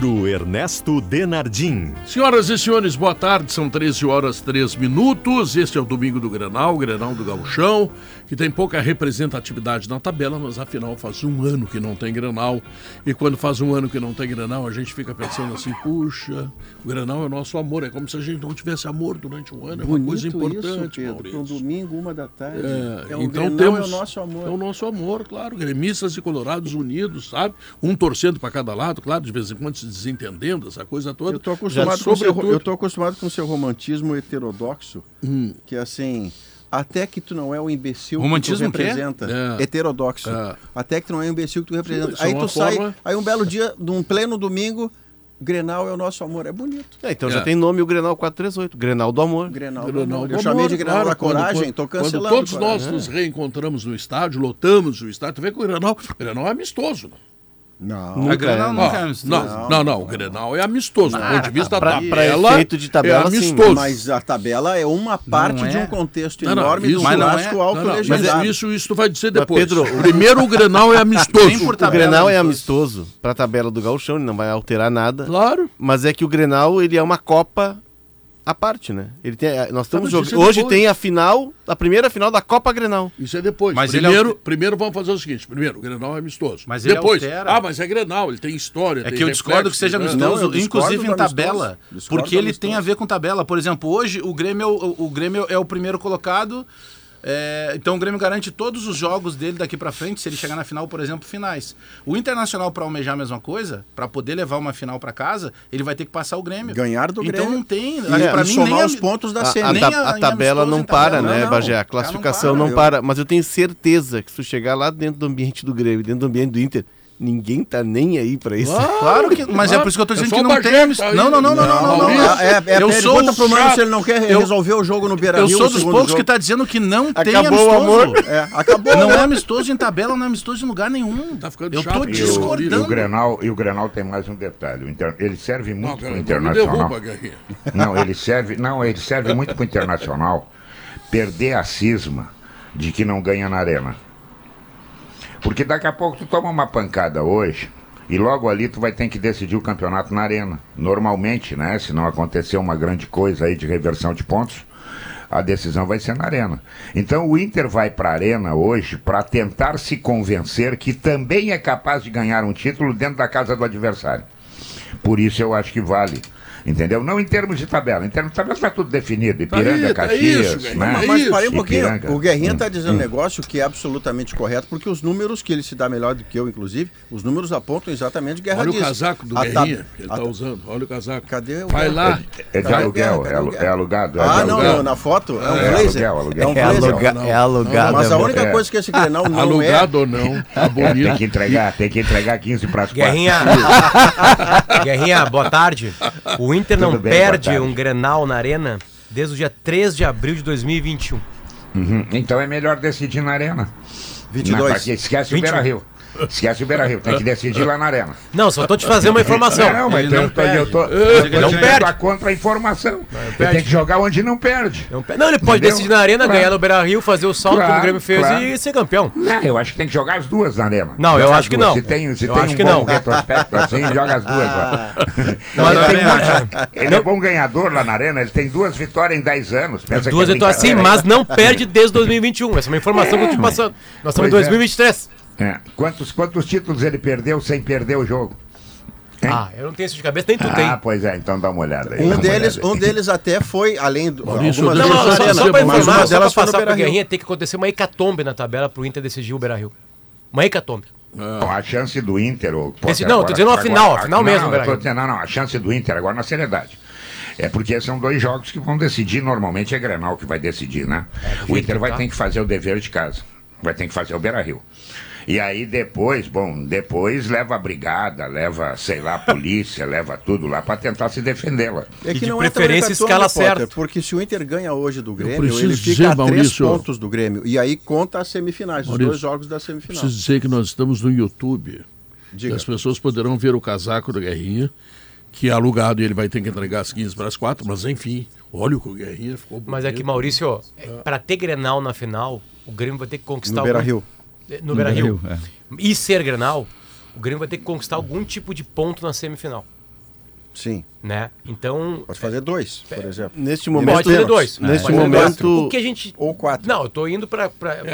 Pedro Ernesto Denardim. Senhoras e senhores, boa tarde. São 13 horas 3 minutos. Este é o domingo do Grenal, o Grenal do Gauchão, que tem pouca representatividade na tabela, mas afinal faz um ano que não tem Grenal. E quando faz um ano que não tem Grenal, a gente fica pensando assim: puxa, o Grenal é o nosso amor. É como se a gente não tivesse amor durante um ano. É uma Bonito coisa importante, isso, Pedro. Um domingo, uma da tarde. É, É, o então Grenal temos é o nosso amor. é o nosso amor, claro, gremistas e colorados unidos, sabe? Um torcendo para cada lado, claro, de vez em quando se desentendendo, essa coisa toda. Eu tô acostumado, Já com o seu, sobretudo- eu tô acostumado com seu romantismo heterodoxo, Hum. que é assim, até que tu não é o imbecil Romantismo que que tu representa. É. Heterodoxo. É. Até que tu não é o imbecil que tu representa. isso é aí tu sai, forma- aí um belo dia, num pleno domingo, Grenal é o nosso amor. É bonito. É, então É. já tem nome o Grenal 438, Grenal do Amor. Grenal, do Grenal amor. do Eu chamei amor, de Grenal claro, da quando- coragem, quando, tô quando cancelando. todos nós nos reencontramos no estádio, lotamos o estádio, tu vê que o Grenal, o Grenal é amistoso, né? Não. Nunca A Grenal é. nunca Ó, é amistoso. não, não, não, o Grenal é amistoso, do ponto de vista da pra- tabela. pra de tabela, é sim. amistoso. Mas a tabela é uma parte de é. um contexto Não, não, enorme isso- do não é- alto Não, não, mas legendário. isso, isso tu vai dizer Mas, depois. Pedro, Primeiro o Grenal é amistoso. O Grenal é amistoso. amistoso pra tabela do Gauchão, ele não vai alterar nada. Claro. Mas é que o Grenal, ele é uma Copa à parte, né? Ele tem, nós estamos mas jogando. é Hoje tem a final, a primeira final da Copa Grenal. Isso é depois. Mas ele primeiro, alter- primeiro vamos fazer o seguinte: primeiro, o Grenal é amistoso. Mas ele depois, altera. ah, mas é Grenal, ele tem história. É tem que eu discordo reflexo, que seja né? amistoso, Não, discordo inclusive em tabela. Discordo Porque ele tem a ver com tabela. Por exemplo, hoje o Grêmio, é o, o Grêmio é o primeiro colocado. É, então o Grêmio garante todos os jogos dele daqui pra frente, se ele chegar na final, por exemplo, finais. O Internacional, pra almejar a mesma coisa, pra poder levar uma final pra casa, ele vai ter que passar o Grêmio. Ganhar do Então Grêmio. não tem. E, pra e mim, somar nem a- os pontos da A, a a- a em tabela não para, tabela. né, Não, não. Bagé? A classificação não não para. para, Eu- Mas eu tenho certeza que se tu chegar lá dentro do ambiente do Grêmio, dentro do ambiente do Inter, ninguém tá nem aí pra isso. Claro que. Mas é por isso que eu tô dizendo que não tem. tá. Não, não, não, não, não, não, não. É, é, é, Eu pergunta sou o pro Mano se ele não quer Eu- resolver o jogo no Beira Eu Rio. sou no dos poucos jogo. que tá dizendo que não tem Acabou o amistoso. amor. É, acabou. Não né? é amistoso em tabela, não é amistoso em lugar nenhum. Tá ficando eu chato. tô discordando. e o Grenal, e o Grenal tem mais um detalhe. Ele serve muito cara, para o me Internacional. Não, ele serve, não, ele serve muito para o Internacional perder a cisma de que não ganha na arena. Porque daqui a pouco tu toma uma pancada hoje e logo ali tu vai ter que decidir o campeonato na arena. Normalmente, né, se não acontecer uma grande coisa aí de reversão de pontos, a decisão vai ser na arena. Então o Inter vai para a arena hoje para tentar se convencer que também é capaz de ganhar um título dentro da casa do adversário. Por isso eu acho que vale. Entendeu? Não em termos de tabela. Em termos de tabela está tudo definido. Ipiranga, aí, tá Caxias, isso, né? é Mas isso. parei um pouquinho. Ipiranga. O Guerrinha está Hum, dizendo um negócio que é absolutamente correto, porque os números que ele se dá melhor do que eu, inclusive, os números apontam exatamente o Guerra Olha o casaco do A tab- Guerrinha que ele tá ta- usando. Olha o casaco. Cadê o Vai lá. É de aluguel, é, é alugado. é Ah, não, na foto é um É, blazer. aluguel, aluguel. É um É, blazer. aluga- não. é alugado. Mas a é única É. coisa que esse Grenal não Alugado ou não, tá É, bonito. tem que entregar, tem que entregar 15 para as. Guerrinha, Guerrinha, boa tarde. O Inter não bem, perde um Grenal na Arena desde o dia 3 de abril de 2021. Uhum. Então é melhor decidir na arena. 22. Não, porque esquece o 21. Beira Rio. Esquece o Beira Rio, tem que decidir lá na arena. Não, só tô te fazendo uma informação. Não, mas Ele eu tô, eu tô, perde. eu tô Não perde. a contra-informação. Ele tem que jogar onde não perde. Não, não, ele pode Entendeu? decidir na Arena, Claro. ganhar no Beira Rio, fazer o salto que Claro, o Grêmio fez claro. e ser campeão. Não, eu acho que tem que jogar as duas na arena. Não, eu acho que não. Se tem, se Eu tem acho um que bom não. retrospecto assim, joga as duas lá. Não, Ele, não, tem não, ele é bom ganhador lá na arena, ele tem duas vitórias em 10 anos. Pensa Duas que é vitórias sim, mas não perde desde 2021. Essa é uma informação que eu tô te passando. Nós estamos em Pois é. 2023. É. Quantos, quantos títulos ele perdeu sem perder o jogo? Hein? Ah, eu não tenho isso de cabeça, nem tu tem. Ah, pois é, então dá uma olhada aí. Um deles, olhada aí. um deles até foi, além do. Maurício, algumas Não, não, na só, pra informar, uma só pra passar pro Beira-Rio. Guerrinha, tem que acontecer uma hecatombe na tabela pro Inter decidir o Beira-Rio. Uma hecatombe. Bom, a chance do Inter. Ou, pô, Esse- não, tô dizendo a final, a final não, mesmo, dizendo, não, não, a chance do Inter agora na seriedade. É porque são dois jogos que vão decidir, normalmente é Grenal que vai decidir, né? o jeito Inter vai tá. ter que fazer o dever de casa. Vai ter que fazer o Beira Rio. E aí depois, bom, depois leva a brigada, leva, sei lá, a polícia, leva tudo lá para tentar se defendê-la. É E de não preferência tão escala certo. Porque se o Inter ganha hoje do Grêmio, ele fica dizer, a três pontos do Grêmio. E aí conta as semifinais, os Maurício, dois jogos da semifinal. Preciso dizer que nós estamos no YouTube. E Diga. as pessoas poderão ver o casaco do Guerrinha, que é alugado e ele vai ter que entregar às 15 para as 4, mas enfim, olha o que o Guerrinha ficou bonito. Mas é que, Maurício, é, para ter Grenal na final, o Grêmio vai ter que conquistar No Beira-Rio. No Beira-Rio. Beira-Rio, E ser Grenal, o Grêmio vai ter que conquistar algum tipo de ponto na semifinal, Sim. né? Então, Pode fazer dois, por exemplo. Neste pode momento, fazer dois. neste Pode fazer momento- dois. O que a gente... Ou quatro. Não, eu tô indo para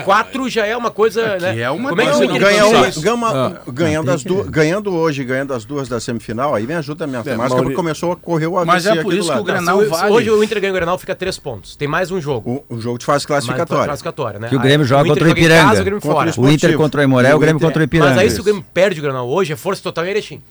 quatro já é uma coisa, né? é uma Como é que o Ganha uma- uma- Ah. ganhando, as duas, ganhando hoje, ganhando as duas da semifinal, aí me ajuda a minha matemática, Mauri- porque começou a correr o AVC Mas é por isso que o Grenal Não, vale. Hoje o Inter ganha o Grenal, fica três pontos. Tem mais um jogo. O, o jogo de fase mais classificatória. classificatória, né? Que o Grêmio Aí, joga Inter contra o Ipiranga. casa, o Grêmio Contra fora. o O Inter contra o Aimoré, E o o Grêmio contra o Ipiranga. Mas aí se o Grêmio perde o Granal hoje, é força total em Erechim.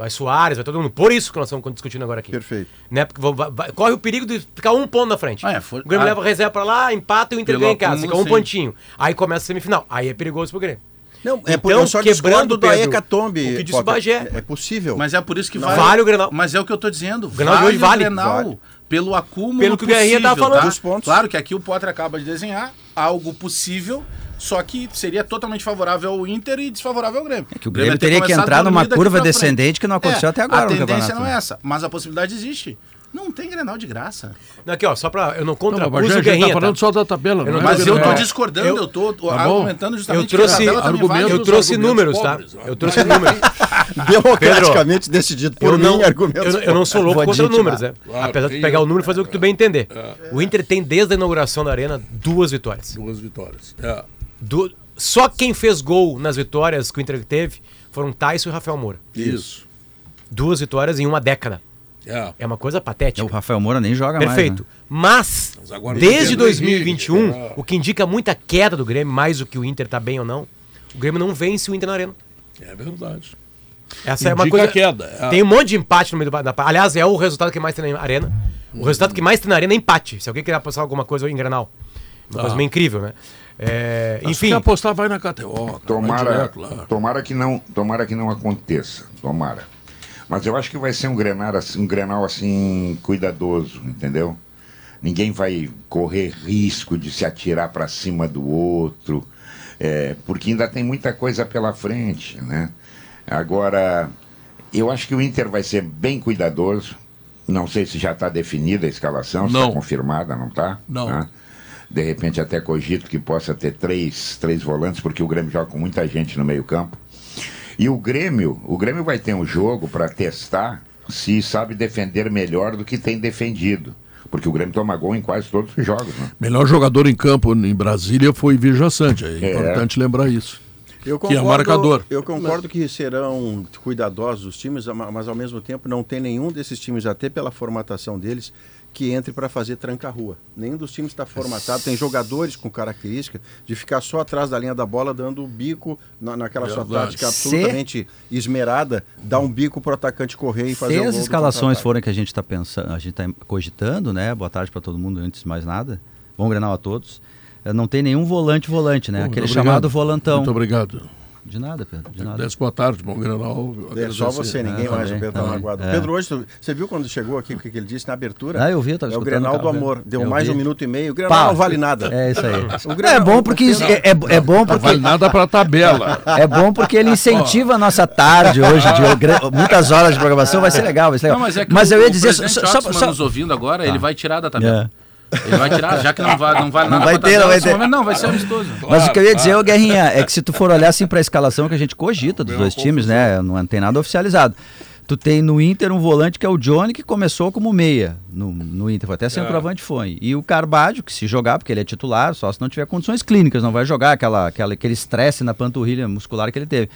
Vai Soares, vai todo mundo. Por isso que nós estamos discutindo agora aqui. Perfeito. Né? Porque vai- vai- corre o perigo de ficar um ponto na frente. Ah, é, for- O Grêmio ah. leva a reserva pra lá, empata e o Inter ganha em casa. Fica um sim. pontinho. Aí começa a semifinal. Aí é perigoso pro Grêmio. Não, é por, Então, eu só quebrando, da Pedro, hecatombe. o que disse o Potter. Bagé. É, é possível. Mas é por isso que Não. vale. Vale o Grenal. Mas é o que eu tô dizendo. O Grenal de hoje vale. Grenal Vale. Pelo acúmulo Pelo que o Guerrinha possível, falando. tá? Dos pontos. Claro que aqui o Potter acaba de desenhar algo possível, só que seria totalmente favorável ao Inter e desfavorável ao Grêmio. É que o Grêmio ter teria que entrar numa curva descendente que não aconteceu É, até agora A tendência não é né? essa, mas a possibilidade existe. Não tem Grenal de graça. Não, Aqui, ó, só pra. Eu não Não, contrapuso mas a o gente Guerrinha. tá falando tá? só da tabela, Eu não não é Mas eu tô discordando, Eu- eu, tô bom. argumentando justamente Eu trouxe que a tabela também argumentos- vale. Eu trouxe números, tá? pobres, né? Eu trouxe números. Democraticamente decidido por eu não, mim, argumentos. eu, eu não sou louco contra números, né? Claro, Apesar de pegar o número e fazer o que tu bem entender. O Inter tem, desde a inauguração da Arena, duas vitórias. Duas vitórias. É. Du- Só quem fez gol nas vitórias que o Inter teve foram Tyson e Rafael Moura. Isso. Duas vitórias em uma década. É. É uma coisa patética. O Rafael Moura nem joga Perfeito. mais. Mas, Mas agora desde o Pedro 2021, Henrique, o que indica muita queda do Grêmio, mais do que o Inter tá bem ou não, o Grêmio não vence o Inter na Arena. É verdade. Essa é uma Indica coisa. queda, é. Tem um monte de empate no meio da. Aliás, é o resultado que mais tem na arena. O resultado que mais tem na arena é empate. Se alguém querer apostar alguma coisa em Granal. Uma coisa meio incrível, né? É, enfim, apostar, vai na KTO. Tomara, direto tomara, que não, tomara que não aconteça. Tomara. Mas eu acho que vai ser um Grenal assim, um Grenal assim cuidadoso, entendeu? Ninguém vai correr risco de se atirar para cima do outro, é, porque ainda tem muita coisa pela frente, né? Agora, eu acho que o Inter vai ser bem cuidadoso. Não sei se já está definida a escalação, se Não. está confirmada, não está? Não. De repente até cogito que possa ter três, três volantes, porque o Grêmio joga com muita gente no meio campo. E o Grêmio, o Grêmio vai ter um jogo para testar se sabe defender melhor do que tem defendido. Porque o Grêmio toma gol em quase todos os jogos, né? Melhor jogador em campo em Brasília foi Vija Sante. É, É. importante lembrar isso. Eu que é marcador. Eu concordo que serão cuidadosos os times, ma- mas ao mesmo tempo não tem nenhum desses times, até pela formatação deles, que entre para fazer tranca-rua. Nenhum dos times está formatado. Tem jogadores com característica de ficar só atrás da linha da bola, dando o bico na, naquela sua Verdade. tática Se- absolutamente esmerada, dar um bico para o atacante correr e fazer Se o as gol do escalações forem que a gente está pensando, a gente está cogitando, né? Boa tarde para todo mundo, antes de mais nada. Bom Grenal a todos. Eh, Não tem nenhum volante volante, né? Bom, Aquele obrigado. chamado volantão. Muito obrigado. De nada, Pedro. De nada. Boa tarde, bom Granal. É só você, ninguém Ah, mais, também, o Pedro tá também. magoado. É. Pedro, hoje, tu- você viu quando chegou aqui o que, que ele disse na abertura? Ah, eu vi, eu tava É o Grenal do carro, Amor. eu- Deu eu mais vi. um minuto e meio. O Grenal Pá. não vale nada. É isso aí. O Grenal- é bom porque isso- é, é, é bom Não porque vale nada pra tabela. é bom porque ele incentiva a nossa tarde hoje de muitas horas de programação, vai ser legal, vai ser legal. Não, mas é que mas o, eu ia o dizer só, presidente só, Oxman só- nos ouvindo agora, ele vai tirar da É. tabela. Ele vai tirar, já que não, vai, não vale nada vai pra ter, não vai ter. momento, não, vai ser amistoso. Mas o que eu ia dizer, claro. ô Guerrinha, é que se tu for olhar assim pra escalação que a gente cogita dos Deu dois times, né? Não tem nada oficializado. Tu tem no Inter um volante que é o Johnny, que começou como meia no, no Inter, foi até centroavante foi. E o Carbadio, que se jogar, porque ele é titular, só se não tiver condições clínicas, não vai jogar aquela, aquela, aquele estresse na panturrilha muscular que ele teve.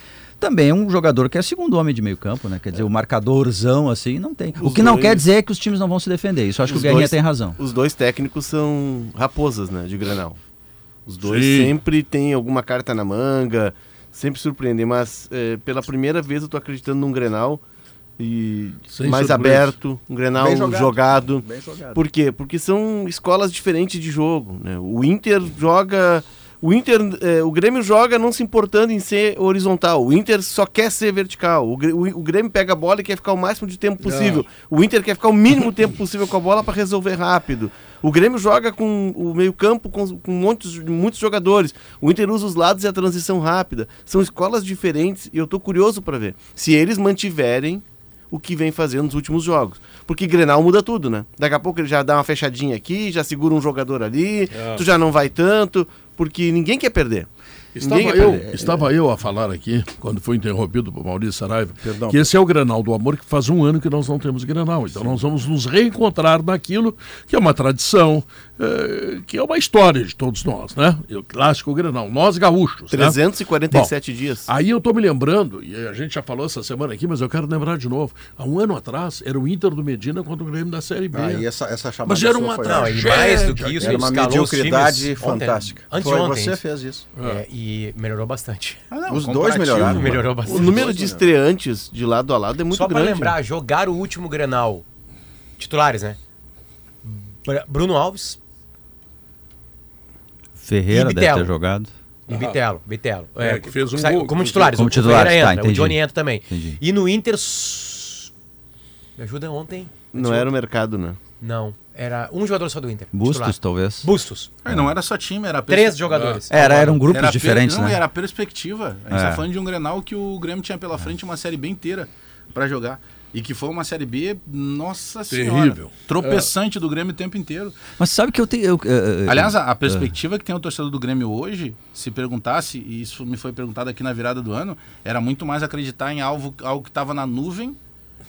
Também é um jogador que é segundo homem de meio campo, né? Quer dizer, o marcadorzão assim, não tem. o Os que não dois- quer dizer é que os times não vão se defender. Isso acho que o Os Guerrinha dois- tem razão. Os dois técnicos são raposas, né, de Grenal. Os dois Sim. sempre têm alguma carta na manga, sempre surpreendem, mas é, pela primeira vez eu tô acreditando num Grenal e Sem mais surpresa. aberto, um Grenal Bem jogado. jogado. Bem jogado. Por quê? Porque são escolas diferentes de jogo, né? O Inter joga O Inter, é, o Grêmio joga não se importando em ser horizontal. O Inter só quer ser vertical. O, o- o Grêmio pega a bola e quer ficar o máximo de tempo possível. O Inter quer ficar o mínimo tempo possível com a bola para resolver rápido. O Grêmio joga com o meio-campo com, com muitos, muitos jogadores. O Inter usa os lados e a transição rápida. São escolas diferentes e eu tô curioso para ver se eles mantiverem o que vem fazendo nos últimos jogos. Porque Grenal muda tudo, né? Daqui a pouco ele já dá uma fechadinha aqui, já segura um jogador ali, É. tu já não vai tanto, porque ninguém quer perder. Estava Ninguém eu, estava eu a falar aqui, quando fui interrompido por Maurício Saraiva, Perdão. que esse é o Grenal do Amor, que faz um ano que nós não temos Grenal. Então nós vamos nos reencontrar naquilo que é uma tradição, eh, que é uma história de todos nós, né? E O clássico Grenal, nós gaúchos. né? 347 dias. Aí eu tô me lembrando, e a gente já falou essa semana aqui, mas eu quero lembrar de novo. Há um ano atrás, era o Inter do Medina contra o Grêmio da Série B. Aí essa, essa chamada Mas era uma foi e tragédia. mais do que isso, Era uma mediocridade fantástica. Ontem, Foi anteontem. você fez isso. É, e melhorou bastante. Ah, não, Os dois melhoraram. Melhorou O bastante. número de estreantes de lado a lado é muito Só pra grande. lembrar, jogar o último Grenal. Titulares, né? Br- Bruno Alves Ferreira E deve Bitelo. ter jogado. e Bitelo. Bitelo. É, que fez um sai- gol, como titulares. Como o titulares, Ferreira tá, entra, o entendi. Johnny entra também. Entendi. E no Inter... Me ajuda ontem? Não era o mercado, né? Não. Era um jogador só do Inter. Bustos, titular. talvez. Bustos. É, não era só time, era Três jogadores. Era, eram grupos Era per- diferentes, não, né? era a perspectiva. A gente É. tá falando de um Grenal que o Grêmio tinha pela frente uma Série B inteira pra jogar. E que foi uma Série B, nossa senhora. Terrível. Tropeçante do Grêmio o tempo inteiro. Mas sabe que eu tenho. eu, eh, Aliás, a, a perspectiva que tem o torcedor do Grêmio hoje, se perguntasse, e isso me foi perguntado aqui na virada do ano, era muito mais acreditar em algo, algo que estava na nuvem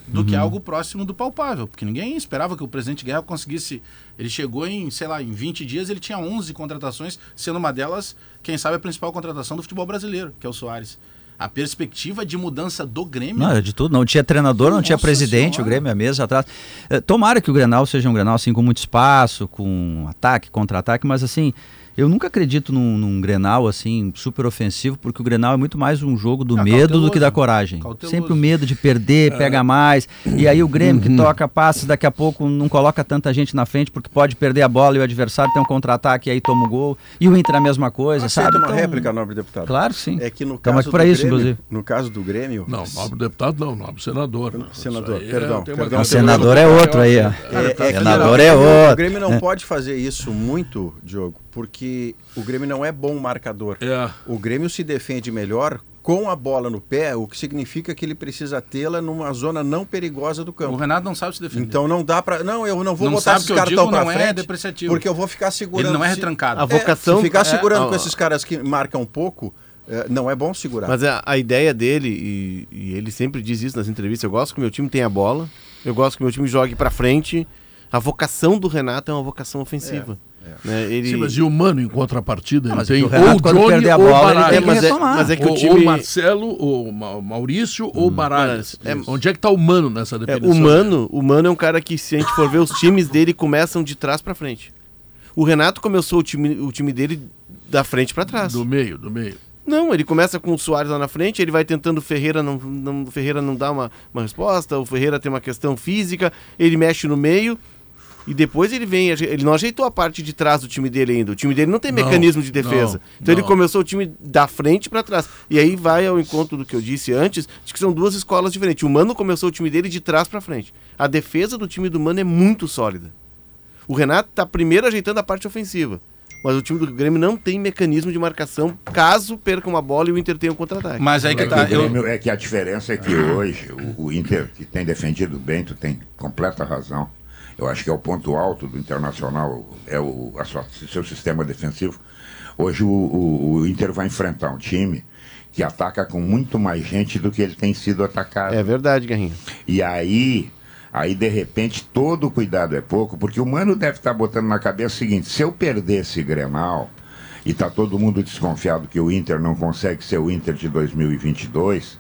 do Uhum. que algo próximo do palpável. Porque ninguém esperava que o presidente Guerra conseguisse. Ele chegou em, sei lá, em 20 dias, ele tinha 11 contratações, sendo uma delas, quem sabe, a principal contratação do futebol brasileiro, que é o Soares. A perspectiva de mudança do Grêmio. Não, era de tudo. Não tinha treinador, não tinha presidente, Senhora. o Grêmio é mesa atrás. Eh, Tomara que o Grenal seja um Grenal assim com muito espaço, com ataque, contra-ataque, mas assim, eu nunca acredito num, num Grenal assim super ofensivo, porque o Grenal é muito mais um jogo do Ah, medo do cauteloso. que da coragem. Cauteloso. Sempre o medo de perder, pega mais. E aí o Grêmio que toca passes, daqui a pouco não coloca tanta gente na frente porque pode perder a bola e o adversário tem um contra-ataque e aí toma o gol. E o Inter é a mesma coisa, Aceita sabe? uma Então, réplica, nobre deputado. Claro sim. É que no Estamos caso aqui para do isso, Grêmio, inclusive. no caso do Grêmio, Não, nobre deputado não, nobre senador. né? Senador, perdão, uma perdão. O senador é outro aí, ó. É, é Senador é Grêmio- outro. O Grêmio não pode fazer isso muito, Diogo, porque o Grêmio não é bom marcador. É. O Grêmio se defende melhor com a bola no pé, o que significa que ele precisa tê-la numa zona não perigosa do O campo. Renato não sabe se defender. Então não dá pra. Não, eu não vou Não botar esses que eu caras tão digo pra não é frente. depreciativo. Porque eu vou ficar segurando. Ele não é se- retrancado. A vocação- É, se ficar é, segurando com esses caras que marcam pouco, é, não é bom segurar. Mas a, a ideia dele, e, e ele sempre diz isso nas entrevistas, eu gosto que o meu time tenha a bola, eu gosto que o meu time jogue pra frente. A vocação do Renato é uma vocação ofensiva. Né? Ele... Sim, mas e o Mano, em contrapartida, ele mas tem o Renato, ou Johnny perder a ou o bola, ele tem que mas, é, mas é que o ou, time... ou o Marcelo, ou Maurício, ou o Baralhas. é- Onde é que tá o Mano nessa É, definição? o Mano, o Mano é um cara que, se a gente for ver, os times dele começam de trás pra frente. O Renato começou o time, o time dele da frente pra trás. Do meio, do meio. Não, ele começa com o Soares lá na frente, ele vai tentando o Ferreira, não, não, Ferreira não dá uma, uma resposta, o Ferreira tem uma questão física, ele mexe no meio e depois ele vem, ele não ajeitou a parte de trás do time dele ainda. O time dele não tem Não, mecanismo de defesa. não, então ele não. começou o time da frente pra trás. E aí vai ao encontro do que eu disse antes, de que são duas escolas diferentes. O Mano começou o time dele de trás pra frente. A defesa do time do Mano é muito sólida. O Renato tá primeiro ajeitando a parte ofensiva. Mas o time do Grêmio não tem mecanismo de marcação caso perca uma bola e o Inter tenha um contra-ataque. Mas aí que É que, tá. o Eu, Grêmio- é que a diferença é que hoje o, o Inter, que tem defendido bem, tu tem completa razão. Eu acho que é o ponto alto do Internacional, é o sua- seu sistema defensivo. Hoje o, o- o Inter vai enfrentar um time que ataca com muito mais gente do que ele tem sido atacado. É verdade, Garrinha. E aí, aí de repente todo cuidado é pouco, porque o Mano deve estar botando na cabeça o seguinte: se eu perder esse Grenal e tá todo mundo desconfiado que o Inter não consegue ser o Inter de 2022,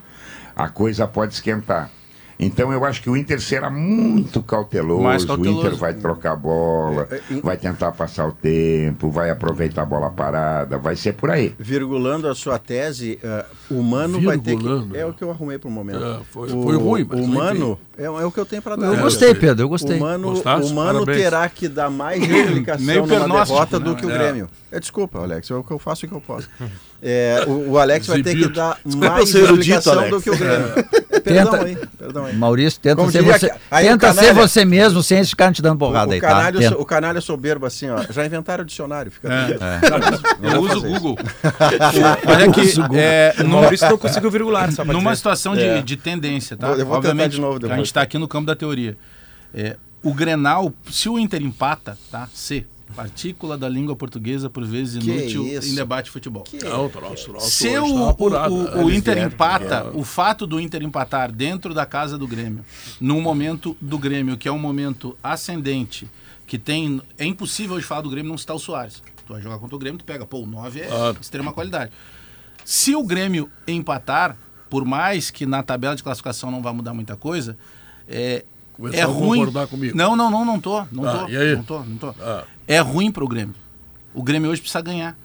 a coisa pode esquentar. Então eu acho que o Inter será muito cauteloso. Mais O cauteloso. Inter vai trocar a bola, É, é, vai tentar passar o tempo, vai aproveitar a bola parada, vai ser por aí. Virgulando a sua tese, eh, o Mano vai ter que. É o que eu arrumei pro momento. É, foi- o, foi ruim, mas O. Mano é, é o que eu tenho para dar. Eu né? gostei, Pedro, eu gostei. O Mano, o Mano Parabéns. terá que dar mais explicação Nem o numa pernóstico, derrota né? do que o É. Grêmio. É, desculpa, Alex, é o que eu faço o que eu posso. É, o, o Alex vai ter que dar mais Alex. do que o Grêmio. Perdão Tenta- aí, perdão aí. Maurício, tenta Como ser diria você, aí o tenta ser canalha- você mesmo sem eles ficarem te dando porrada O, aí, o, tá? canalha, Tenta. o canalha soberbo assim, ó. Já inventaram o dicionário, fica É. tranquilo. Eu uso o Google. Olha aqui, é, O numa, Maurício não conseguiu virgular, só numa dizer. situação de, É. de tendência, tá? Eu vou Obviamente, de novo a depois. gente está aqui no campo da teoria. É, o Grenal, se o Inter empata, tá? C. Partícula da língua portuguesa, por vezes inútil isso? em debate de futebol. Não, troço, troço. Se hoje o, tá apurado, o- né? o Inter vieram, empata, o fato do Inter empatar dentro da casa do Grêmio, num momento do Grêmio, que é um momento ascendente, que tem. É impossível hoje falar do Grêmio não citar o Soares. Tu vai jogar contra o Grêmio, tu pega, pô, o 9 é de extrema qualidade. Se o Grêmio empatar, por mais que na tabela de classificação não vá mudar muita coisa, é, Começou é ruim. Não, não, não, não tô. Não Ah, tô. e aí? Não tô, não tô. Ah. É ruim pro Grêmio. O Grêmio hoje precisa ganhar.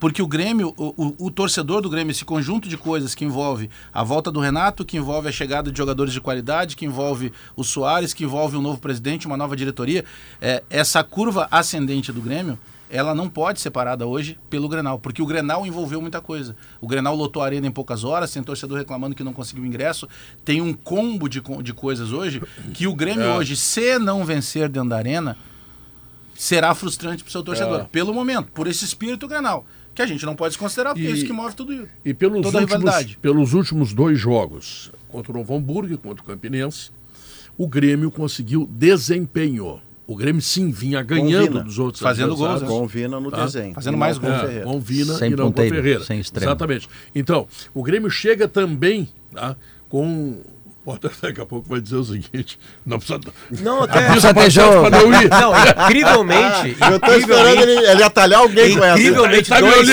Porque o Grêmio, o, o- o torcedor do Grêmio, esse conjunto de coisas que envolve a volta do Renato, que envolve a chegada de jogadores de qualidade, que envolve o Soares, que envolve um novo presidente, uma nova diretoria, é, essa curva ascendente do Grêmio, ela não pode ser parada hoje pelo Grenal, porque o Grenal envolveu muita coisa. O Grenal lotou a arena em poucas horas, tem torcedor reclamando que não conseguiu ingresso, tem um combo de, de coisas hoje que o Grêmio É. hoje, se não vencer dentro da arena, será frustrante para o seu torcedor. É. Pelo momento, por esse espírito Grenal, que a gente não pode desconsiderar, porque E- é isso que move tudo isso. E pelos Toda a últimos, pelos últimos dois jogos, contra o Novo Hamburgo e contra o Campinense, o Grêmio conseguiu desempenho. O Grêmio sim vinha ganhando Vina. dos outros Fazendo gols, adversários. Com Vina no Tá. desenho. Fazendo mais com gols. o É, Ferreira. com Vina Sem e não com ponteiro, Ferreira. sem extremo. Exatamente. Então, o Grêmio chega também tá, com. O Potter daqui a pouco vai dizer o seguinte: não precisa. Não, até. Avisa ter pra jogo. pra não ir. Não, incrivelmente. Eu tô esperando ele, ele atalhar alguém com essa. Incrivelmente, tá dois,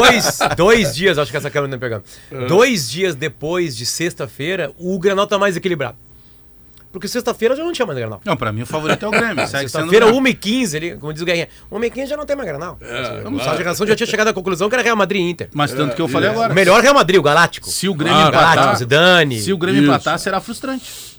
dois, dois dias, acho que essa câmera não tá pegando. Dois dias depois de sexta-feira, o Granal tá mais equilibrado. Porque sexta-feira já não tinha mais Granal. Não, para mim o favorito é o Grêmio. Sexta-feira, o Grêmio. 1h15, ali, como diz o Guerrinha. 1h15 já não tem mais Granal. É, Vamos, claro. A geração já tinha chegado à conclusão que era Real Madrid e Inter. Mas tanto que eu falei agora. O melhor Real Madrid, o Galáctico. Se o Grêmio Claro, Galáctico, empatar, Zidane. se o Grêmio Isso. empatar, será frustrante.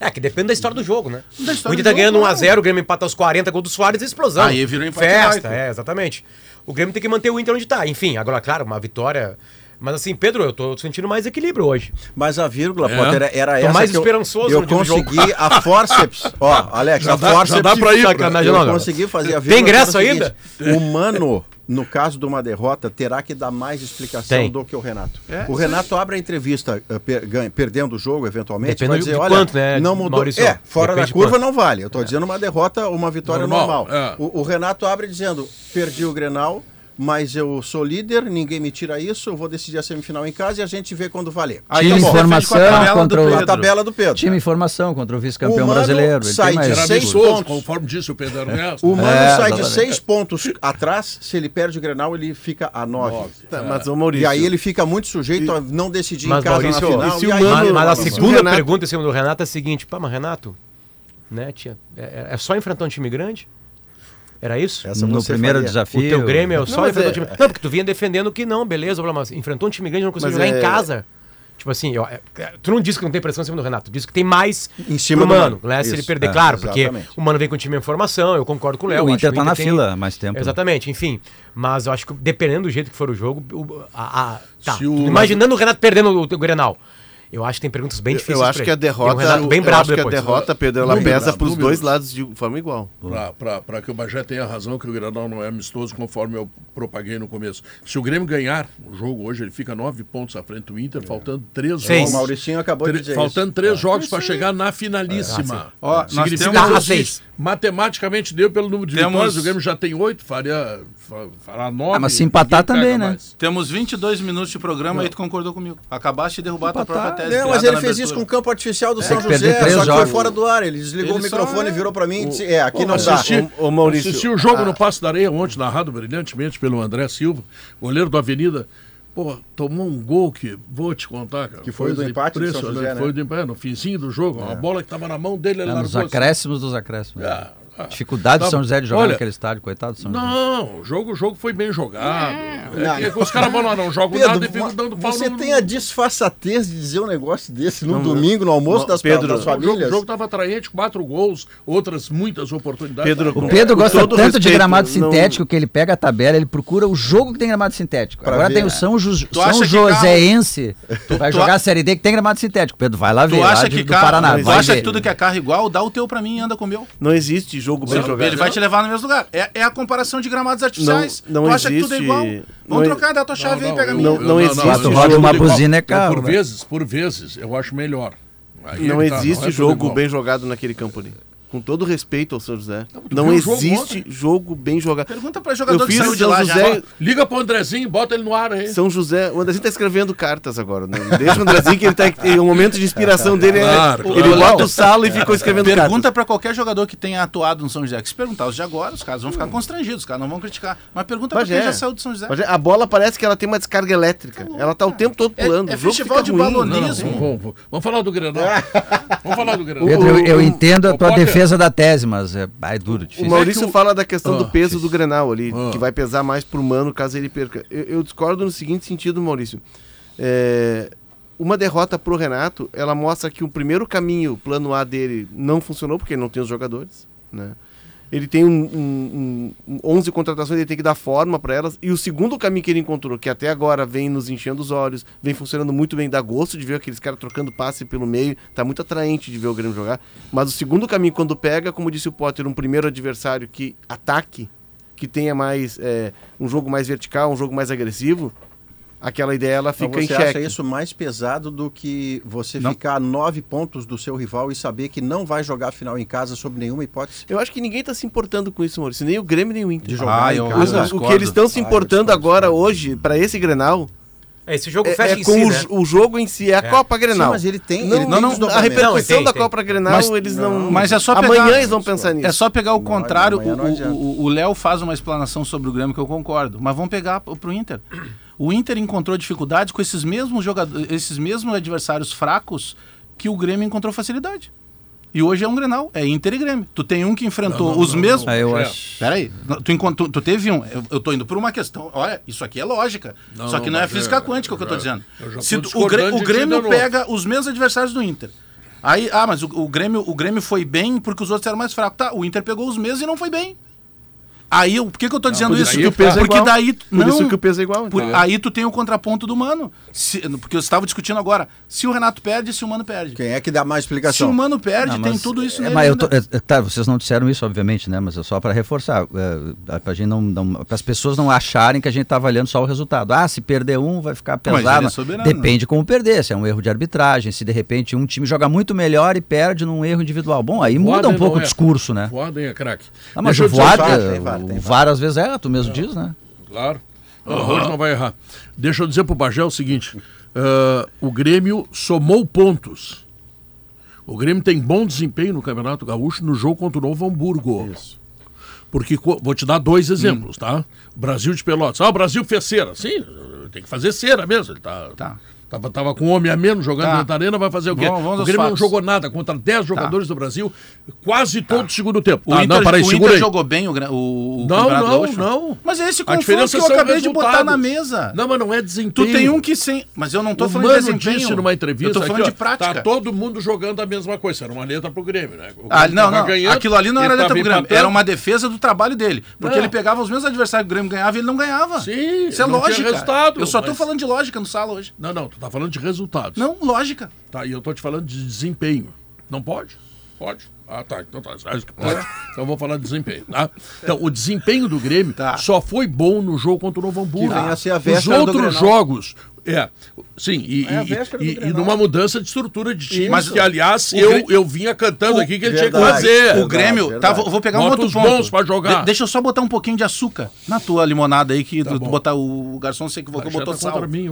É, que depende da história do jogo, né? Da história o Inter tá ganhando jogo, 1x0, o Grêmio empata aos 40 gol do Soares e explosão. Aí virou empate Festa, é, exatamente. O Grêmio tem que manter o Inter onde tá. Enfim, agora, claro, uma vitória. Mas assim, Pedro, eu tô sentindo mais equilíbrio hoje. Mas a vírgula, É. Potter, era Tô essa mais que eu, esperançoso eu dia do jogo. consegui a forceps. Ó, Alex, a dá- já forceps... dá pra ir, sacanagem, Eu não, não. consegui fazer a Tem ingresso ainda? seguinte, O Mano, no caso de uma derrota, terá que dar mais explicação Tem. do que o Renato. É, o Renato abre a entrevista eh, per- ganha- perdendo o jogo, eventualmente, Depende vai de dizer, olha, quanto, né, não mudou. Maurício? É, fora da de curva quanto. não vale. Eu tô dizendo uma derrota, uma vitória Normal, normal. é. O, o Renato abre dizendo, perdi o Grenal, mas eu sou líder, ninguém me tira isso, eu vou decidir a semifinal em casa e a gente vê quando valer. Aí Time tá informação Defende com a tabela contra do o A tabela do Pedro. time informação contra o vice-campeão brasileiro. Ele sai tem mais de seis pontos. conforme disse o Pedro Ernesto. O Mano É, sai de seis pontos atrás, se ele perde o Grenal, ele fica a nove. Nove. Tá, mas o Maurício. E aí ele fica muito sujeito a não decidir Mas, em casa Maurício, na final. e e aí- Mano- Mas, mas a segunda Renato- pergunta em cima do Renato é a seguinte: pá, mas Renato, né, tia, é, é só enfrentar um time grande? Era isso? Essa No primeiro faria. desafio. O teu Grêmio é só mas enfrentar é- time. Não, porque tu vinha defendendo que não, beleza, mas enfrentou um time grande e não conseguiu jogar é- em casa. Tipo assim, ó, é- é- tu não disse que não tem pressão em cima do Renato, tu disse que tem mais Em cima pro do Mano, né? Se ele Isso, perder, é, claro, porque exatamente. o Mano vem com o time em formação, eu concordo com o Léo. o Inter tá na tem- fila há mais tempo. Exatamente, enfim. Mas eu acho que dependendo do jeito que for o jogo, o- a, a- tá. O- Imaginando o Renato perdendo o, o Grenal. Eu acho que tem perguntas bem Eu, difíceis. eu acho que a um derrota. Renato bem eu brabo acho que a derrota, Pedro, ela pesa para os dois lados de forma igual. Para que o Bagé tenha razão que o Granal não é amistoso, conforme eu propaguei no começo. Se o Grêmio ganhar o jogo hoje, ele fica nove pontos à frente do Inter, faltando três Seis. jogos. O Mauricinho acabou de dizer faltando isso. três jogos para chegar na finalíssima. Ó, nós Significa temos- Ah, se seis. matematicamente deu pelo número de Temos- vitórias, o Grêmio já tem oito, faria, fa- fará nove. Ah, mas se empatar também, né? mais. Temos 22 minutos de programa e tu concordou comigo. Acabaste de derrubar a tua própria tese. Não, mas ele fez isso com o campo artificial do São que perder José, só que foi fora do ar. Ele desligou Ele o microfone, é- virou pra mim e disse, é, aqui Pô, não mas dá. assisti- Ô, ô, Maurício. Assisti o jogo no Passo da Areia ontem, narrado brilhantemente pelo André Silva, goleiro do Avenida. Pô, tomou um gol que, vou te contar, cara. Que foi o do empate do São. José, né? Foi do empate, no finzinho do jogo. Uma bola que tava na mão dele, ele É, nos largou assim. acréscimos dos acréscimos. Ah, ah. Dificuldade Tá do São bom. José de jogar Olha, naquele estádio, coitado do São José. Não, o jogo, o jogo foi bem jogado. Não, É que os caras vão lá, não jogam Pedro, nada e ficam dando pau você no- tem a disfarçatez de dizer um negócio desse no Não, domingo, no almoço não, das, Pedro, das O jogo, o famílias? jogo tava atraente, quatro gols, outras muitas oportunidades. Pedro, O Pedro gosta tanto de respeito, gramado não- sintético que ele pega a tabela, ele procura o jogo que tem gramado sintético. Pra Agora ver, tem o né? São, Ju- Tu São Joséense, vai tu jogar a- Série D que tem gramado sintético. Pedro, vai lá ver, Tu acha de- que carro, Paraná. tu acha que tudo que é carro igual, dá o teu pra mim e anda com o meu. Não existe jogo bem jogado. Ele vai te levar no mesmo lugar. É, é a comparação de gramados artificiais. Não- não tu acha que tudo é existe- igual? não Vamos é- trocar, dá tua chave aí, pega a minha. não- não existe Quatro jogo rodas, uma buzina é Não, carro, Por né? vezes, por vezes, eu acho melhor. Aí Não é tá, existe é jogo bem jogado naquele campo ali. Com todo respeito ao São José. Não o jogo existe ontem? jogo bem jogado. Pergunta pra jogador Eu que saiu de São lá José- já. Liga pro Andrezinho, bota ele no ar aí. São José, o Andrezinho tá escrevendo cartas agora, né? Deixa o Andrezinho que ele tá em um momento de inspiração dele, é- Claro, ele claro. bota o salo e ficou escrevendo cartas. Pergunta pra qualquer jogador que tenha atuado no São José. Que se perguntar os de agora, os caras vão ficar constrangidos, os caras não vão criticar. Mas pergunta Mas pra quem é. já saiu do São José. Mas a bola parece que ela tem uma descarga elétrica. Ela tá o tempo todo É- pulando. é o jogo festival fica de ruim. balonismo. Não, não, vamos, vamos, vamos falar do Grenal. vamos falar do Grenal. Pedro, eu, eu O- entendo a o tua Potter- defesa da tese, mas é, é duro, O difícil. Maurício É o- fala da questão Ah, do peso do Grenal ali, Ah. que vai pesar mais pro Mano caso ele perca. Eu, eu discordo no seguinte sentido, Maurício. É, uma derrota pro Renato, ela mostra que o primeiro caminho, o plano A dele, não funcionou, porque ele não tem os jogadores, né? Ele tem um, um, um- um 11 contratações, ele tem que dar forma para elas. E o segundo caminho que ele encontrou, que até agora vem nos enchendo os olhos, vem funcionando muito bem, dá gosto de ver aqueles caras trocando passe pelo meio, tá muito atraente de ver o Grêmio jogar. Mas o segundo caminho, quando pega, como disse o Potter, um primeiro adversário que ataque, que tenha mais é, um jogo mais vertical, um jogo mais agressivo, aquela ideia ela Então fica em você acha xeque. isso mais pesado do que você Não. ficar a nove pontos do seu rival e saber que não vai jogar a final em casa sob nenhuma hipótese? Eu acho que ninguém tá se importando com isso, Maurício. Nem o Grêmio, nem o Inter. De jogar Ah, em casa? o discordo. que eles estão se Ah, importando discordo, agora, hoje, para esse Grenal, É, Esse jogo é, fecha é em com si, o, né? o jogo em si, é a É. Copa Grenal. Sim, mas ele tem, Não, ele não, tem a desdobramento. repercussão Não, tem, da tem. Copa Grenal, Mas- eles não. Mas é só Amanhã pegar- eles vão pensar nisso. É só pegar o Não, contrário. amanhã não O-. O o Léo faz uma explanação sobre o Grêmio que eu concordo. Mas vamos pegar p- pro Inter. O Inter encontrou dificuldades com esses mesmos jogadores, esses mesmos adversários fracos que o Grêmio encontrou facilidade. E hoje é um Grenal, é Inter e Grêmio. Tu tem um que enfrentou Não, não, os não, mesmos. Ah, eu É. acho. Peraí, tu, tu, tu teve um. Eu, eu tô indo por uma questão. Olha, isso aqui é lógica. Não, só que não, não é mas física é- quântica o que eu tô é- dizendo. eu Se o, Grê- discordando o Grêmio pega os mesmos adversários do Inter. Aí, ah, mas o, o Grêmio, o Grêmio foi bem porque os outros eram mais fracos. Tá, o Inter pegou os mesmos e não foi bem. Aí, por que, que eu tô dizendo por isso? isso que o peso é porque igual. daí. Por não, isso que o peso é igual. por- então. aí tu tem o contraponto do Mano. Se- porque eu estava discutindo agora. Se o Renato perde, se o Mano perde. Quem é que dá mais Se explicação? o Mano perde, Não, tem mas- tudo isso é, nele mas eu tô- é, é, tá, vocês não disseram isso, obviamente, né? Mas é só para reforçar, é, para gente não, não as pessoas não acharem que a gente está avaliando só o resultado. Ah, se perder um vai ficar Mas ele pesado. é soberano. Depende como perder, se é um erro de arbitragem, se de repente um time joga muito melhor e perde num erro individual. Bom, aí muda um Voaden pouco não o é. discurso, né? Voaden é craque. Ah, mas Deixa o eu tem VAR, às vezes erra, tu mesmo diz, né? Claro. Hoje não vai errar. Deixa eu dizer pro Bagé o seguinte: ah, o Grêmio somou pontos. O Grêmio tem bom desempenho no Campeonato Gaúcho no jogo contra o Novo Hamburgo. Isso. Porque, vou te dar dois exemplos, tá? Brasil de Pelotas. Ah, o Brasil fez cera. Sim, tem que fazer cera mesmo. Ele tá, Tá. Tava, tava com um homem a menos jogando Tá. dentro da arena, vai fazer o quê? Vamos- vamos o Grêmio não jogou nada contra 10 jogadores do Brasil, quase todo o segundo tempo. O Tá, Inter, não, peraí, o segura Inter aí. jogou bem o, o, o Não, Campeonato não, não. Mas é esse confronto que eu acabei de botar na mesa. Não, mas não é desempenho. Tu tem um que sem. Mas eu não tô o falando de Mano desempenho. disse numa entrevista Eu tô falando aqui, de ó, prática. Tá todo mundo jogando a mesma coisa. Era uma letra pro Grêmio, né? O Ah, Grêmio não, tava não. ganhando, Aquilo ali não era letra pro Grêmio. Era uma defesa do trabalho dele. Porque Não. ele pegava os mesmos adversários que o Grêmio ganhava e ele não ganhava. Sim, Isso é não lógica. eu só tô falando de lógica no sala hoje. Não, não, tá falando de resultados. Não, lógica. Tá, e eu tô te falando de desempenho. Não pode? Pode. Ah, tá. Então tá. Acho que pode. Então eu vou falar de desempenho, tá? Então, o desempenho do Grêmio Tá. só foi bom no jogo contra o Novo Hamburgo. Que vem a ser a Os outros jogos. É, sim, e, É e- e- e numa mudança de estrutura de time, Mas que aliás o eu, eu vinha cantando aqui que ele tinha que Verdade. fazer. O Grêmio. verdade. Tá, vou, vou pegar um Bota outro os ponto. bons pra jogar. De- deixa eu só botar um pouquinho de açúcar na tua limonada aí, que tu, tu botar o, o garçom se equivocou, botou tá sal. mim.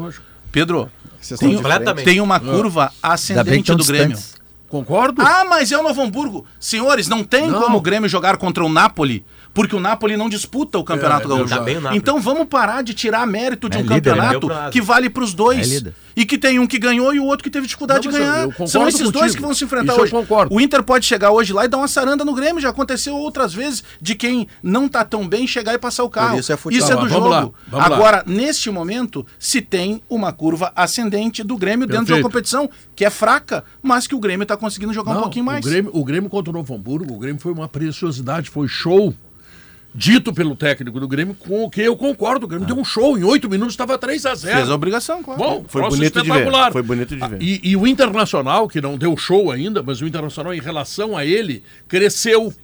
Pedro, tem. Completamente. tem uma curva bem que ascendente do Grêmio. distantes. Concordo? Ah, mas é o Novo Hamburgo. Senhores, não tem Não. como o Grêmio jogar contra o Napoli, porque o Napoli não disputa o Campeonato É, é Gaúcho. Tá. Então vamos parar de tirar mérito de É um líder, campeonato né? Deu pra- que vale para os É dois. líder. e que tem um que ganhou e o outro que teve dificuldade Não, de eu- ganhar. eu concordo São esses dois contigo. que vão se enfrentar Isso eu hoje. concordo. O Inter pode chegar hoje lá e dar uma saranda no Grêmio. Já aconteceu outras vezes de quem não tá tão bem chegar e passar o carro. isso é futebol. Isso é do Vamos jogo. lá, vamos lá. Agora, neste momento, se tem uma curva ascendente do Grêmio dentro de uma Perfeito. competição que é fraca, mas que o Grêmio tá conseguindo jogar um Não, pouquinho mais. O Grêmio, o Grêmio contra o Novo Hamburgo, o Grêmio foi uma preciosidade, foi show. Dito pelo técnico do Grêmio, com o que eu concordo. O Grêmio deu um show. Em oito minutos estava 3 a 0 Fez a obrigação, claro. Bom, Foi bonito de ver, espetacular. foi bonito de ver. E, e o Internacional, que não deu show ainda, mas o Internacional, em relação a ele, cresceu.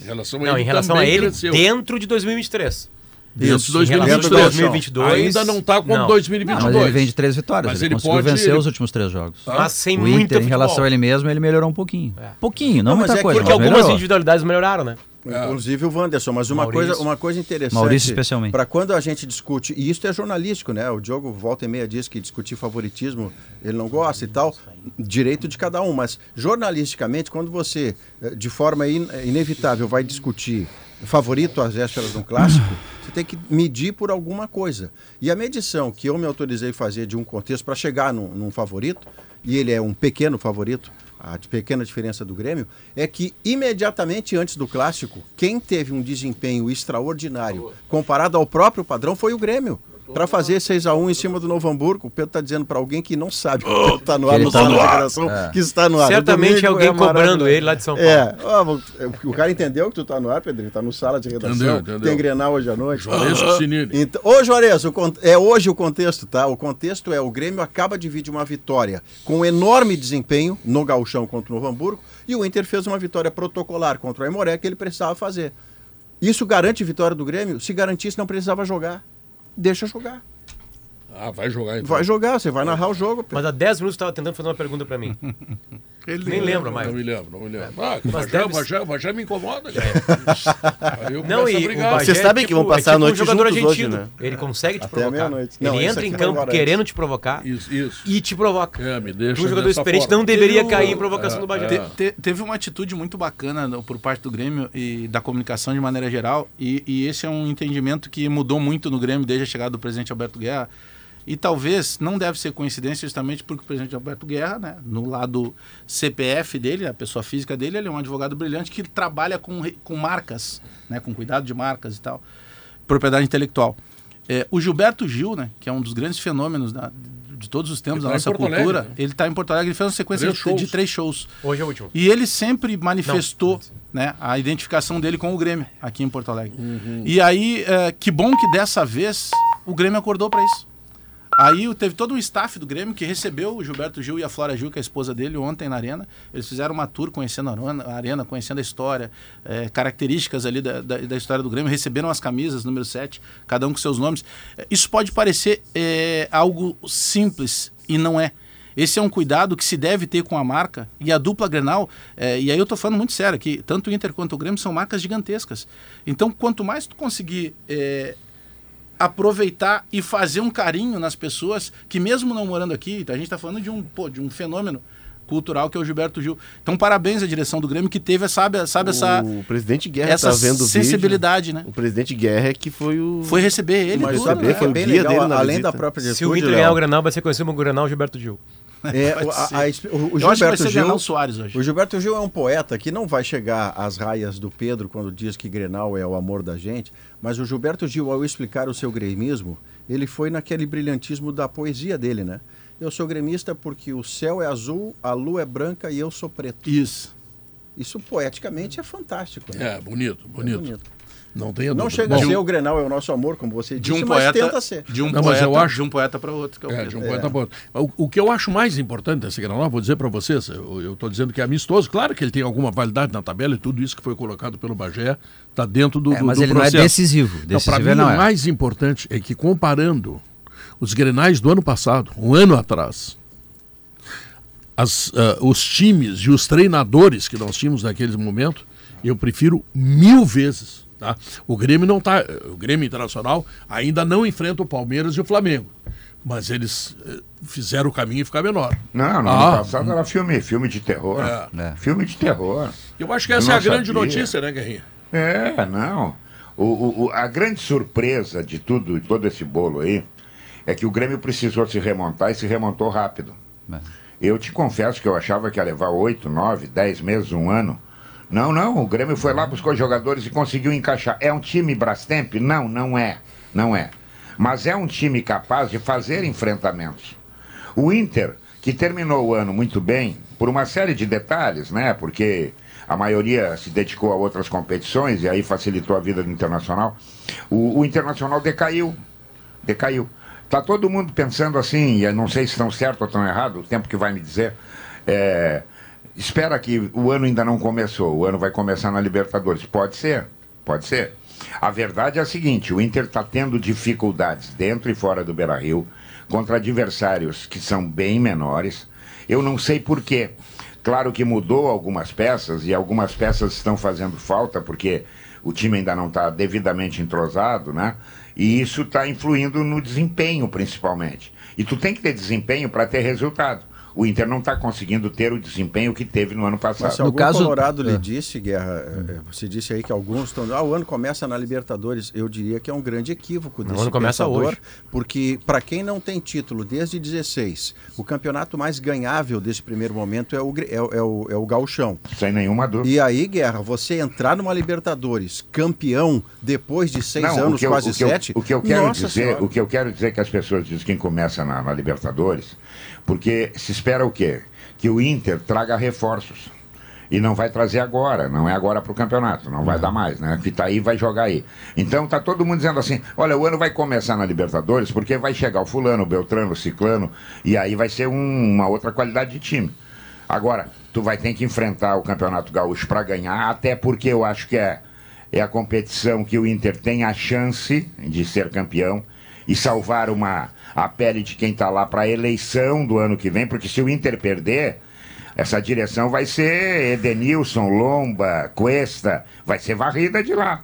Em relação a Não, ele em relação a ele, dentro dentro de 2023. Dentro Isso, de Em relação a 2022. 2022, Ainda não está como não. 2022. Não, mas ele vem de três vitórias. Mas ele, ele conseguiu pode- vencer ele- os últimos três jogos. Mas sem o muita Inter, em futebol. relação a ele mesmo, ele melhorou um pouquinho. Pouquinho, não, Não, mas muita é coisa. que- Porque mas algumas melhorou. individualidades melhoraram, né? Inclusive o Wanderson, mas uma Maurício. coisa, uma coisa interessante. Maurício especialmente. Para quando a gente discute, e isso é jornalístico, né? O Diogo volta e meia diz que discutir favoritismo ele não gosta e tal, direito de cada um, mas jornalisticamente, quando você, eh, de forma in- inevitável, vai discutir favorito às vésperas de um clássico, você tem que medir por alguma coisa. E a medição que eu me autorizei fazer de um contexto para chegar num, num favorito, e ele é um pequeno favorito, a pequena diferença do Grêmio, é que imediatamente antes do clássico, quem teve um desempenho extraordinário comparado ao próprio padrão foi o Grêmio. Para fazer 6 a 1 em cima do Novo Hamburgo, o Pedro está dizendo para alguém que não sabe que está no ar, no tá sala no de ar. redação, que está no ar. Certamente alguém é cobrando ele lá de São Paulo. É, ó, o cara entendeu que tu tá no ar, Pedro, tá no sala de redação, Entendeu, entendeu. tem Grenal hoje à noite. Juarez Sinini. Então, ô Juarez, o con- é hoje o contexto, tá? O contexto é o Grêmio acaba de vir de uma vitória com um enorme desempenho no gauchão contra o Novo Hamburgo e o Inter fez uma vitória protocolar contra o Aimoré que ele precisava fazer. Isso garante vitória do Grêmio? Se garantisse, não precisava jogar. Deixa jogar. Ah, vai jogar então. Vai jogar, você vai narrar o jogo. Pedro. Mas há 10 minutos estava tentando fazer uma pergunta pra mim. Nem lembro mais. Não me lembro, não me lembro. Ah, que o Mas Bajé, deve- o Bajé me incomoda, eu Não, a e. Bagé Vocês é sabem que vão passar a tipo um noite jogador juntos hoje, argentino. né? Ele consegue te Até a provocar. Não, Ele esse entra em campo querendo te provocar Isso, isso. e te provoca. É, me deixa um jogador experiente forma. não deveria Teve um- cair em provocação é, do Bagé. é. Te- te- teve uma atitude muito bacana por parte do Grêmio e da comunicação de maneira geral, e, e esse é um entendimento que mudou muito no Grêmio desde a chegada do presidente Alberto Guerra. E talvez não deve ser coincidência justamente porque o presidente Alberto Guerra, né, no lado CPF dele, a pessoa física dele, ele é um advogado brilhante que trabalha com, com marcas, né, com cuidado de marcas e tal, propriedade intelectual. É, o Gilberto Gil, né, que é um dos grandes fenômenos da- de todos os tempos Ele da tá nossa cultura, Alegre, né? ele está em Porto Alegre, ele fez uma sequência Três de, de três shows. Hoje é o último. E ele sempre manifestou né, a identificação dele com o Grêmio aqui em Porto Alegre. E aí, é, que bom que dessa vez o Grêmio acordou para isso. Aí teve todo um staff do Grêmio que recebeu o Gilberto Gil e a Flora Gil, que é a esposa dele, ontem na Arena. Eles fizeram uma tour conhecendo a arena, a arena conhecendo a história, é, características ali da, da, da história do Grêmio. Receberam as camisas, número 7, cada um com seus nomes. É, Isso pode parecer é, algo simples e não é. Esse é um cuidado que se deve ter com a marca e a dupla Grenal. é, e aí eu tô falando muito sério que tanto o Inter quanto o Grêmio são marcas gigantescas. Então, quanto mais tu conseguir é, aproveitar e fazer um carinho nas pessoas que mesmo não morando aqui, a gente está falando de um, pô, de um fenômeno cultural que é o Gilberto Gil. Então, parabéns à direção do Grêmio que teve, sabe, sabe essa, O presidente Guerra essa tá vendo o vídeo. sensibilidade, né? O presidente Guerra é que foi o. Foi receber ele Mas tudo, sabe, né? foi é o bem dia legal, dele na além visita. da própria Se o Inter ganhar o Granal, vai ser conhecido como Granal Gilberto Gil. é, a- a o, o Eu acho que vai Gilberto ser Gil, Soares hoje. O Gilberto Gil é um poeta que não vai chegar às raias do Pedro quando diz que Grenal é o amor da gente, mas o Gilberto Gil, ao explicar o seu gremismo, ele foi naquele brilhantismo da poesia dele, né? Eu sou gremista porque o céu é azul, a lua é branca e eu sou preto. Isso. Isso poeticamente é fantástico. Né? É, bonito, É bonito. Não tem Não chega Bom, a ser o Grenal é o nosso amor, como você De disse, um mas poeta, tenta ser. de um Não, mas poeta, eu acho- de um poeta para outro, que é o É, de um poeta para outro. O, o que eu acho mais importante desse Granal, vou dizer para vocês, eu estou dizendo que é amistoso, claro que ele tem alguma validade na tabela e tudo isso que foi colocado pelo Bagé está dentro do, É, do- mas do ele processo. não é decisivo. Não, Decisivo para mim, ele não o é. mais importante é que comparando os Grenais do ano passado, um ano atrás, as, ah, os times e os treinadores que nós tínhamos naquele momento, eu prefiro mil vezes. Tá? O Grêmio não tá, o Grêmio Internacional ainda não enfrenta o Palmeiras e o Flamengo. Mas eles eh, fizeram o caminho ficar menor. Não, no Ah. ano passado era filme, filme de terror. É. É. Filme de terror. Eu acho que essa Eu é a não grande sabia. notícia, né, Guerrinha? É, não. O, o- o- a grande surpresa de tudo, de todo esse bolo aí, é que o Grêmio precisou se remontar e se remontou rápido. É. Eu te confesso que eu achava que ia levar oito, nove, dez meses, um ano. Não, não, o Grêmio foi lá, buscou jogadores e conseguiu encaixar. É um time Brastemp? Não, não é. Não é. Mas é um time capaz de fazer enfrentamentos. O Inter, que terminou o ano muito bem, por uma série de detalhes, né? Porque a maioria se dedicou a outras competições e aí facilitou a vida do Internacional. O, o Internacional decaiu. Decaiu. Tá todo mundo pensando assim, e não sei se estão certo ou estão errado, o tempo que vai me dizer. é, espera que o ano ainda não começou, o ano vai começar na Libertadores. Pode ser, pode ser. A verdade é a seguinte: o Inter está tendo dificuldades dentro e fora do Beira Rio contra adversários que são bem menores. Eu não sei porquê. Claro que mudou algumas peças e algumas peças estão fazendo falta porque o time ainda não está devidamente entrosado, né? E isso está influindo no desempenho, principalmente. E tu tem que ter desempenho para ter resultado. O Inter não está conseguindo ter o desempenho que teve no ano Mas passado. se No algum caso- Colorado lhe É. disse, Guerra, é, é, você disse aí que alguns estão. Ah, o ano começa na Libertadores. Eu diria que é um grande equívoco desse ano começa pensador, hoje. porque para quem não tem título desde 16, o campeonato mais ganhável desse primeiro momento é o, é, o- é o, é o Gauchão. Sem nenhuma dúvida. E aí, Guerra, você entrar numa Libertadores campeão depois de seis Não, o anos, que eu- quase o que eu- sete. o que eu quero nossa dizer, Senhora. o que eu quero dizer é que as pessoas dizem quem começa na, na Libertadores, porque se espera o quê? Que o Inter traga reforços. E não vai trazer agora, não é agora para o campeonato, não vai dar mais, né? Que tá aí vai jogar aí. Então tá todo mundo dizendo assim: olha, o ano vai começar na Libertadores porque vai chegar o fulano, o Beltrano, o Ciclano, e aí vai ser um- uma outra qualidade de time. Agora, tu vai ter que enfrentar o Campeonato Gaúcho para ganhar, até porque eu acho que é, é a competição que o Inter tem a chance de ser campeão e salvar uma, a pele de quem está lá para a eleição do ano que vem, porque se o Inter perder, essa direção vai ser Edenilson, Lomba, Cuesta, vai ser varrida de lá.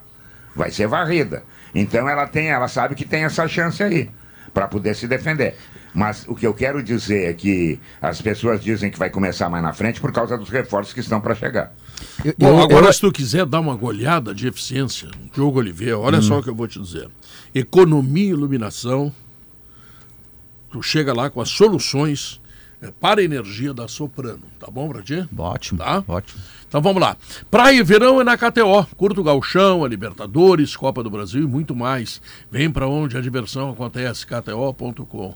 Vai ser varrida. Então ela tem, ela sabe que tem essa chance aí para poder se defender. Mas o que eu quero dizer é que as pessoas dizem que vai começar mais na frente por causa dos reforços que estão para chegar. Eu- Bom, eu- agora eu- se tu quiser dar uma goleada de eficiência, Diogo Oliveira, olha só o que eu vou te dizer. Economia e iluminação, tu chega lá com as soluções eh, para a energia da Soprano, tá bom pra ti? Ótimo, Tá? ótimo. Então vamos lá. Praia e verão é na KTO. Curto Galchão, a Libertadores, Copa do Brasil e muito mais. Vem pra onde a diversão acontece, kto.com.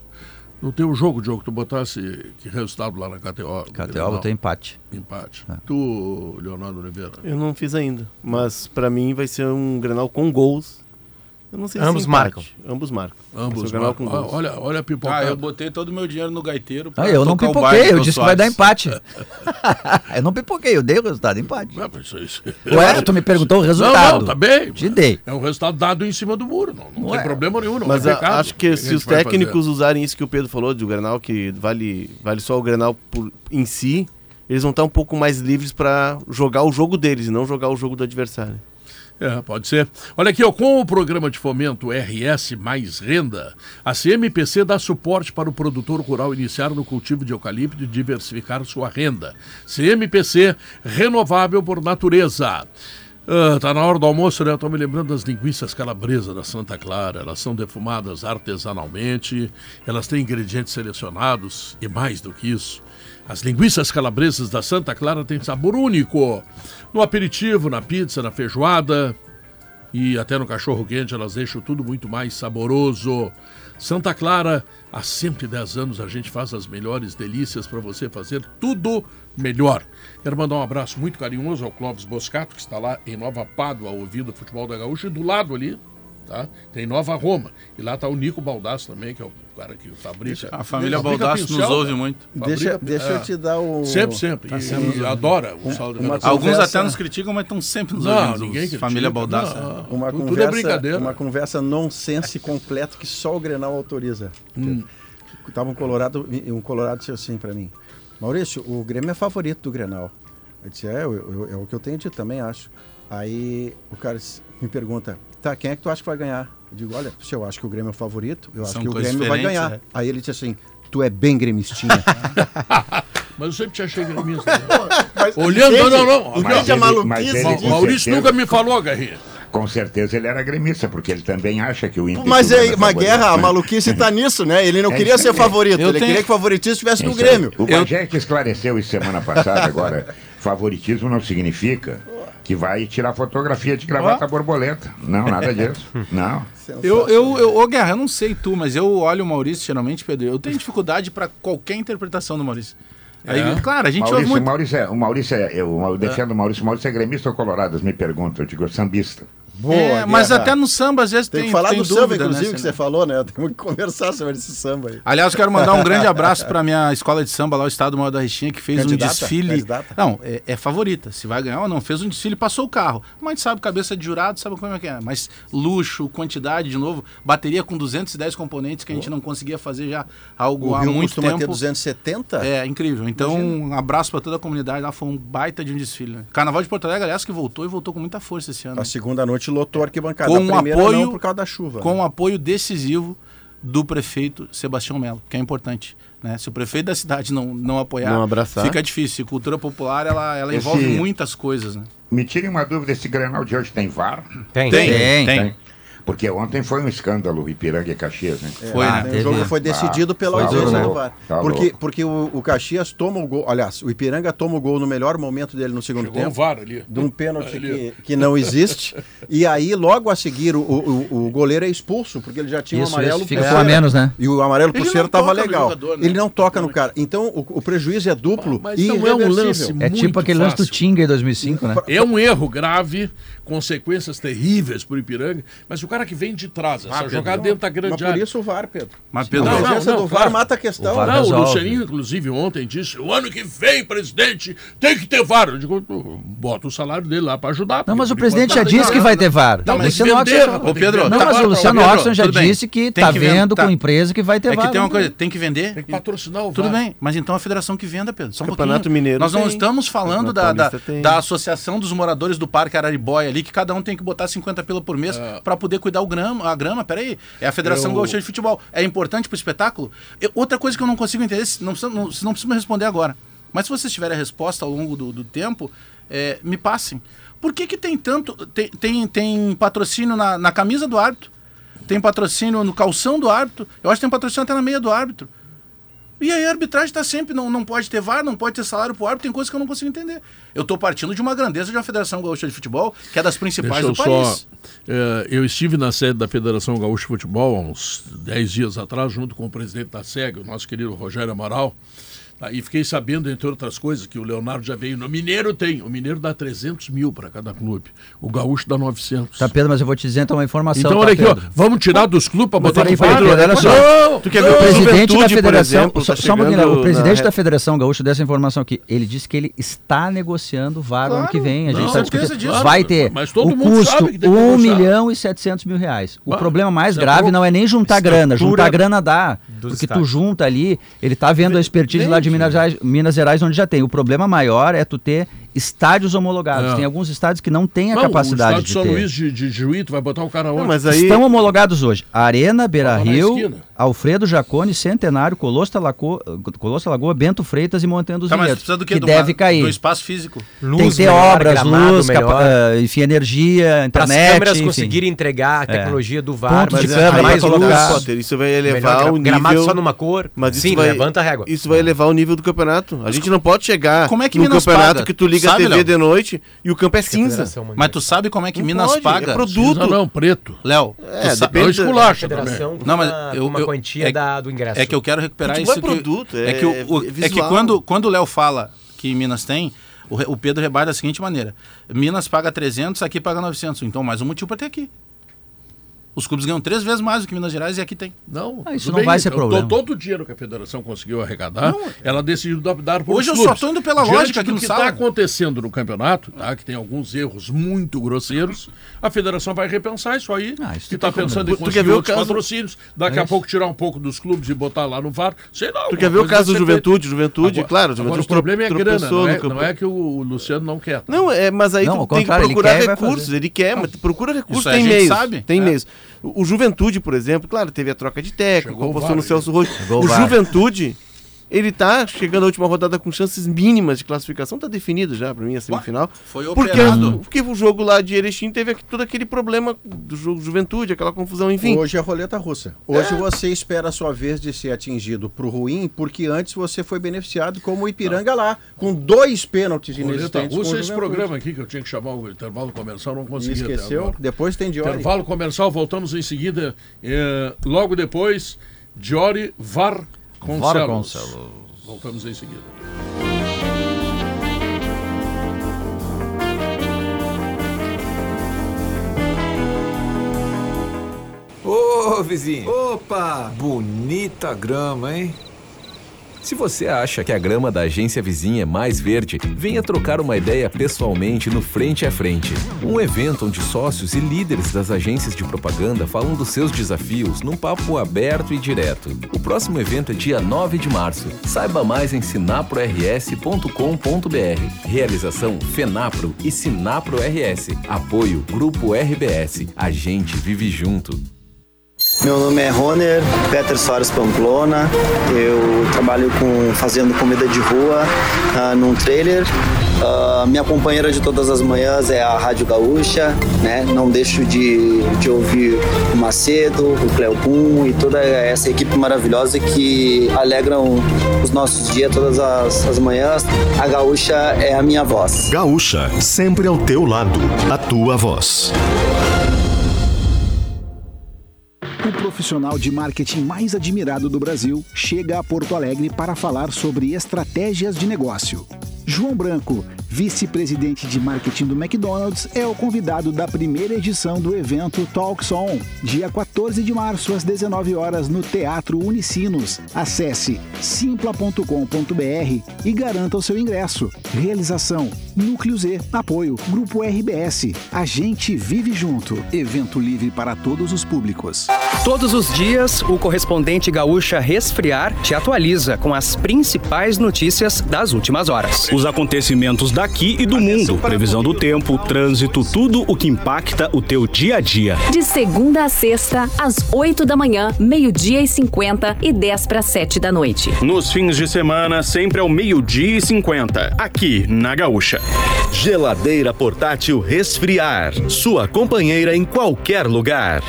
No teu jogo, Diogo, tu botasse que resultado lá na KTO? KTO botei empate. Empate. Tu, Leonardo Oliveira? Eu não fiz ainda. Mas pra mim vai ser um Grenal com gols. Eu não sei Ambos se marcam. Ambos marcam. Ambos. marcam. Ah, olha, olha a pipoca. Ah, eu botei todo o meu dinheiro no gaiteiro Ah, eu não pipoquei, eu disse que vai dar empate. eu não pipoquei, eu dei o resultado, empate. Ah, mas isso- Ué, tu me perguntou o Não, resultado. não, tá bem. Te dei. É um resultado dado em cima do muro. Não, não tem problema nenhum. Não Mas tem a- acho que a se os técnicos usarem isso que o Pedro falou de o Grenal, que vale, vale só o Grenal por- em si, eles vão estar um pouco mais livres pra jogar o jogo deles e não jogar o jogo do adversário. É, pode ser. Olha aqui, ó, com o programa de fomento RS Mais Renda, a CMPC dá suporte para o produtor rural iniciar no cultivo de eucalipto e diversificar sua renda. CMPC, renovável por natureza. Ah, tá na hora do almoço, né? Eu tô me lembrando das linguiças calabresa da Santa Clara. Elas são defumadas artesanalmente, elas têm ingredientes selecionados e mais do que isso. As linguiças calabresas da Santa Clara têm sabor único. No aperitivo, na pizza, na feijoada e até no cachorro quente, elas deixam tudo muito mais saboroso. Santa Clara, há 110 anos a gente faz as melhores delícias para você fazer tudo melhor. Quero mandar um abraço muito carinhoso ao Clóvis Boscato, que está lá em Nova Pádua, ouvindo o futebol da Gaúcha, e do lado ali, tá? Tem Nova Roma. E lá está o Nico Baldasso também, que é o cara que fabrica. A família fabrica Baldasso pincel, nos ouve né? muito. Deixa, Fabrica- deixa é. eu te dar o. Sempre, sempre. E, e adora o saldo de redação. Alguns Conversa- até nos criticam, mas estão sempre nos Não, ouvindo. ninguém critica. Família Baldasso. Não? Uma tudo, conversa, tudo é brincadeira. Uma conversa nonsense completo que só o Grenal autoriza. Hum. Tava um Colorado, um Colorado disse assim para mim, Maurício, o Grêmio é favorito do Grenal. Eu disse, é, eu- eu- é o que eu tenho dito também, acho. Aí o cara me pergunta, Tá, quem é que tu acha que vai ganhar? Eu digo, olha, se eu acho que o Grêmio é o favorito, eu acho São que o Grêmio vai ganhar. né? Aí ele disse assim, tu é bem gremistinha. Mas eu sempre te achei gremista. né? Olhando, não, não, ó. Mas ele- mas ele, Ma- com Maurício certeza- nunca me falou, Garrinha. Com certeza ele era gremista, porque ele também acha que o Inter... Mas é é uma favorito, guerra, a maluquice tá nisso, né? Ele não É queria ser favorito, Eu ele tenho- queria que o favoritismo estivesse no. Grêmio. O Bagé que esclareceu isso semana passada, agora, favoritismo não significa que vai tirar fotografia de gravata borboleta. Não, nada disso. Não. Eu, eu, eu, ô Guerra, eu não sei tu, mas eu olho o Maurício, geralmente, Pedro, eu tenho dificuldade pra qualquer interpretação do Maurício. Aí, claro, a gente ouve Maurício, muito. Maurício é, o Maurício é, eu, eu defendo o Maurício. O Maurício é gremista ou colorado? Me perguntam. Eu digo sambista. Boa, É, mas até no samba, às vezes, Tem tem, que falar tem do samba, dúvida, inclusive, né, que você falou, né? Temos que conversar sobre esse samba aí. Aliás, quero mandar um grande abraço para minha escola de samba lá, o Estado Maior da Restinha, que fez Candidata? um desfile. Candidata? Não, é, é favorita. Se vai ganhar ou não. Fez um desfile, passou o carro. Mas a gente sabe, cabeça de jurado, sabe como é que é. Mas luxo, quantidade, de novo, bateria com 210 componentes que a gente não conseguia fazer já algo O há Rio muito costuma ter tempo. 270? É, incrível. Então, um abraço para toda a comunidade lá. Foi um baita de um desfile. Né? Carnaval de Porto Alegre, aliás, que voltou e voltou com muita força esse ano. A segunda noite lotou a arquibancada. Com a um primeira apoio- não por causa da chuva. com né? o apoio decisivo do prefeito Sebastião Melo, que é importante. Né? Se o prefeito da cidade não, não apoiar, Não abraçar. fica difícil. Cultura popular, ela, ela Esse- envolve muitas coisas. Né? Me tirem uma dúvida, esse Grenal de hoje tem VAR? Tem. Tem. Tem. Porque ontem foi um escândalo, Ipiranga e Caxias, né? Foi, Ah, né? O jogo foi decidido Ah, pela tá ausência louco, do VAR. tá porque louco. porque o, o Caxias toma o gol. Aliás, o Ipiranga toma o gol no melhor momento dele no segundo Chegou o tempo. VAR ali. De um pênalti que, que não existe. e aí, logo a seguir, o, o, o goleiro é expulso, porque ele já tinha Isso, um amarelo isso, fica com a menos, né? E o amarelo por não tava legal. jogador, né? Ele não toca no cara. Então, o, o prejuízo é duplo Mas e não é um lance É tipo aquele lance do fácil. Tinga em 2005, né? É um erro grave, consequências terríveis pro Ipiranga, mas o cara que vem de trás, essa Pedro, jogada dentro da grande Mas por área. isso o VAR, Pedro. Mas, A Pedro, Não, presença não, do VAR claro. mata a questão. O VAR Não, o resolve. Lucianinho, inclusive, ontem disse: o ano que vem, presidente, tem que ter VAR. Eu digo, bota o salário dele lá para ajudar. Não, mas o presidente já disse que vai ter VAR. Não, O mas Luciano Ô, Pedro, Não, mas o Luciano Oxen já tudo disse que Tem tá que vender, vendo tá. com empresa que vai ter É que VAR. tem uma coisa, tem que vender. Tem que patrocinar o Tudo VAR. bem, mas então a federação que venda, Pedro. Só um Campeonato. Mineiro Nós não estamos falando da, associação dos moradores do Parque Araribóia ali, que cada um tem que botar 50 pila por mês pra poder cuidar o grama, a grama. Peraí, é a Federação Eu- Gaúcha de Futebol. É importante pro espetáculo? Eu- outra coisa que eu não consigo entender, se não, precisa- não, não precisam me responder agora. Mas se vocês tiverem a resposta ao longo do, do tempo, é, me passem. Por que, que tem tanto. Tem, tem, tem patrocínio na, na camisa do árbitro? Tem patrocínio no calção do árbitro? Eu acho que tem patrocínio até na meia do árbitro. E aí a arbitragem está sempre, não, não pode ter VAR, não pode ter salário pro árbitro, tem coisas que eu não consigo entender. Eu estou partindo de uma grandeza de uma Federação Gaúcha de Futebol, que é das principais Deixa eu do só. país. eh, eu estive na sede da Federação Gaúcha de Futebol há uns 10 dias atrás, junto com o presidente da SEG, o nosso querido Rogério Amaral. Tá? E fiquei sabendo, entre outras coisas, que o Leonardo já veio. No Mineiro tem. O Mineiro dá 300 mil para cada clube. O Gaúcho dá 900. Tá, Pedro, mas eu vou te dizer então uma informação. então, tá, olha aqui, ó. Vamos tirar dos clubes para botar no VAR? Pedro, olha só. Não, Tu quer O ver o presidente da Juventude, por Federação, exemplo, só, tá só um chegando o presidente na da Federação Gaúcha dessa informação aqui, ele disse que ele está negociando o VAR no ano que vem. A gente não, está discutindo. disso. Vai ter Mas todo o mundo custo sabe que tem que 1 negociar. milhão e 700 mil reais. O Ah, problema mais é grave não é nem juntar grana, juntar grana dá. Porque tu junta ali, ele tá vendo a expertise lá de Minas Gerais, Minas Gerais onde já tem. O problema maior é tu ter estádios homologados. É. Tem alguns estádios que não têm a Não, capacidade o de São ter. Luís de, de Juí, tu vai botar o cara onde? Não, mas aí. Estão homologados hoje. Arena, Beira Rio. Alfredo Jacone, Centenário, Colosso da Lagoa, Colosso Lagoa, Bento Freitas e Montanha dos Tá, mas Vinhedos. precisa do quê? que Do deve ma- cair. Do espaço físico. Tem que ter melhor, obras, gramado luz, capa- ah, enfim, energia, Para as internet, câmeras enfim. conseguirem entregar a tecnologia do VAR, Ponto de mas câmera, é mais luz, colocar- isso vai elevar o gramado nível. só numa cor. Mas isso Sim, vai, levanta a régua. Isso vai elevar o nível do campeonato. A gente não pode chegar Como é que no campeonato que tu liga Sabe, a TV Léo? de noite e o campo é que cinza. Manda. Mas tu sabe como é que Não Minas pode, paga? É produto. Não, não, preto. Léo, É, depende Não da- esculacha também. federação Não, mas eu- uma eu- quantia é- da, do ingresso. É que eu quero recuperar Futebol isso. é que- produto, é, é- que, o, o- é é que quando, quando o Léo fala que Minas tem, o, o Pedro rebate da seguinte maneira: Minas paga 300, aqui paga 900. Então, mais um motivo para ter aqui. Os clubes ganham três vezes mais do que Minas Gerais e aqui tem. Não, Ah, isso não vai ser problema. Todo o dinheiro que a federação conseguiu arrecadar, ela decidiu dar- dar para Hoje os eu só clubes. tô indo pela Diante lógica aqui do no que está acontecendo no campeonato, tá, que tem alguns erros muito grosseiros, a federação vai repensar isso aí, Ah, isso que não está como. pensando em conseguir ver o outros caso- patrocínios, daqui É a pouco tirar um pouco dos clubes e botar lá no VAR, sei lá. Tu quer ver o caso do Juventude? Juventude, claro, o Agora, Juventude o problema é a grana, não é, não é que o Luciano não quer. tá? Não, é, mas aí Não, tu tem que procurar recursos. Ele quer, mas procura recursos, tem meios. sabe. Tem É. meios. O, Juventude, por exemplo, claro, teve a troca de técnico, apostou no hein? Celso. Chegou o. Juventude, ele tá chegando à última rodada com chances mínimas de classificação, tá definido já pra mim a semifinal. Foi Porque, operado. porque o jogo lá de Erechim teve aqui- todo aquele problema do jogo Juventude, aquela confusão, enfim. Hoje é roleta russa. Hoje você espera a sua vez de ser atingido pro ruim, porque antes você foi beneficiado como o Ipiranga lá, com dois pênaltis Roleta inexistentes. Russa com é esse programa aqui que eu tinha que chamar o intervalo comercial, não consegui até esqueceu? agora. Depois tem Diori. Intervalo comercial, voltamos em seguida. eh, logo depois, Diori Varconcelos. Vasconcelos. Voltamos em seguida. Ô, vizinho. Opa! Bonita grama, hein? Se você acha que a grama da agência vizinha é mais verde, venha trocar uma ideia pessoalmente no Frente a Frente. Um evento onde sócios e líderes das agências de propaganda falam dos seus desafios num papo aberto e direto. O próximo evento é dia 9 de março. Saiba mais em sinaprors.com.br. Realização Fenapro e Sinapro RS. Apoio Grupo RBS. A gente vive junto. Meu nome é Roner Peter Soares Pamplona. Eu trabalho com fazendo comida de rua ah, num trailer. Ah, minha companheira de todas as manhãs é a Rádio Gaúcha, né? Não deixo de, de ouvir o Macedo, o Cleopum e toda essa equipe maravilhosa que alegram os nossos dias todas as, as manhãs. A Gaúcha é a minha voz. Gaúcha, sempre ao teu lado. A tua voz. Profissional de marketing mais admirado do Brasil chega a Porto Alegre para falar sobre estratégias de negócio. João Branco, vice-presidente de marketing do McDonald's, é o convidado da primeira edição do evento Talks On, dia 14 de março às 19 horas no Teatro Unicinos. Acesse simpla.com.br e garanta o seu ingresso. Realização Núcleo Z, apoio Grupo RBS. A gente vive junto. Evento livre para todos os públicos. Todos os dias, o correspondente gaúcha Resfriar te atualiza com as principais notícias das últimas horas. Os acontecimentos daqui e do mundo, previsão do tempo, trânsito, tudo o que impacta o teu dia a dia. De segunda a sexta, às 8 da manhã, meio-dia e 50 e 10 para 7 da noite. Nos fins de semana, sempre ao meio-dia e 50, aqui na Gaúcha. Geladeira portátil Resfriar. Sua companheira em qualquer lugar.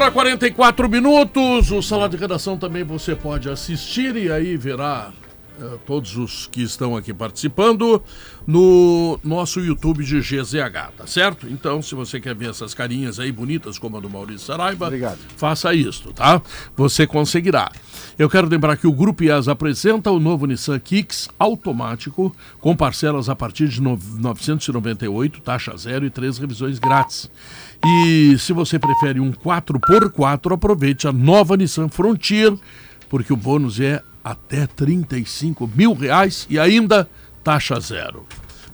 Hora e 44 minutos. O Sala de Redação também você pode assistir e aí verá eh, todos os que estão aqui participando no nosso YouTube de GZH, tá certo? Então, se você quer ver essas carinhas aí bonitas como a do Maurício Saraiva, Obrigado. faça isto, tá? Você conseguirá. Eu quero lembrar que o Grupo IAS apresenta o novo Nissan Kicks automático com parcelas a partir de no- 998, taxa zero e três revisões grátis. E se você prefere um 4x4, aproveite a nova Nissan Frontier, porque o bônus é até 35 mil reais e ainda taxa zero.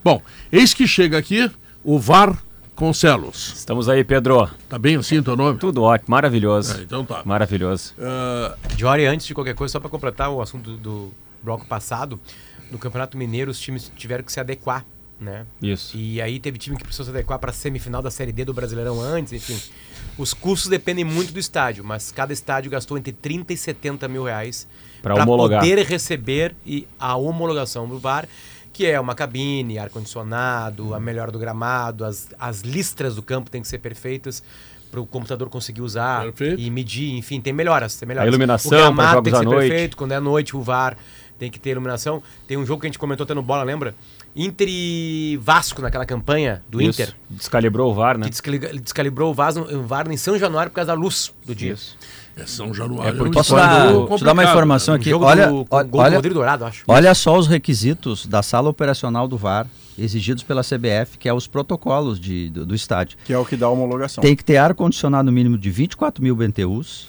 Bom, eis que chega aqui o VAR Concelos. Estamos aí, Pedro. Tá bem assim teu nome? Tudo ótimo, maravilhoso. É, então tá. Maravilhoso. Diori, antes de qualquer coisa, só para completar o assunto do, do bloco passado, no Campeonato Mineiro os times tiveram que se adequar, né? Isso. E aí teve time que precisou se adequar para a semifinal da Série D do Brasileirão antes, enfim. Os custos dependem muito do estádio, mas cada estádio gastou entre 30 e 70 mil reais homologar. poder receber e a homologação do VAR, que é uma cabine, ar-condicionado, a melhora do gramado, as, as listras do campo têm que ser perfeitas para o computador conseguir usar Perfeito. e medir, enfim, tem melhoras, tem melhoras. A iluminação o gramado tem que jogos ser à noite. perfeito, quando é noite o VAR tem que ter iluminação. Tem um jogo que a gente comentou até no Bola, lembra? Inter e Vasco naquela campanha do Isso. Inter. Descalibrou o VAR, né? Que descalibrou o VAR, o VAR em São Januário por cause da luz do dia. É São Januário. É porque Posso dar, te dar uma informação aqui? Olha, do- olha, do Rodrigo Dourado, acho. olha só os requisitos da sala operacional do VAR exigidos pela CBF, que é os protocolos de, do, do estádio. Que é o que dá a homologação. Tem que ter ar-condicionado mínimo de 24 mil BNTUs,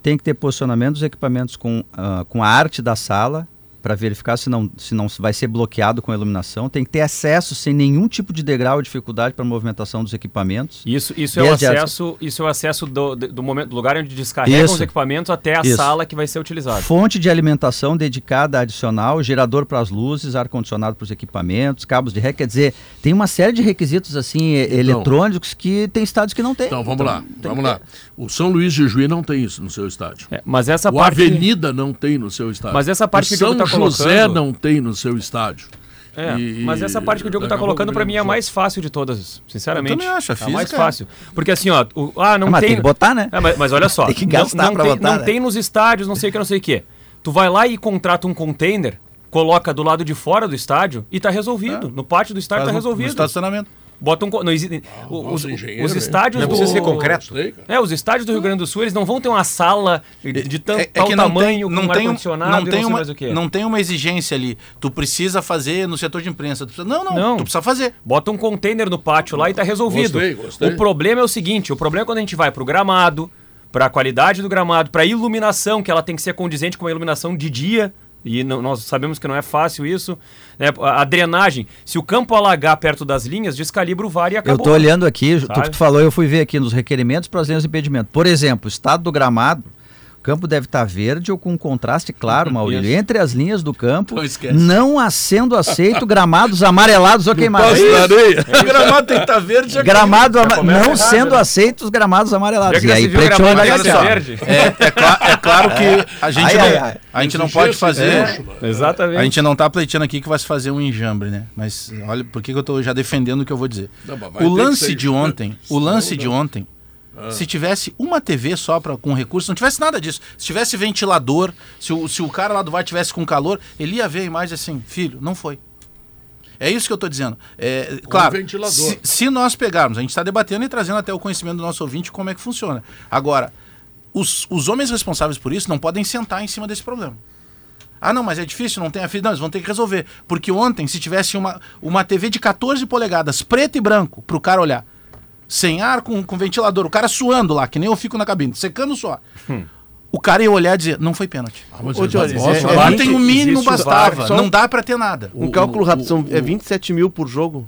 tem que ter posicionamento dos equipamentos com, ah, com a arte da sala, para verificar se não, se não vai ser bloqueado com a iluminação, tem que ter acesso sem nenhum tipo de degrau ou dificuldade para a movimentação dos equipamentos. Isso, isso é o Desde a- acesso, isso é o acesso do, do, momento, do lugar onde descarregam Isso. os equipamentos até a Isso. sala que vai ser utilizada. Fonte de alimentação dedicada adicional, gerador para as luzes, ar-condicionado para os equipamentos, cabos de ré. Quer dizer, tem uma série de requisitos assim e- eletrônicos que tem estados que não tem. Então, vamos lá, vamos lá. O São Luís de Juí não tem isso no seu estádio. É, mas essa o parte- Avenida não tem no seu estádio. Mas essa parte o que São tá José não tem no seu estádio. É, E- mas essa parte que o Diogo tá pouco colocando pra mim é a mais fácil de todas, sinceramente. Eu também acho, a É a mais física é. fácil. Porque assim, ó, o- ah, não Ah, mas tem... tem que botar, né? É, mas, mas olha só, Tem que não- gastar não, pra tem, botar, não né? tem nos estádios, não sei o que, não sei o que. Tu vai lá e contrata um container, coloca do lado de fora do estádio e tá resolvido. No pátio do estádio Faz tá no- resolvido. no estacionamento. Bota um. Não, existe- o- os, os estádios Não do. precisa ser concreto. É, os estádios do Rio Grande do Sul, eles não vão ter uma sala de, de tam- É, é tamanho, tem, não com tem, um- ar-condicionado não tem não uma, mais o quê. não tem uma exigência ali. Tu precisa fazer no setor de imprensa. Tu precisa- não, não, Não. tu precisa fazer. Bota um container no pátio lá e tá resolvido. Gostei, gostei. O problema é o seguinte, o problema é quando a gente vai pro gramado, pra qualidade do gramado, pra iluminação, que ela tem que ser condizente com a iluminação de dia, e não- nós sabemos que não é fácil isso. né? A, a drenagem, se o campo alagar perto das linhas, descalibra o VAR e Eu acabou. estou olhando aqui, tu, Sabe? tu falou, eu fui ver aqui nos requerimentos para as linhas de impedimento. Por exemplo, o estado do gramado, o campo deve estar verde ou com um contraste claro, Maurílio. Isso. Entre as linhas do campo, Então não sendo aceito gramados amarelados ou queimados. O gramado tem que estar verde. já Gramado ama- não errado, sendo né? aceitos gramados amarelados. E aí vai ser gaiola. verde. É, é, cla- é claro que a gente Ai, não, ai, ai. A gente não pode fazer. mano. Exatamente. A gente não tá pleiteando aqui que vai se fazer um enjambre, né? Mas olha, por que, que eu tô já defendendo o que eu vou dizer? Não, o lance de enjambre. ontem, o lance de ontem, se tivesse uma TV só pra, com recurso, não tivesse nada disso. Se tivesse ventilador, se o, se o cara lá do VAR tivesse com calor, ele ia ver a imagem assim, filho, não foi. É isso que eu tô dizendo. É, claro, se, se nós pegarmos, a gente está debatendo e trazendo até o conhecimento do nosso ouvinte como é que funciona. Agora, os, os homens responsáveis por isso não podem sentar em cima desse problema. Ah, não, mas é difícil, não tem a. Não, eles vão ter que resolver. Porque ontem, se tivesse uma, uma TV de 14 polegadas, preto e branco, pro cara olhar, sem ar, com, com ventilador, o cara suando lá, que nem eu fico na cabine, secando só. O cara ia olhar e dizer, não foi pênalti. Ah, mas Ô, não é- é Ontem o mínimo bastava. VAR, só Não dá pra ter nada. Um O- cálculo o- rápido, são, o- é 27 mil por jogo?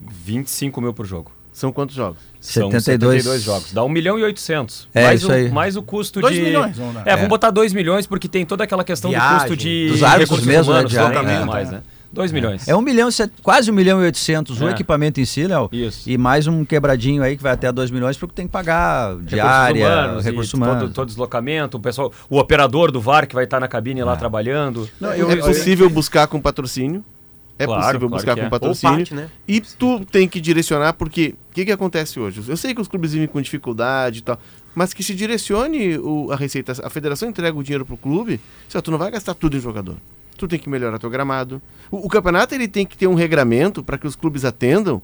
25 mil por jogo. São quantos jogos? São 72. 72 jogos. Dá 1 milhão e 800. É, mais isso o, aí. Mais o custo Dois de... milhões, vamos dar. É, É. vamos botar 2 milhões, porque tem toda aquela questão do Viagem, custo de... dos árbitros mesmo, né, humanos, de também, árbitro. mais, né? 2 milhões. É um milhão, e quase um milhão e oitocentos o É. equipamento em si, Léo. Isso. E mais um quebradinho aí que vai até 2 milhões, porque tem que pagar Recursos diária, humanos, recursos humanos. Todo, todo deslocamento, o pessoal, o operador do VAR que vai estar na cabine lá trabalhando. Não, é possível buscar com patrocínio. É Claro, possível claro buscar com é. patrocínio. parte, né? E tu tem que direcionar, porque o que, que acontece hoje? Eu sei que os clubes vivem com dificuldade e tal, mas que se direcione o- a receita. A federação entrega o dinheiro pro clube, só tu não vai gastar tudo em jogador. Tu tem que melhorar teu gramado. O, o campeonato ele tem que ter um regramento para que os clubes atendam,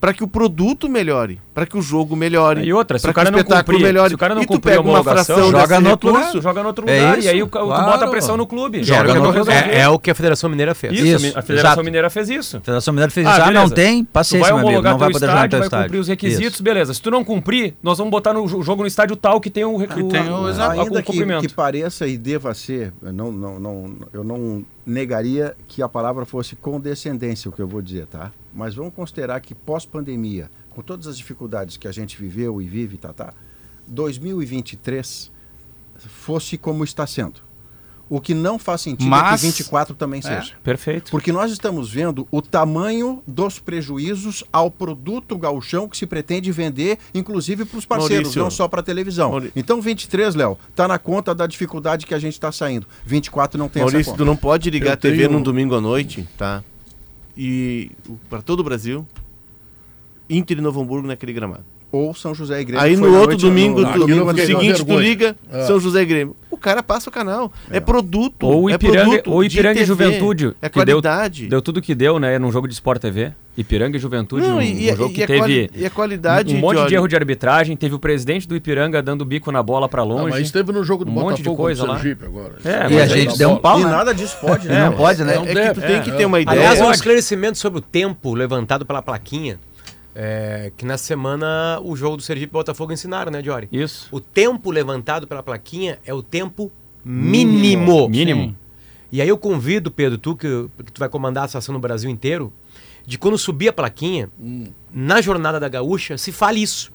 para que o produto melhore, para que o jogo melhore. E outra, se o cara que não cumprir, melhore. se o cara não e cumprir uma fração joga no outro recurso, lugar. Joga no outro É lugar e isso, aí o, claro. bota a pressão no clube. Joga no. É, é o que a Federação Mineira fez. Isso, Isso, a Federação exato. Mineira fez isso. A Federação Mineira fez Ah, isso. Ah, não tem? Tu Paciência, vai meu amigo. Não vai poder jogar no estádio, teu vai estádio. cumprir os requisitos, Isso. beleza. Se tu não cumprir, nós vamos botar no jo- jogo no estádio tal que tem o, recu- tem o- a- exato. a- Ainda o que, pareça e deva ser, não, não, não, eu não negaria que a palavra fosse condescendência, o que eu vou dizer, tá? Mas vamos considerar que pós-pandemia, com todas as dificuldades que a gente viveu e vive, tá, tá, 2023 fosse como está sendo. O que não faz sentido é Mas- que 24 também É. seja. Perfeito. Porque nós estamos vendo o tamanho dos prejuízos ao produto gauchão que se pretende vender, inclusive para os parceiros, Maurício. não só para a televisão. Mauri- Então, 23, Léo, tá na conta da dificuldade que a gente está saindo. 24 não tem Maurício, essa tu conta. não pode ligar Eu a TV tenho- num domingo à noite, tá? E para todo o Brasil, Inter e Novo Hamburgo naquele gramado. Ou São José e Grêmio. Aí no outro domingo, no- no fiquei com seguinte, tu liga É. São José e Grêmio. O cara passa o canal. É, produto. Ou o é Ipiranga, produto ou de Ipiranga e TV, Juventude. É que deu, qualidade. deu tudo que deu, né, num jogo de Sport TV. Ipiranga e Juventude, Não, um, e- um jogo e que a teve quali- e a qualidade, um monte Johnny? de erro de arbitragem. Teve o presidente do Ipiranga dando bico na bola pra longe. Ah, mas teve no jogo do um monte de coisa o lá. Sergipe agora. É, E a gente deu um pau, E né? nada disso pode, né? Não pode, né? Não É que tu tem é, que é. ter uma ideia. Aliás, um esclarecimento sobre o tempo levantado pela plaquinha. É, que na semana o jogo do Sergipe e Botafogo ensinaram, né, Diori? Isso. O tempo levantado pela plaquinha é o tempo mínimo. Mínimo. E aí eu convido, Pedro, tu que, que tu vai comandar a situação no Brasil inteiro, de quando subir a plaquinha, na jornada da gaúcha, se fale isso.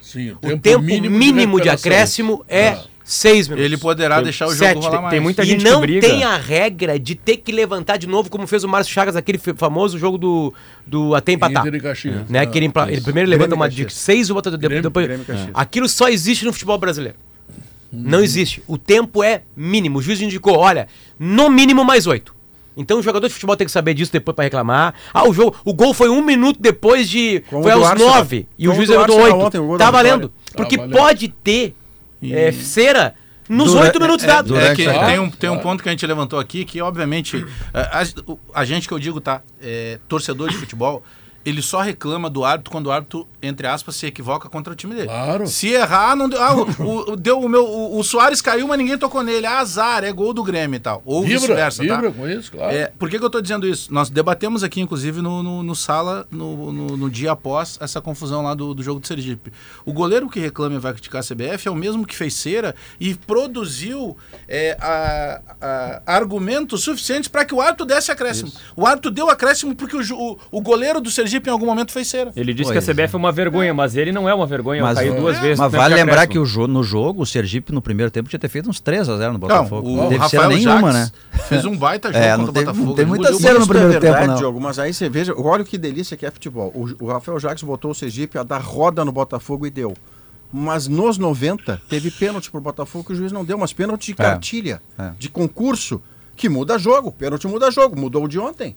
Sim, o O tempo, mínimo, de, recuperação. acréscimo é seis minutos. Ele poderá deixar o jogo Sete. rolar mais. Tem muita e gente que não briga. tem a regra de ter que levantar de novo, como fez o Márcio Chagas naquele f- famoso jogo do, do até empatar. Inter e Caxias. Né? Ah, que ele, ele primeiro Grêmio levanta e uma de seis e o outro de- Grêmio- depois. Grêmio e Caxias. Aquilo só existe no futebol brasileiro. Uhum. Não existe. O tempo é mínimo. O juiz indicou, olha, no mínimo mais oito. Então o jogador de futebol tem que saber disso depois pra reclamar. Ah, o jogo, o gol foi um minuto depois de. Como foi aos nove. E o Como juiz o do levantou oito. Tá valendo. Porque valendo. pode ter é, cera nos oito minutos é, dados. dura- É que a- tem um, tem um ponto que a gente levantou aqui, que obviamente, a, a- o- a gente que eu digo, tá, é, torcedor de futebol, ele só reclama do árbitro quando o árbitro, entre aspas, se equivoca contra o time dele. Claro. Se errar, não deu. Ah, o, o- deu o, meu, o, o Soares caiu, mas ninguém tocou nele. Ah, azar, é gol do Grêmio e tal. Ou Vibra, vice-versa, tá? vibra com isso, claro. É, por que, que eu tô dizendo isso? Nós debatemos aqui, inclusive, no, no, no sala, no, no, no dia após essa confusão lá do, do jogo do Sergipe. O goleiro que reclama e vai criticar a CBF é o mesmo que fez cera e produziu é, a- a- argumentos suficientes para que o árbitro desse acréscimo. O árbitro deu acréscimo porque o, o, o goleiro do Sergipe em algum momento fez cera. Ele disse Pois que a CBF é uma vergonha, mas ele não é uma vergonha. Mas, caiu duas vezes. mas no vale tempo lembrar que o jo no jogo, o Sergipe no primeiro tempo tinha ter feito uns 3x0 no Botafogo. o não teve cera Rafael nenhuma, Jacques né? fez um baita jogo É, contra não o Botafogo. não tem muita cera no primeiro é verdade, tempo, não. Diogo, mas aí você veja, olha que delícia que é futebol. O, o Rafael Jacques botou o Sergipe a dar roda no Botafogo e deu. Mas nos 90 teve pênalti pro Botafogo que o juiz não deu, mas pênalti de cartilha, É. de concurso, que muda jogo. Pênalti muda jogo, mudou o de ontem.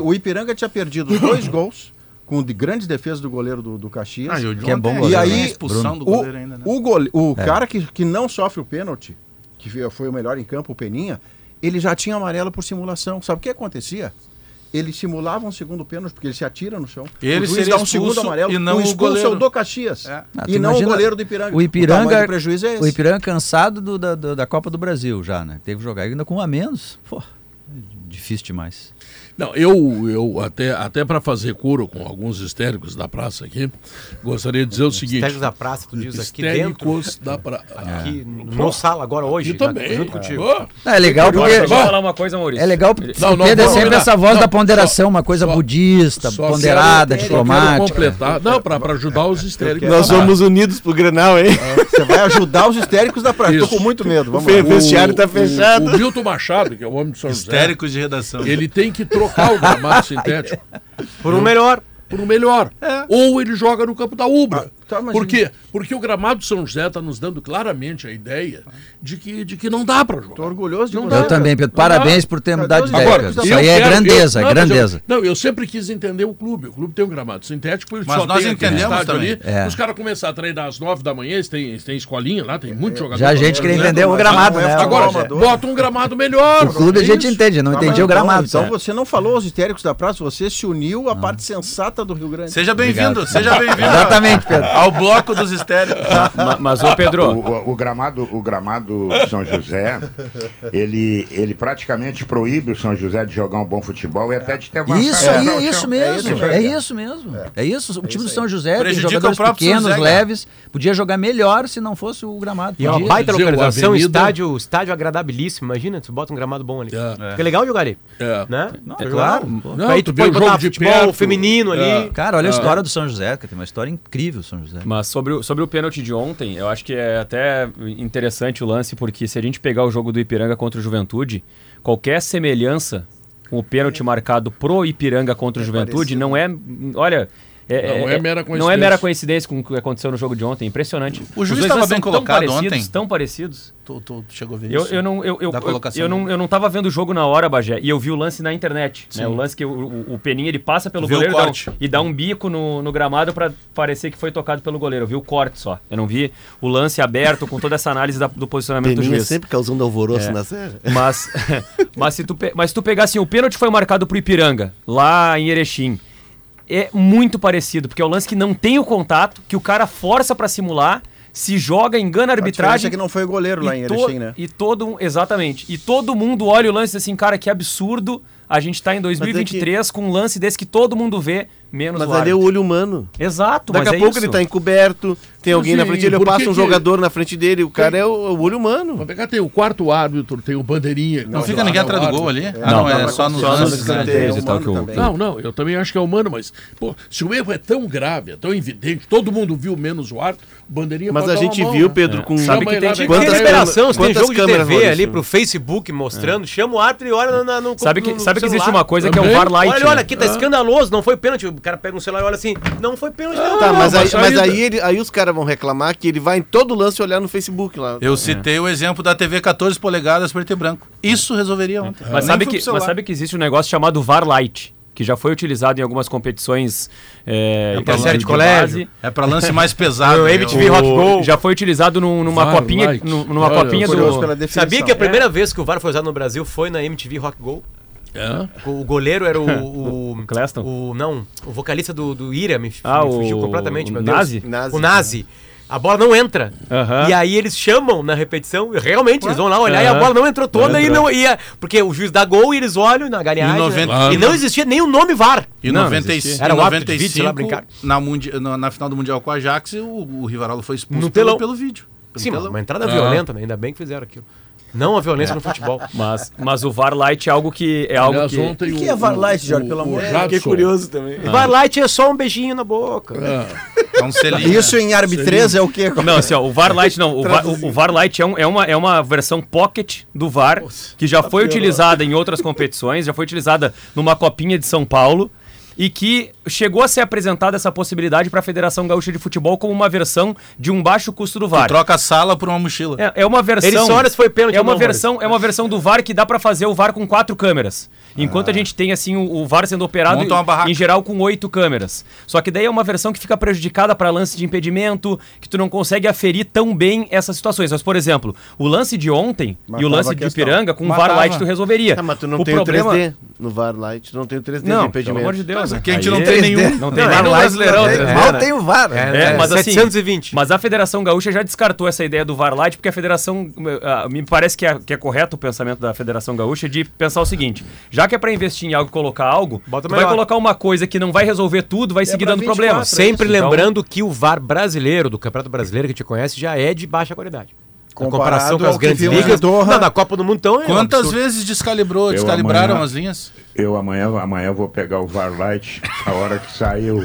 O, o Ipiranga tinha perdido dois gols com de grandes defesas do goleiro do, do Caxias. Ah, e o Que é bom goleiro, E aí, expulsão do o, goleiro ainda, né? o, gole- o É. cara que, que não sofre o pênalti, que foi- o melhor em campo, o Peninha, ele já tinha amarelo por simulação. Sabe o que acontecia? Ele simulava um segundo pênalti, porque ele se atira no chão. Ele o juiz seria dá um segundo expulso amarelo. e não o o é goleiro. o do Caxias. É. Ah, e não o goleiro do Ipiranga. O Ipiranga, do prejuízo é esse. o Ipiranga cansado do- da, do- da Copa do Brasil já, né? Teve que jogar ainda com um a menos. Pô, difícil demais. Não, eu, eu até, até para fazer coro com alguns histéricos da praça aqui, gostaria de dizer o seguinte. Histéricos da praça, tu diz aqui dentro. Histéricos da praça. Aqui no sala agora hoje. E também. Junto contigo. Ah, é legal porque... Deixa eu falar uma coisa, Maurício. É legal porque Não, não, Pedro é vamos sempre essa voz Não, da ponderação, só- uma coisa só- budista, só ponderada, diplomática. completar. Não, para ajudar os histéricos. Nós somos unidos pro Grenal, hein? Você vai ajudar os histéricos da praça. Tô Isso. com muito medo. Vamos lá. fe- vestiário tá fechado. O, o Milton Machado, que é o homem de São José, Histéricos de redação. ele tem que trocar o gramado sintético Por um melhor. por um melhor. Ou ele joga no campo da Ubra. Tá, mas Por quê? Porque o gramado de São José está nos dando claramente a ideia de que, de que não dá para jogar. Tô orgulhoso de Não. Eu também, Pedro. Parabéns por ter mudado de ideia, Agora, Isso aí é quero- grandeza, eu- é não, mas eu- grandeza. não, eu sempre quis entender o clube. O clube tem um gramado sintético, ele Mas só nós tem entendemos também. ali. É. Os caras começaram a treinar às nove da manhã, eles têm, eles têm escolinha lá, tem muito jogador. Já a gente queria né? entender o gramado, é né? Agora, bota um gramado melhor. O clube a é gente entende, não entendi o gramado. Então, você não falou aos histéricos da praça, você se uniu à parte sensata do Rio Grande. Seja bem-vindo, seja bem-vindo. Exatamente, Pedro. Ao bloco dos histéricos. Ma- Mas, ô Pedro, O, o- o gramado, o gramado São José, ele, ele praticamente proíbe o São José de jogar um bom futebol e até de ter avançado Isso aí, é isso chão. mesmo. isso, É é. isso mesmo. É isso. O time do São José tem Prejudica jogadores próprio São pequenos, José, leves. Podia jogar melhor se não fosse o gramado. E é uma baita localização, Avenida- estádio, estádio agradabilíssimo. Imagina, tu bota um gramado bom ali. É. Fica legal jogar ali. É. Né? É claro. Não, Aí tu tu pode o botar jogo de futebol perto. feminino ali. É. Cara, olha a história do São José, cara, tem uma história incrível, São José. Mas sobre o, sobre o pênalti de ontem, eu acho que é até interessante o lance, porque se a gente pegar o jogo do Ipiranga contra o Juventude, qualquer semelhança com o pênalti marcado pro Ipiranga contra o Juventude não é. Olha. Não é mera Não é mera coincidência com o que aconteceu no jogo de ontem. Impressionante. O juiz Os dois estava bem são tão colocado parecidos, ontem. Tão parecidos. Tu, tu chegou a ver Eu, isso? eu, não, eu, eu, Da eu, colocação eu não, eu não tava vendo o jogo na hora, Bagé, e eu vi o lance na internet. Né? O lance que o, o, o Peninha ele passa pelo goleiro e dá um- e dá um bico no, no gramado pra parecer que foi tocado pelo goleiro. Eu vi o corte só. Eu não vi o lance aberto com toda essa análise da- do posicionamento do Peninha juiz. sempre causando alvoroço É. na série. Mas, mas, se tu, pe- mas se tu pegar assim, o pênalti foi marcado pro Ipiranga, lá em Erechim. É muito parecido, porque é o lance que não tem o contato, que o cara força pra simular, se joga, engana a A arbitragem. é que não foi o goleiro lá e em to- Erechim, né? E todo, exatamente. E todo mundo olha o lance e diz assim, cara, que absurdo. A gente tá em 2023 com um lance desse que todo mundo vê, menos Mas o ali é o olho humano. Exato, Daqui mas a é pouco isso. ele tá encoberto, tem alguém Mas na frente dele, passa que um que- jogador na frente dele, o cara é o, o olho humano. Vamos pegar, tem o quarto árbitro, tem o bandeirinha. Não fica ninguém atrás do gol ali? É, Ah, não, é só nos lances, né? e tal que o- Não, não, eu também acho que é humano, mas pô, se o erro é tão grave, é tão evidente, todo mundo viu menos o árbitro, o bandeirinha Mas a gente viu, né? Pedro, com- Chama Sabe que tem se tem Quantas jogo de câmeras, TV ali pro Facebook mostrando, chama o árbitro e olha no, na- no Sabe que- no sabe que existe uma coisa que é o? VAR Lite, Olha, né? olha, aqui tá escandaloso, não foi pênalti. O cara pega um celular e olha assim, não foi pênalti. não, Tá, não, mas, aí, mas aí, ele- aí os caras vão reclamar que ele vai em todo lance olhar no Facebook lá. Eu citei o exemplo da TV 14 polegadas preto e branco. Isso resolveria ontem. Mas sabe, que, mas sabe que existe um negócio chamado VAR Lite, que já foi utilizado em algumas competições é, É pra de série de base. colégio. É pra lance mais pesado. O né? MTV O- Rock Go já foi utilizado num- numa VAR copinha, num- numa Olha, copinha do pela Sabia que a primeira vez que o VAR foi usado no Brasil foi na MTV Rock Go? É? O goleiro era o. o Cleston? O, não, o vocalista do, do Ira me, Ah, me fugiu o- completamente, o meu Deus. Nazi? O Nazi. A bola não entra. E aí eles chamam na repetição, e realmente, eles vão lá olhar e a bola não entrou toda Não e não ia. Porque o juiz dá gol e eles olham na galinhagem. Em né? 90 E não existia nem o nome VAR. Em Não, 95. Era o árbitro de vídeo, sei lá, 95 brincar. na, mundi na, na final do Mundial com a Ajax, o, o Rivarolo foi expulso No pelo, pelo vídeo. Pelo Sim, telão. uma entrada Ah. violenta, né? Ainda bem que fizeram aquilo. Não a violência no futebol. Mas, mas o VAR Lite é algo que é algo Aliás, que O que é VAR Lite, o- Jorge, pelo amor de Deus? Fiquei curioso também. Ah. VAR Light é só um beijinho na boca. É um selinho. Isso em arbitreza é o quê? Não, assim, ó, o VAR Lite não. O VAR, o, VAR Lite é, um- é uma, é uma versão pocket do VAR que já foi utilizada em outras competições, já foi utilizada numa copinha de São Paulo e que chegou a ser apresentada essa possibilidade para a Federação Gaúcha de Futebol como uma versão de um baixo custo do VAR. Tu troca a sala por uma mochila. É, é uma versão. Ele só olha se foi pênalti é uma não, versão, é uma versão do VAR que dá pra fazer o VAR com quatro câmeras. Enquanto a gente tem assim o, o VAR sendo operado em geral com oito câmeras. Só que daí é uma versão que fica prejudicada para lance de impedimento, que tu não consegue aferir tão bem essas situações. Mas por exemplo, o lance de ontem e o lance de. Ipiranga com o. VAR Lite tu resolveria. Ah, mas tu não o tem problema... o 3D no VAR Lite, tu não tem o 3D Não, de impedimento. pelo amor de Deus. Aqui a gente não é- tem nenhum. Não tem VAR Brasileirão. não tem. 3D, Mal tem o VAR. É, mas assim, 720. mas a Federação Gaúcha já descartou essa ideia do VAR Lite, porque a Federação. ah, me parece que é, que é correto o pensamento da Federação Gaúcha de pensar o seguinte: já que é pra investir em algo e colocar algo, Bota tu vai colocar uma coisa que não vai resolver tudo, vai seguir pra dando 24, problema. Sempre Então, lembrando que o VAR brasileiro, do Campeonato Brasileiro que a gente conhece, já é de baixa qualidade. Na Comparado comparação com as grandes ligas. na Copa do Mundo, então. É Quantas absurdo. vezes descalibrou, descalibraram amanhã- as linhas? Eu amanhã, amanhã vou pegar o VAR Lite a hora que saiu,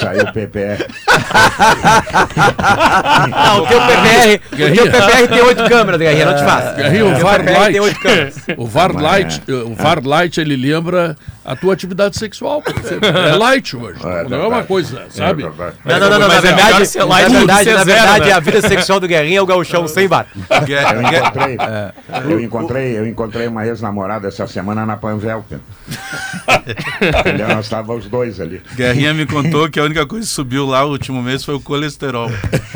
saiu o PPR. Ah, o teu PPR, o teu PPR tem oito câmeras, Guerrinha, não te faço. Guerrinho, o teu VAR PPR tem oito Lite, câmeras. o VAR Mas- Lite, o VAR Lite, ele lembra a tua atividade sexual. É light hoje, não é uma coisa, sabe? É verdade. Não, não, não, não, na Mas é verdade, na light que verdade, na verdade, né? a vida sexual do Guerrinha é o gauchão sem VAR. Eu encontrei, eu encontrei, eu encontrei uma ex-namorada essa semana na Panvelpen. Nós estávamos os dois ali. Guerrinha me contou que a única coisa que subiu lá o último mês foi o colesterol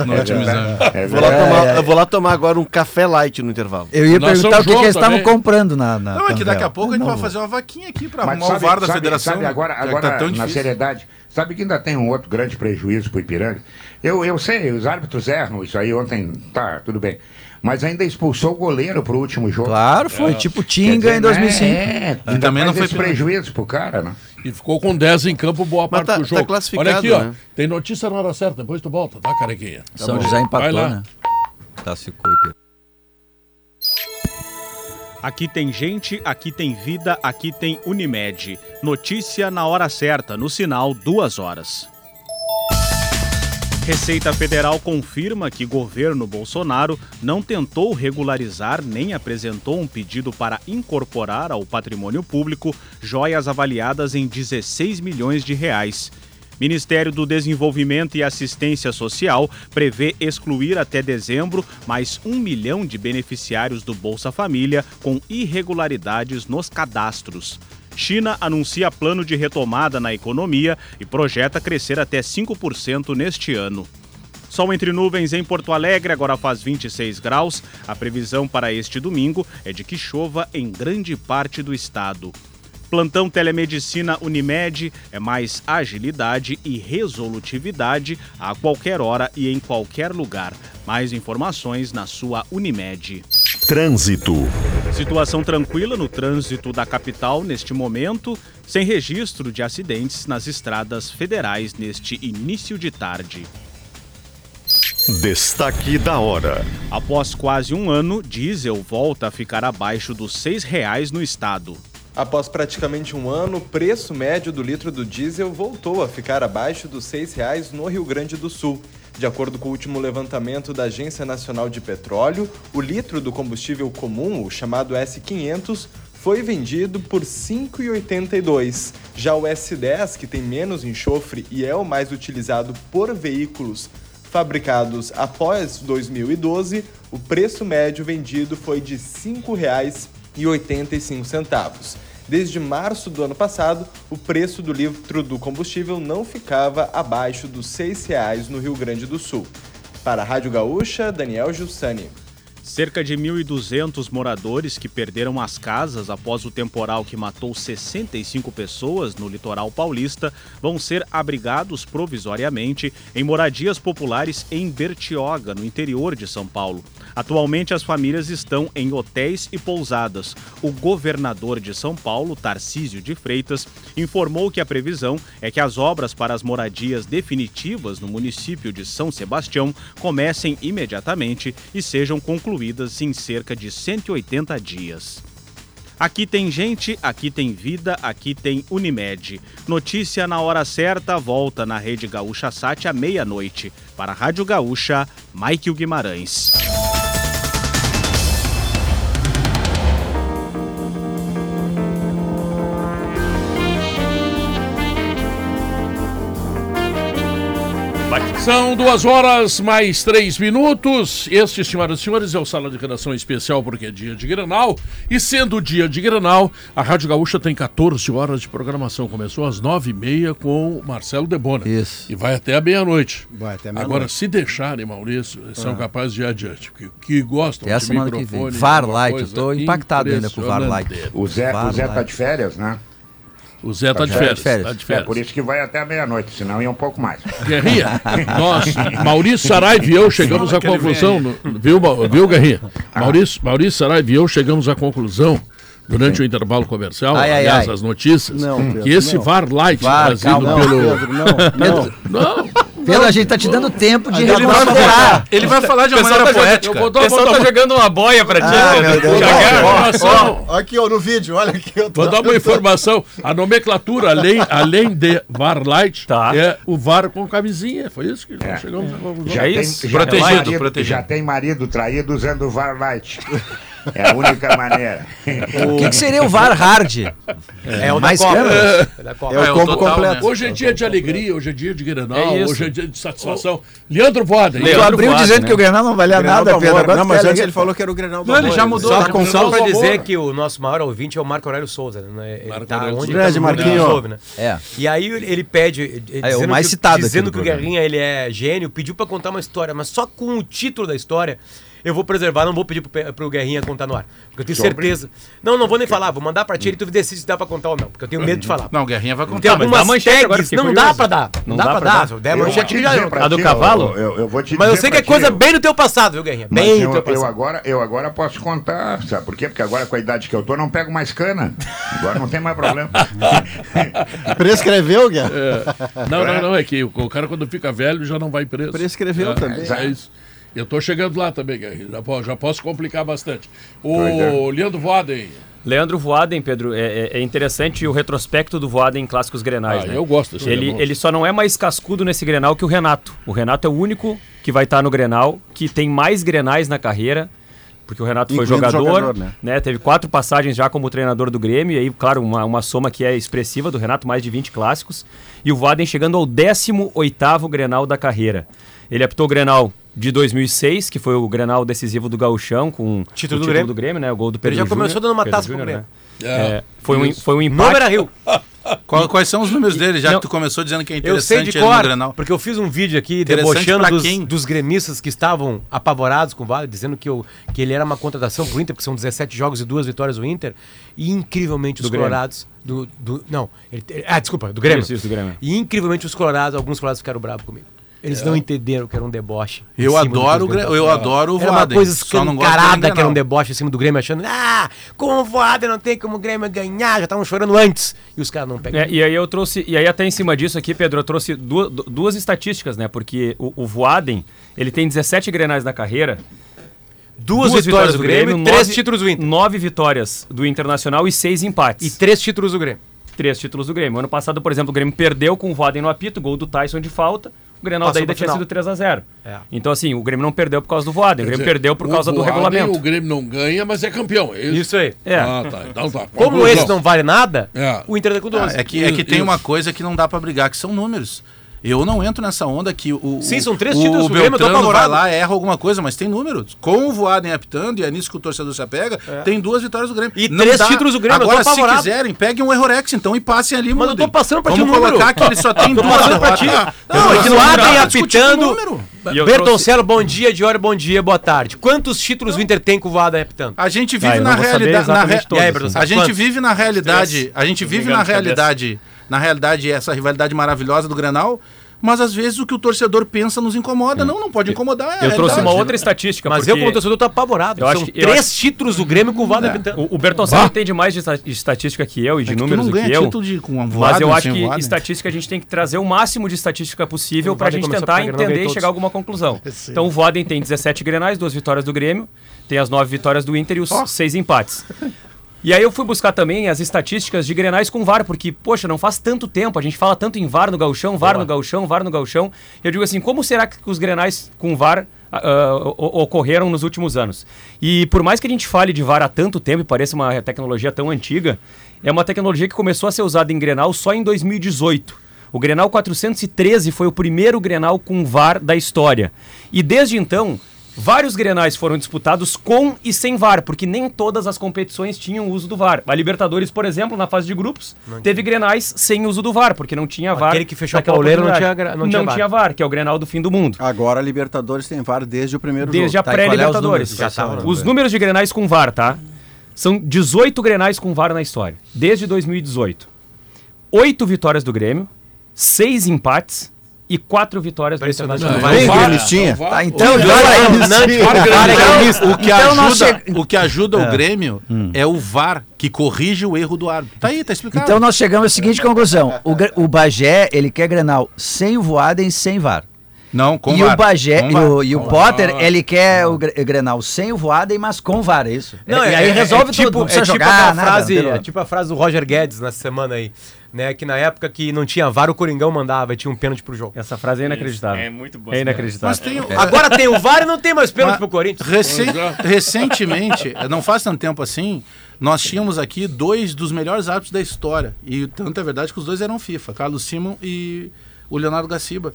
no último exame. É Vou lá, tomar, eu vou lá tomar agora um café light no intervalo. Eu ia Nós perguntar o que, que eles estavam comprando na. na Não, é que daqui a pouco a gente vai fazer uma vaquinha aqui pra Mas arrumar o VAR da federação. sabe agora, que agora tá tão na difícil. seriedade, sabe que ainda tem um outro grande prejuízo pro Ipiranga? Eu, eu sei, os árbitros erram isso aí ontem, tá, tudo bem. Mas ainda expulsou o goleiro pro último jogo. Claro, foi tipo Quer Tinga dizer, em 2005. É, E também não foi esse prejuízo pro cara, né? E ficou com 10 em campo boa Mas parte tá- do tá jogo. classificado, Olha aqui, ó. né? Tem notícia na hora certa, depois tu volta, tá, carequinha? Tá São bom. José Vai empatou, lá. né? Classificou o Ipiranga. Aqui tem gente, aqui tem vida, aqui tem Unimed. Notícia na hora certa, no sinal duas horas. Receita Federal confirma que governo Bolsonaro não tentou regularizar nem apresentou um pedido para incorporar ao patrimônio público joias avaliadas em 16 milhões de reais. Ministério do Desenvolvimento e Assistência Social prevê excluir até dezembro mais um milhão de beneficiários do Bolsa Família com irregularidades nos cadastros. China anuncia plano de retomada na economia e projeta crescer até 5% neste ano. Sol entre nuvens em Porto Alegre, agora faz 26 graus. A previsão para este domingo é de que chova em grande parte do estado. Plantão Telemedicina Unimed é mais agilidade e resolutividade a qualquer hora e em qualquer lugar. Mais informações na sua Unimed. Trânsito. Situação tranquila no trânsito da capital neste momento, sem registro de acidentes nas estradas federais neste início de tarde. Destaque da hora. Após quase um ano, diesel volta a ficar abaixo dos 6 reais no estado. Após praticamente um ano, o preço médio do litro do diesel voltou a ficar abaixo dos R$ 6,00 no Rio Grande do Sul. De acordo com o último levantamento da Agência Nacional de Petróleo, o litro do combustível comum, o chamado S500, foi vendido por R$ 5,82. Já o S10, que tem menos enxofre e é o mais utilizado por veículos fabricados após 2012, o preço médio vendido foi de R$ 5,85. Desde março do ano passado, o preço do litro do combustível não ficava abaixo dos R$ 6,00 no Rio Grande do Sul. Para a Rádio Gaúcha, Daniel Giussani. Cerca de 1.200 moradores que perderam as casas após o temporal que matou 65 pessoas no litoral paulista vão ser abrigados provisoriamente em moradias populares em Bertioga, no interior de São Paulo. Atualmente, as famílias estão em hotéis e pousadas. O governador de São Paulo, Tarcísio de Freitas, informou que a previsão é que as obras para as moradias definitivas no município de São Sebastião comecem imediatamente e sejam concluídas em cerca de 180 dias. Aqui tem gente, aqui tem vida, aqui tem Unimed. Notícia na hora certa volta na Rede Gaúcha Sat à meia-noite. Para a Rádio Gaúcha, Michael Guimarães. São duas horas mais três minutos. Este, senhoras e senhores, é o Sala de Redação Especial porque é dia de Grenal. E sendo dia de Grenal, a Rádio Gaúcha tem 14 horas de programação. Começou às nove e meia com o Marcelo Debona. Isso. E vai até a meia-noite. Vai até Agora, meia-noite. se deixarem, Maurício, são Ah. capazes de ir adiante. Que, que gostam Até a de semana que microfone. vem. VAR é Light, eu tô impactado ainda com o VAR Light. impressionante. O Zé, o Zé tá de férias, né? O Zé tá de férias. Tá de É, férias. por isso que vai até a meia-noite, senão ia um pouco mais. Guerrinha, nós, Maurício Saraiva e eu chegamos à conclusão, viu, viu Guerrinha? Maurício, Maurício Saraiva e eu chegamos à conclusão, durante o intervalo comercial, Ai, ai, aliás, ai. as notícias, Não, Pedro, que esse não. VAR Light VAR, trazido calma, pelo... Pedro, não, não. Pedro, a gente tá te dando tempo de Ele vai falar- ele vai falar de uma maneira tá poética. O pessoal tá jogando uma boia pra ti, Ah, meu Deus. Informação. Aqui, ó, no vídeo, olha aqui. Eu tô Vou dar uma informação. A nomenclatura, além, além de VAR Light, é o VAR com camisinha. Foi isso que nós chegamos conclusão. Já tem, já tem marido, Já tem marido traído usando o VAR Light. É a única maneira. O que, que seria o VAR Hard? É o da mais Copa. É da Copa. É o É o combo total, completo. né? Hoje é dia de alegria, hoje é dia de Grenal, É hoje é dia de satisfação. Leandro Voda. Tu abriu dizendo que o Grenal não valia Grenal nada, Pedro. Agora Não, mas antes ele falou que era o Grenal do Não, ele já mudou. Só já com. Só pra dizer que o nosso maior ouvinte é o Marco Aurélio Souza, né? Ele Marco tá Aurélio onde Souza. Grande Marquinho. né? É. E aí ele pede, eh, É, o dizendo, mais que, citado dizendo do que o. Guerrinha ele é gênio, pediu pra contar uma história, mas só com o título da história eu vou preservar, não vou pedir pro, pro Guerrinha contar no ar. Porque eu tenho Sobre? certeza. Não, não vou nem falar, vou mandar pra ti e tu decide se dá pra contar ou não, porque eu tenho medo de falar. Não, Guerrinha vai Tem contar. algumas dá manchete agora, tags, fiquei não dá pra dar. Não, dá, pra dar. Se eu der Eu manchete, já pra A do ti, cavalo? Eu, eu, eu vou te Mas eu sei que é coisa eu- bem do teu passado, viu, Guerrinha? Mas Bem eu, do teu eu passado. agora, eu agora posso contar, sabe por quê? Porque agora com a idade que eu tô, não pego mais cana. Agora não tem mais problema. Prescreveu, Guerra? É. Não, não, não. É que o, o cara, quando fica velho, já não vai preso. Prescreveu É, também. É isso. Eu tô chegando lá também. Já, po- já posso complicar bastante. O é. Leandro Voaden. Leandro Voaden, Pedro, é, é- é interessante o retrospecto do Voaden em clássicos grenais. Ah, né? eu gosto desse ele, ele só não é mais cascudo nesse grenal que o Renato. O Renato é o único que vai estar no grenal, que tem mais grenais na carreira, porque o Renato foi Incluindo jogador, jogador, né? né? Teve quatro passagens já como treinador do Grêmio, e aí, claro, uma, uma soma que é expressiva do Renato, mais de 20 clássicos. E o Vaden chegando ao 18º Grenal da carreira. Ele apitou o Grenal de 2006, que foi o Grenal decisivo do Gauchão, com Título o do título Grêmio. né? O gol do Ele Pedro já Júnior. começou dando uma Pedro taça pro Júnior, Grêmio. né? É, foi, um, foi um empate. Número Rio. Qual- quais são os números dele, já Não, que tu começou dizendo que é Eu sei interessante de ele no cor, Grenal? porque eu fiz um vídeo aqui Interessante debochando dos, quem? dos gremistas que estavam apavorados com o Vale, dizendo que, eu, que ele era uma contratação pro Inter, porque são 17 jogos e duas vitórias do Inter. E incrivelmente os Do Grêmio. colorados... Do, do, não, ele- ele- ah, desculpa, do Grêmio. Isso, isso, do Grêmio. E incrivelmente os colorados, alguns colorados ficaram bravos comigo. Eles É. não entenderam que era um deboche. Eu adoro o Grê- Grêmio eu adoro o Era uma Voaden, coisa escancarada que era um deboche em cima do Grêmio, achando, ah, como o Voaden não tem como o Grêmio ganhar, já estavam chorando antes. E os caras não pegam. É, e aí eu trouxe, e aí até em cima disso aqui, Pedro, eu trouxe duas, du- duas estatísticas, né? Porque o, o Voaden, ele tem 17 grenais na carreira. Duas vitórias do Grêmio e três títulos do Inter. Nove vitórias do Internacional e seis empates. E três títulos do Grêmio. Três títulos do Grêmio. Ano passado, por exemplo, o Grêmio perdeu com o Voaden no apito, gol do Tyson de falta. O Grenal Passou da ida pra tinha sido 3 a 0 É. Então, assim, o Grêmio não perdeu por causa do Voaden, o Grêmio dizer, perdeu por causa do regulamento. O Grêmio não ganha, mas é campeão. é Isso aí. É. Ah, tá. Então tá. Como esse não vale nada, É. o Inter tá com 12. Ah, é que, é que tem Isso. uma coisa que não dá pra brigar, que são números. Eu não entro nessa onda que o, Sim, o- são três o, títulos o do Grêmio, eu tô Beltrano vai lá, erra alguma coisa, mas tem números. Com o Voaden apitando, e é nisso que o torcedor se apega, tem duas vitórias do Grêmio. E três títulos do Grêmio, eu tô Agora, se quiserem, peguem um Errorex, então, e passem ali, Mas eu tô mudem. passando pra ti Vamos o número. colocar que ele só tem duas derrotas. Não, é que no Vamos Adem lá, discutir o apitando. Bertoncello, bom dia, Diori, bom dia, boa tarde. Quantos títulos o Inter tem com o Voaden apitando? A gente Ah, vive na não realidade. re-? A gente vive na realidade. A gente Não vive na realidade. Na realidade, essa rivalidade maravilhosa do Grenal. Mas às vezes o que o torcedor pensa nos incomoda. Não, não pode incomodar. é Eu trouxe realidade. uma outra estatística. Mas porque... eu, como torcedor, tô apavorado. Eu São acho que- eu três acho- títulos do Grêmio com o Voaden apitando. O, o Bertoncello entende mais de, esta- de estatística que eu e de É que tu números não do que ganha eu. título de- com um mas eu acho sem que Voaden. estatística a gente tem que trazer o máximo de estatística possível para a gente tentar entender e chegar a alguma conclusão. Então o Voaden tem 17 grenais, duas vitórias do Grêmio, tem as nove vitórias do Inter e os seis empates. E aí eu fui buscar também as estatísticas de grenais com VAR, porque, poxa, não faz tanto tempo, a gente fala tanto em VAR no gauchão, VAR no gauchão, VAR no gauchão. Eu digo assim, como será que os grenais com VAR o- ocorreram nos últimos anos? E por mais que a gente fale de VAR há tanto tempo e pareça uma tecnologia tão antiga, é uma tecnologia que começou a ser usada em Grenal só em 2018. O Grenal 413 foi o primeiro Grenal com VAR da história. E desde então, vários Grenais foram disputados com e sem VAR, porque nem todas as competições tinham uso do VAR. A Libertadores, por exemplo, na fase de grupos, teve Grenais sem uso do VAR, porque não tinha VAR. Aquele que fechou a pauleira não tinha não não tinha VAR. tinha VAR, que é o Grenal do fim do mundo. Agora a Libertadores tem VAR desde o primeiro Desde jogo. a Tá, qual é os pré-Libertadores. tava, Os né? números de grenais com VAR, tá? São 18 grenais com VAR na história, desde 2018. Oito vitórias do Grêmio, seis empates e quatro vitórias do. Internacional. VAR, gremistinha. VAR. Tá, então, O VAR- que ajuda, o, que ajuda o Grêmio é o VAR, que corrige o erro do árbitro. Tá aí, tá explicado. Então nós chegamos à seguinte conclusão. O, o Bagé, ele quer Grenal sem o Voaden, sem VAR. não, com e VAR. o Bagé, Com e VAR. o, e o Potter, ele quer o Gre- Grenal sem o Voaden, mas com VAR, é isso? Não, e é, aí é- resolve é tipo, tudo, não precisa é tipo jogar aquela nada. frase, pelo- é tipo a frase do Roger Guedes nessa semana aí, né, que na época que não tinha VAR, o Coringão mandava e tinha um pênalti pro jogo. Essa frase é inacreditável. É muito bom. É inacreditável. Mas tem, o- Agora tem o VAR e não tem mais pênalti Mas- pro Corinthians. Recen- recentemente, não faz tanto tempo assim, nós tínhamos aqui dois dos melhores árbitros da história. E tanto é verdade que os dois eram FIFA, Carlos Simon e o Leonardo Gaciba.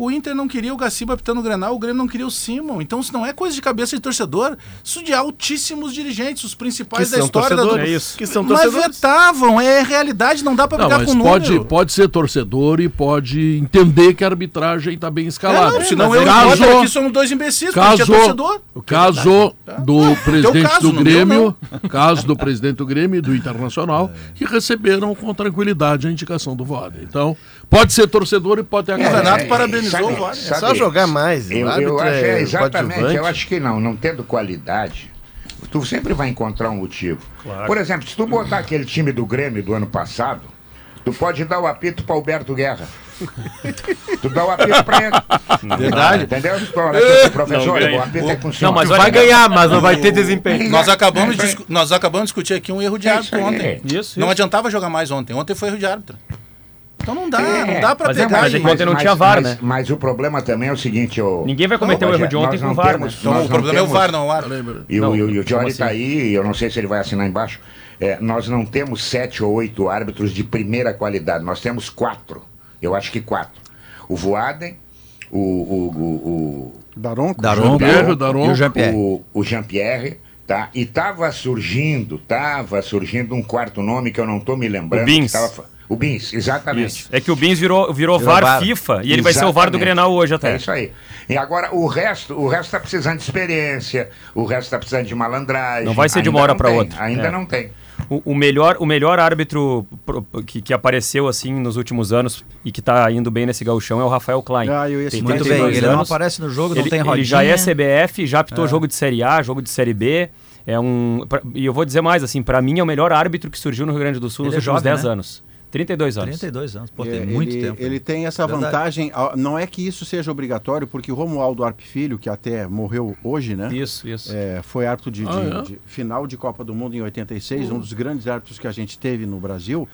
O Inter não queria o Gaciba apitando o Grenal, o Grêmio não queria o Simon. Então isso não é coisa de cabeça de torcedor, isso de altíssimos dirigentes, os principais Que da são história da torcedores, é isso. que são Mas torcedores. vetavam, é realidade, não dá pra Não, brigar mas com pode, número. pode ser torcedor e pode entender que a arbitragem está bem É, escalada. não, senão eu o caso, Potter aqui somos dois imbecis, gente é caso, torcedor. caso do presidente caso, do Grêmio, caso do presidente do Grêmio e do Internacional, que receberam com tranquilidade a indicação do VAR. Então, pode ser torcedor e pode ter O a Renato É, parabenizou sabe- o VAR. É só sabe- jogar mais. Eu, o eu acho, é, é exatamente, eu acho que não, não tendo qualidade, tu sempre vai encontrar um motivo. Por exemplo, se tu botar aquele time do Grêmio do ano passado, tu pode dar o apito para Alberto Guerra. tu dá o apito para ele. Verdade. Entendeu? Olha, professor, Não o apito é com o Não, mas Vai olha- ganhar, mas não vai ter desempenho. Nós acabamos, de nós acabamos de discutir aqui um erro de É árbitro ontem. Isso, Não isso. adiantava jogar mais ontem. Ontem foi erro de árbitro. Então não dá, não dá pra Mas é, pegar mas é ontem não tinha VAR, mas, né? Mas o problema também é o seguinte, ô... Ninguém vai cometer o Não, erro de ontem nós com não o VAR, temos- né? Então, nós o problema é o temos- VAR, não o ar. E, Não, o, e o- e o Johnny assim? tá aí, eu não sei se ele vai assinar embaixo. É, nós não temos sete ou oito árbitros de primeira qualidade, nós temos quatro. Eu acho que quatro. O Voaden, o. o, o, o Daronco, Daronco Jean-Pierre, e Daronco, o Jean-Pierre. o, o Jean-Pierre, tá? E tava surgindo, tava surgindo um quarto nome que eu não tô me lembrando. O Bins. que tava o Bins, exatamente. Isso. É que o Bins virou, virou, Virou VAR, VAR. FIFA e ele vai ser o VAR do Exatamente. Grenal hoje até. É isso aí. E agora o resto, o resto tá precisando de experiência, o resto tá precisando de malandragem. Não vai ser de uma hora não pra tem, outra. Ainda É. não tem. O, o melhor, o melhor árbitro que, que apareceu assim nos últimos anos e que tá indo bem nesse gauchão é o Rafael Klein. Ah, eu ia Tem Muito bem, 32 ele não anos. aparece no jogo, não ele, tem rodinha. ele já é CBF, já apitou É. jogo de Série A, jogo de Série B. É um, pra- e eu vou dizer mais, assim, pra mim é o melhor árbitro que surgiu no Rio Grande do Sul Ele nos é últimos jovem, 10 né? anos. 32 anos. 32 anos, pô, É, tem muito ele, tempo. Ele tem essa Verdade. vantagem, não é que isso seja obrigatório, porque o Romualdo Arp Filho, que até morreu hoje, né? Isso, isso. É, foi árbitro de, de- Ah, é? de final de Copa do Mundo em 86, um dos grandes árbitros que a gente teve no Brasil.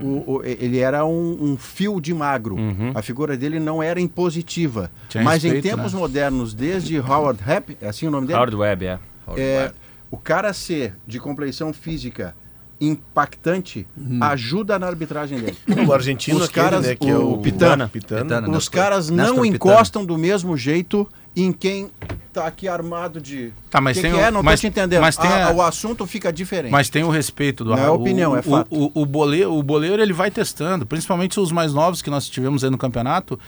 O- o- ele era um, um fio de magro. Uhum. A figura dele não era impositiva. Tinha Mas em respeito, tempos né? modernos, desde Howard Rapp, é assim o nome dele? Howard Webb, é. É, o cara ser de compleição física impactante ajuda na arbitragem dele. O argentino Os aquele, caras, né, que é o o Pitana. Pitana. Pitana. Os Nestor- caras Nestor não Pitana. encostam do mesmo jeito em quem tá aqui armado de. Tá, mas que tem que o- é? Não mas- tô te entendendo. mas tem Ah, a- O assunto fica diferente. Mas tem o respeito do Não é o- opinião, é o- fato. O, o, boleiro, o boleiro ele vai testando, principalmente os mais novos que nós tivemos aí no campeonato.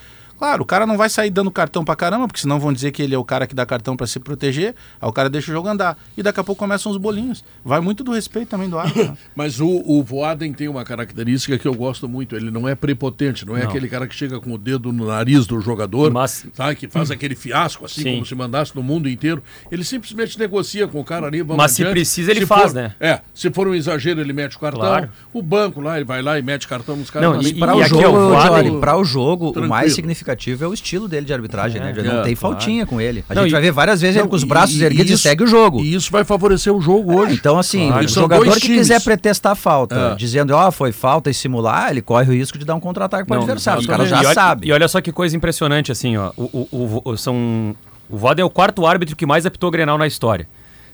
Claro, o cara não vai sair dando cartão pra caramba, porque senão vão dizer que ele é o cara que dá cartão pra se proteger. Aí o cara deixa o jogo andar. E daqui a pouco começam os bolinhos. Vai muito do respeito também do árbitro. né? Mas o, o Voaden tem uma característica que eu gosto muito. Ele não é prepotente, não é Não. aquele cara que chega com o dedo no nariz do jogador, Mas- sabe? Que faz aquele fiasco, assim, Sim. como se mandasse no mundo inteiro. Ele simplesmente negocia com o cara ali. Vamos Mas se adiante. precisa, ele Se faz, for- né? É, se for um exagero, ele mete o cartão. Claro. O banco lá, ele vai lá e mete cartão nos caras. Não, e- Para e o aqui, jogo, ó, o Voaden- Johnny, pra o jogo, o mais significativo é o estilo dele de arbitragem, É, né? Já é, não tem claro. faltinha com ele. A Não, gente e- vai ver várias vezes ele Não, com os e- braços e erguidos isso- e segue o jogo. E isso vai favorecer o jogo hoje. Então, assim, Claro. o jogador que times. quiser pretestar falta, É. dizendo, ó, foi falta e simular, ele corre o risco de dar um contra-ataque para o Não, adversário. Os e- caras e já olha- sabem. E olha só que coisa impressionante, assim, ó. O, o, o, o- são, o Voda é o quarto árbitro que mais apitou Grenal na história.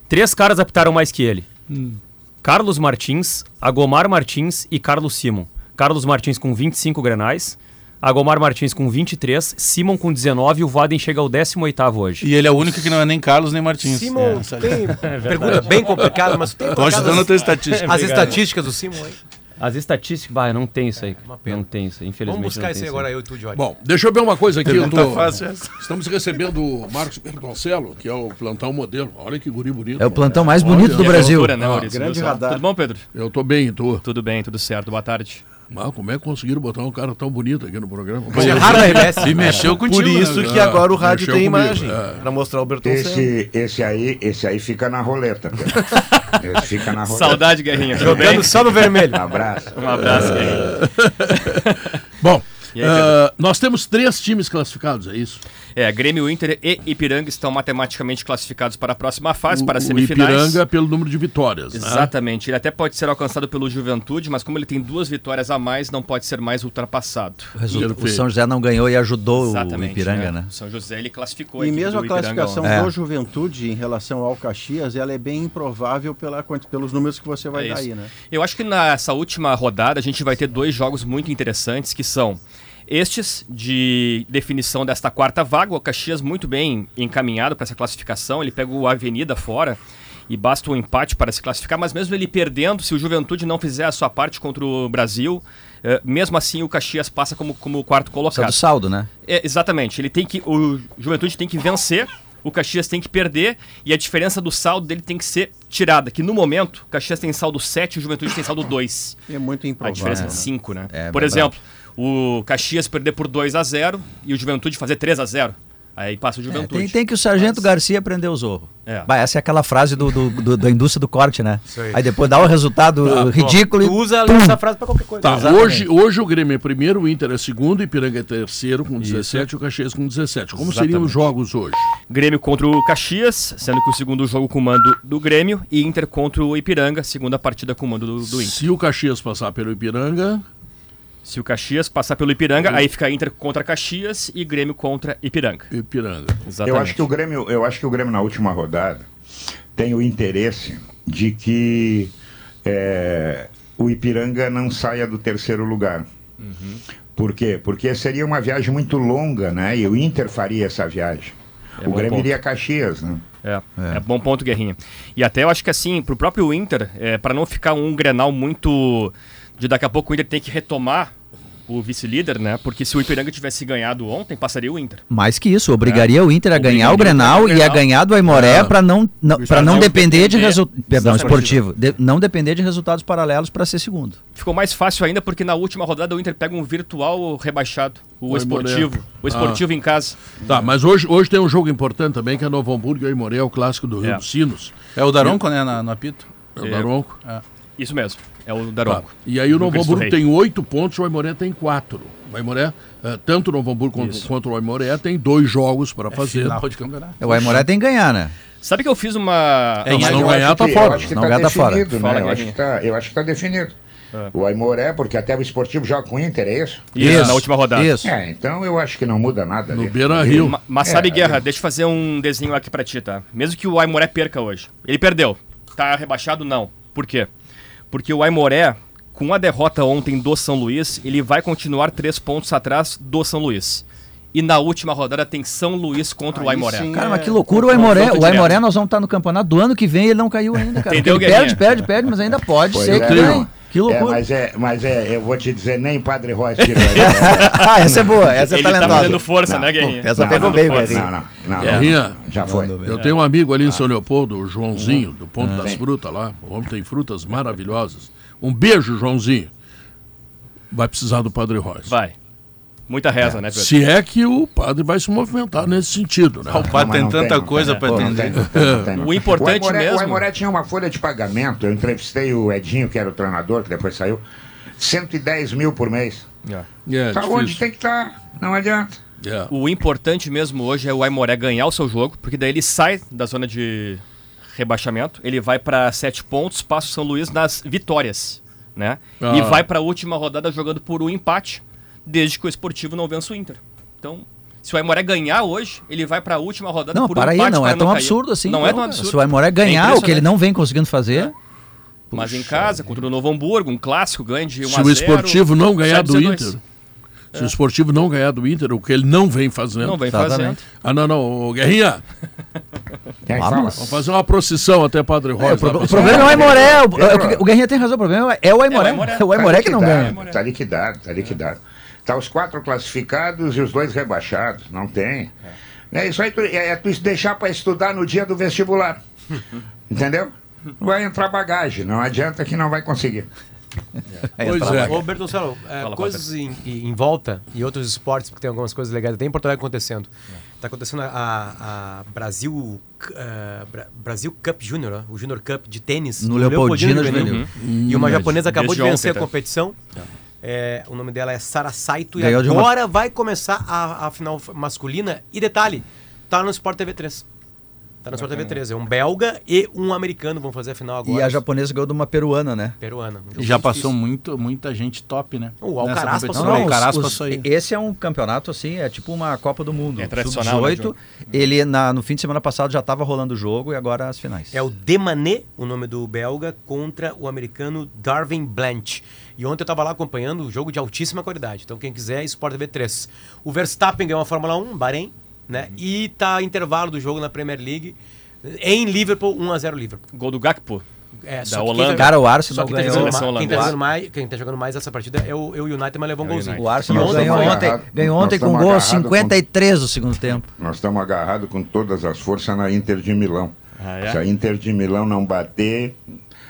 Três caras apitaram mais que ele. Carlos Martins, Agomar Martins e Carlos Simon. Carlos Martins com 25 Grenais, Agomar Martins com 23, Simon com 19 e o Vaden chega ao 18º hoje. E ele é o único que não é nem Carlos nem Martins. Simon, É, tem pergunta bem complicada, mas tem acaso, ajudando a tua as- estatística. As estatísticas do Simon aí. As estatísticas, bah, não tem isso aí. Uma pena. Não tem isso aí, infelizmente. Vamos buscar não isso aí agora, eu e tu. Bom, deixa eu ver uma coisa aqui. Eu tô- fácil essa. Estamos recebendo o Marcos Bertoncello, que é o plantão modelo. Olha que guri bonito. É o plantão mais bonito do. Brasil. Loucura, né, Ah, grande radar. Tudo bom, Pedro? Eu tô bem, tu. Tudo bem, tudo certo. Boa tarde. Mas como é que conseguiram botar um cara tão bonito aqui no programa? Mas é raro na RBS. E mexeu contigo. Por isso né? que agora o rádio mexeu tem comigo, imagem. é. Pra mostrar o Bertoncello. Esse, esse, aí, esse aí fica na roleta. Pedro. esse fica na roleta. Saudade, Guerrinha. Jogando só no vermelho. Um abraço. Um abraço, Guerrinha. Bom, aí, ah, nós temos três times classificados, é isso? É, Grêmio, Inter e Ipiranga estão matematicamente classificados para a próxima fase, para as o semifinais. Ipiranga pelo número de vitórias. né? Exatamente. Ele até pode ser alcançado pelo Juventude, mas como ele tem duas vitórias a mais, não pode ser mais ultrapassado. O, o. São José não ganhou e ajudou Exatamente. o Ipiranga, né? O São José ele classificou E mesmo a Ipiranga classificação ontem. É. do Juventude em relação ao Caxias, ela é bem improvável pela, pelos números que você vai É dar aí, né? Eu acho que nessa última rodada a gente vai ter dois jogos muito interessantes que são estes de definição desta quarta vaga. O Caxias muito bem encaminhado para essa classificação. Ele pega o Avenida fora e basta um empate para se classificar. Mas mesmo ele perdendo, se o Juventude não fizer a sua parte contra o Brasil, eh, mesmo assim o Caxias passa como, como quarto Precisa colocado. do saldo, né? É, exatamente. Ele tem que. O Juventude tem que vencer, o Caxias tem que perder, e a diferença do saldo dele tem que ser tirada. Que no momento, o Caxias tem saldo 7 e o Juventude tem saldo 2. É muito A improvável. diferença é né? de 5, né? É, Por é exemplo, o Caxias perder por 2 a 0 e o Juventude fazer 3 a 0 Aí passa o É, Juventude. tem, tem que o Sargento Garcia prender o Zorro. É. Bah, essa é aquela frase do, do- do- da indústria do corte, né? Aí. Aí depois dá o resultado Tá, ridículo e usa essa frase pra qualquer coisa. Tá, Exatamente. hoje, hoje o Grêmio é primeiro, o Inter é segundo, o Ipiranga é terceiro com 17 e o Caxias com 17. Como seriam os jogos hoje? Grêmio contra o Caxias, sendo que o segundo jogo com o mando do Grêmio, e Inter contra o Ipiranga, segunda partida com o mando do, do Inter. Se o Caxias passar pelo Ipiranga, Se o Caxias passar pelo Ipiranga, aí fica Inter contra Caxias e Grêmio contra Ipiranga. Ipiranga. Eu acho que o Grêmio, eu acho que o Grêmio na última rodada tem o interesse de que é, o Ipiranga não saia do terceiro lugar. Por quê? Porque seria uma viagem muito longa, né? E o Inter faria essa viagem. É o Grêmio ponto. iria a Caxias, né? É, é. bom ponto, Guerrinha. E até eu acho que assim, pro próprio Inter, é, para não ficar um Grenal muito. De daqui a pouco o Inter tem que retomar o vice-líder, né? Porque se o Ipiranga tivesse ganhado ontem, passaria o Inter. Mais que isso, obrigaria o Inter a ganhar o Obrigaria Grenal o e a Grenal. ganhar do Aimoré É. para não, não, pra não não depender de resultados. Perdão, esportivo. De- não depender de resultados paralelos para ser segundo. Ficou mais fácil ainda porque na última rodada o Inter pega um virtual rebaixado, o, O esportivo. Aimoré. O esportivo Ah. em casa. Tá, mas hoje, hoje tem um jogo importante também, que é Novo Hamburgo e Aimoré, o clássico do Rio É. dos Sinos. É o Daronco, né, na- no apito? É o Daronco. Isso mesmo, é o Daronco. Tá. E aí o Novo Hamburgo tem oito pontos, o Aimoré tem quatro. O Aimoré, eh, tanto o Novo Hamburgo quanto, Isso. quanto o Aimoré, tem dois jogos para fazer. final de campeonato. O Aimoré tem que ganhar, né? Sabe que eu fiz uma. Não, se Mas não ganhar, tá fora. Eu acho que Não tá ganhar, tá fora. né? Eu acho, que tá, eu acho que tá definido. O Aimoré, porque até o esportivo joga com o Inter, é isso? Isso, na última rodada. Isso. É, então eu acho que não muda nada. No ali. Beira Rio. Ma- Mas É, sabe, é. Guerra, deixa eu fazer um desenho aqui pra ti, tá? Mesmo que o Aimoré perca hoje. Ele perdeu. Tá rebaixado? Não. Por quê? Porque o Aimoré, com a derrota ontem do São Luís, ele vai continuar três pontos atrás do São Luís. E na última rodada tem São Luís contra o Aí Aimoré. sim. Cara, mas que É, loucura o Aimoré. O Aimoré nós vamos estar no campeonato do ano que vem ele não caiu ainda, cara. Entendeu, ele perde, perde, perde, mas ainda pode Pois ser é, que não. ganhe. Que É, loucura. mas é, mas é, eu vou te dizer, nem Padre Royce tira o Aimoré. ah, essa é boa, essa é Ele tá talentosa. fazendo força, Não, né, Guerrinha? Essa Não, pegou não, bem, Guerrinha. Não, não, não, Guerrinha, não, já foi. Eu tenho um amigo ali em São Leopoldo, o Joãozinho, do Ponto das Sim. Frutas lá. O homem tem frutas maravilhosas. Um beijo, Joãozinho. Vai precisar do Padre Royce. Vai. Muita reza, né, Pedro? Se é que o padre vai se movimentar nesse sentido, né? O padre Não, tem tanta coisa não atender. O importante Aimoré- mesmo- O Aimoré tinha uma folha de pagamento, eu entrevistei o Edinho, que era o treinador, que depois saiu, 110 mil por mês. É, tá difícil. onde tem que estar, não adianta. É. O importante mesmo hoje é o Aimoré ganhar o seu jogo, porque daí ele sai da zona de rebaixamento, ele vai para sete pontos, passa o São Luís nas vitórias, né? Ah. E vai para a última rodada jogando por um empate, desde que o Esportivo não vença o Inter. Então, se o Aimoré ganhar hoje, ele vai para a última rodada Não, por para um aí, não para é tão cair. absurdo assim. Não é tão absurdo. Se o Aimoré ganhar, o que ele não vem conseguindo fazer. Mas em casa, contra o Novo Hamburgo, um clássico, ganha de 1 Se a o 0, esportivo não ganhar do 0 a 2. Inter. Se o esportivo não ganhar do Inter, o que ele não vem fazendo. Não vem Exatamente. fazendo. Ah, não, não. Guerrinha, mas- vamos fazer uma procissão até Padre É, Rosa. o, pro- o problema é o. Aimoré. O, é, o, o Guerrinha tem razão, o problema é o Aimoré. Aimoré. É o Aimoré que não Tá ganha. liquidado, Tá liquidado, tá liquidado. Tá os quatro classificados e os dois rebaixados. Não tem. É isso aí, tu, é, é tu deixar para estudar no dia do vestibular. Entendeu? Vai entrar bagagem, não adianta que não vai conseguir. Pois é. Ô, Bertoncello, é, Fala, coisas em, em volta e outros esportes, porque tem algumas coisas legais, até em Porto Alegre acontecendo. Está acontecendo a, a Brasil, Bra- Brasil Cup Júnior, o Júnior Cup de tênis. No Leopoldina Juvenil. E uma japonesa acabou Desde de vencer ontem, a tá? É, o nome dela é Sara Saito Ganhou e de uma- agora vai começar a, a final masculina. E detalhe, tá no Sport TV 3. Tá no Sport TV 3. É um belga e um americano vão fazer a final agora. E a japonesa ganhou de uma peruana, né? Peruana. E já passou difícil. muito, muita gente top, né? O Alcaraz passou Não, aí. o Alcaraz os- passou aí. Esse é um campeonato assim, é tipo uma Copa do Mundo. É tradicional, né, Sub-18, João? ele na, no fim de semana passado já estava rolando o jogo e agora as finais. É o Demané, o nome do belga, contra o americano Darwin Blanch. E ontem eu tava lá acompanhando o jogo de altíssima qualidade. Então quem quiser, Sport TV 3. O Verstappen ganhou a Fórmula 1, Bahrein, né? E tá intervalo do jogo na Premier League em Liverpool, 1 a 0 Liverpool. Gol do Gakpo. É, Da Holanda. tá- Cara, o Arsenal só que quem tá ganhou- mais- quem tá holandesa. jogando mais, quem tá jogando mais essa partida é o, é o United, mas levou um É o golzinho. O Arsenal E ontem ganhou ontem, agarrado. ganhou ontem com estamos gol agarrado com- 53 do segundo tempo. Nós estamos agarrados com todas as forças na Inter de Milão. Ah, é? Se a Inter de Milão não bater,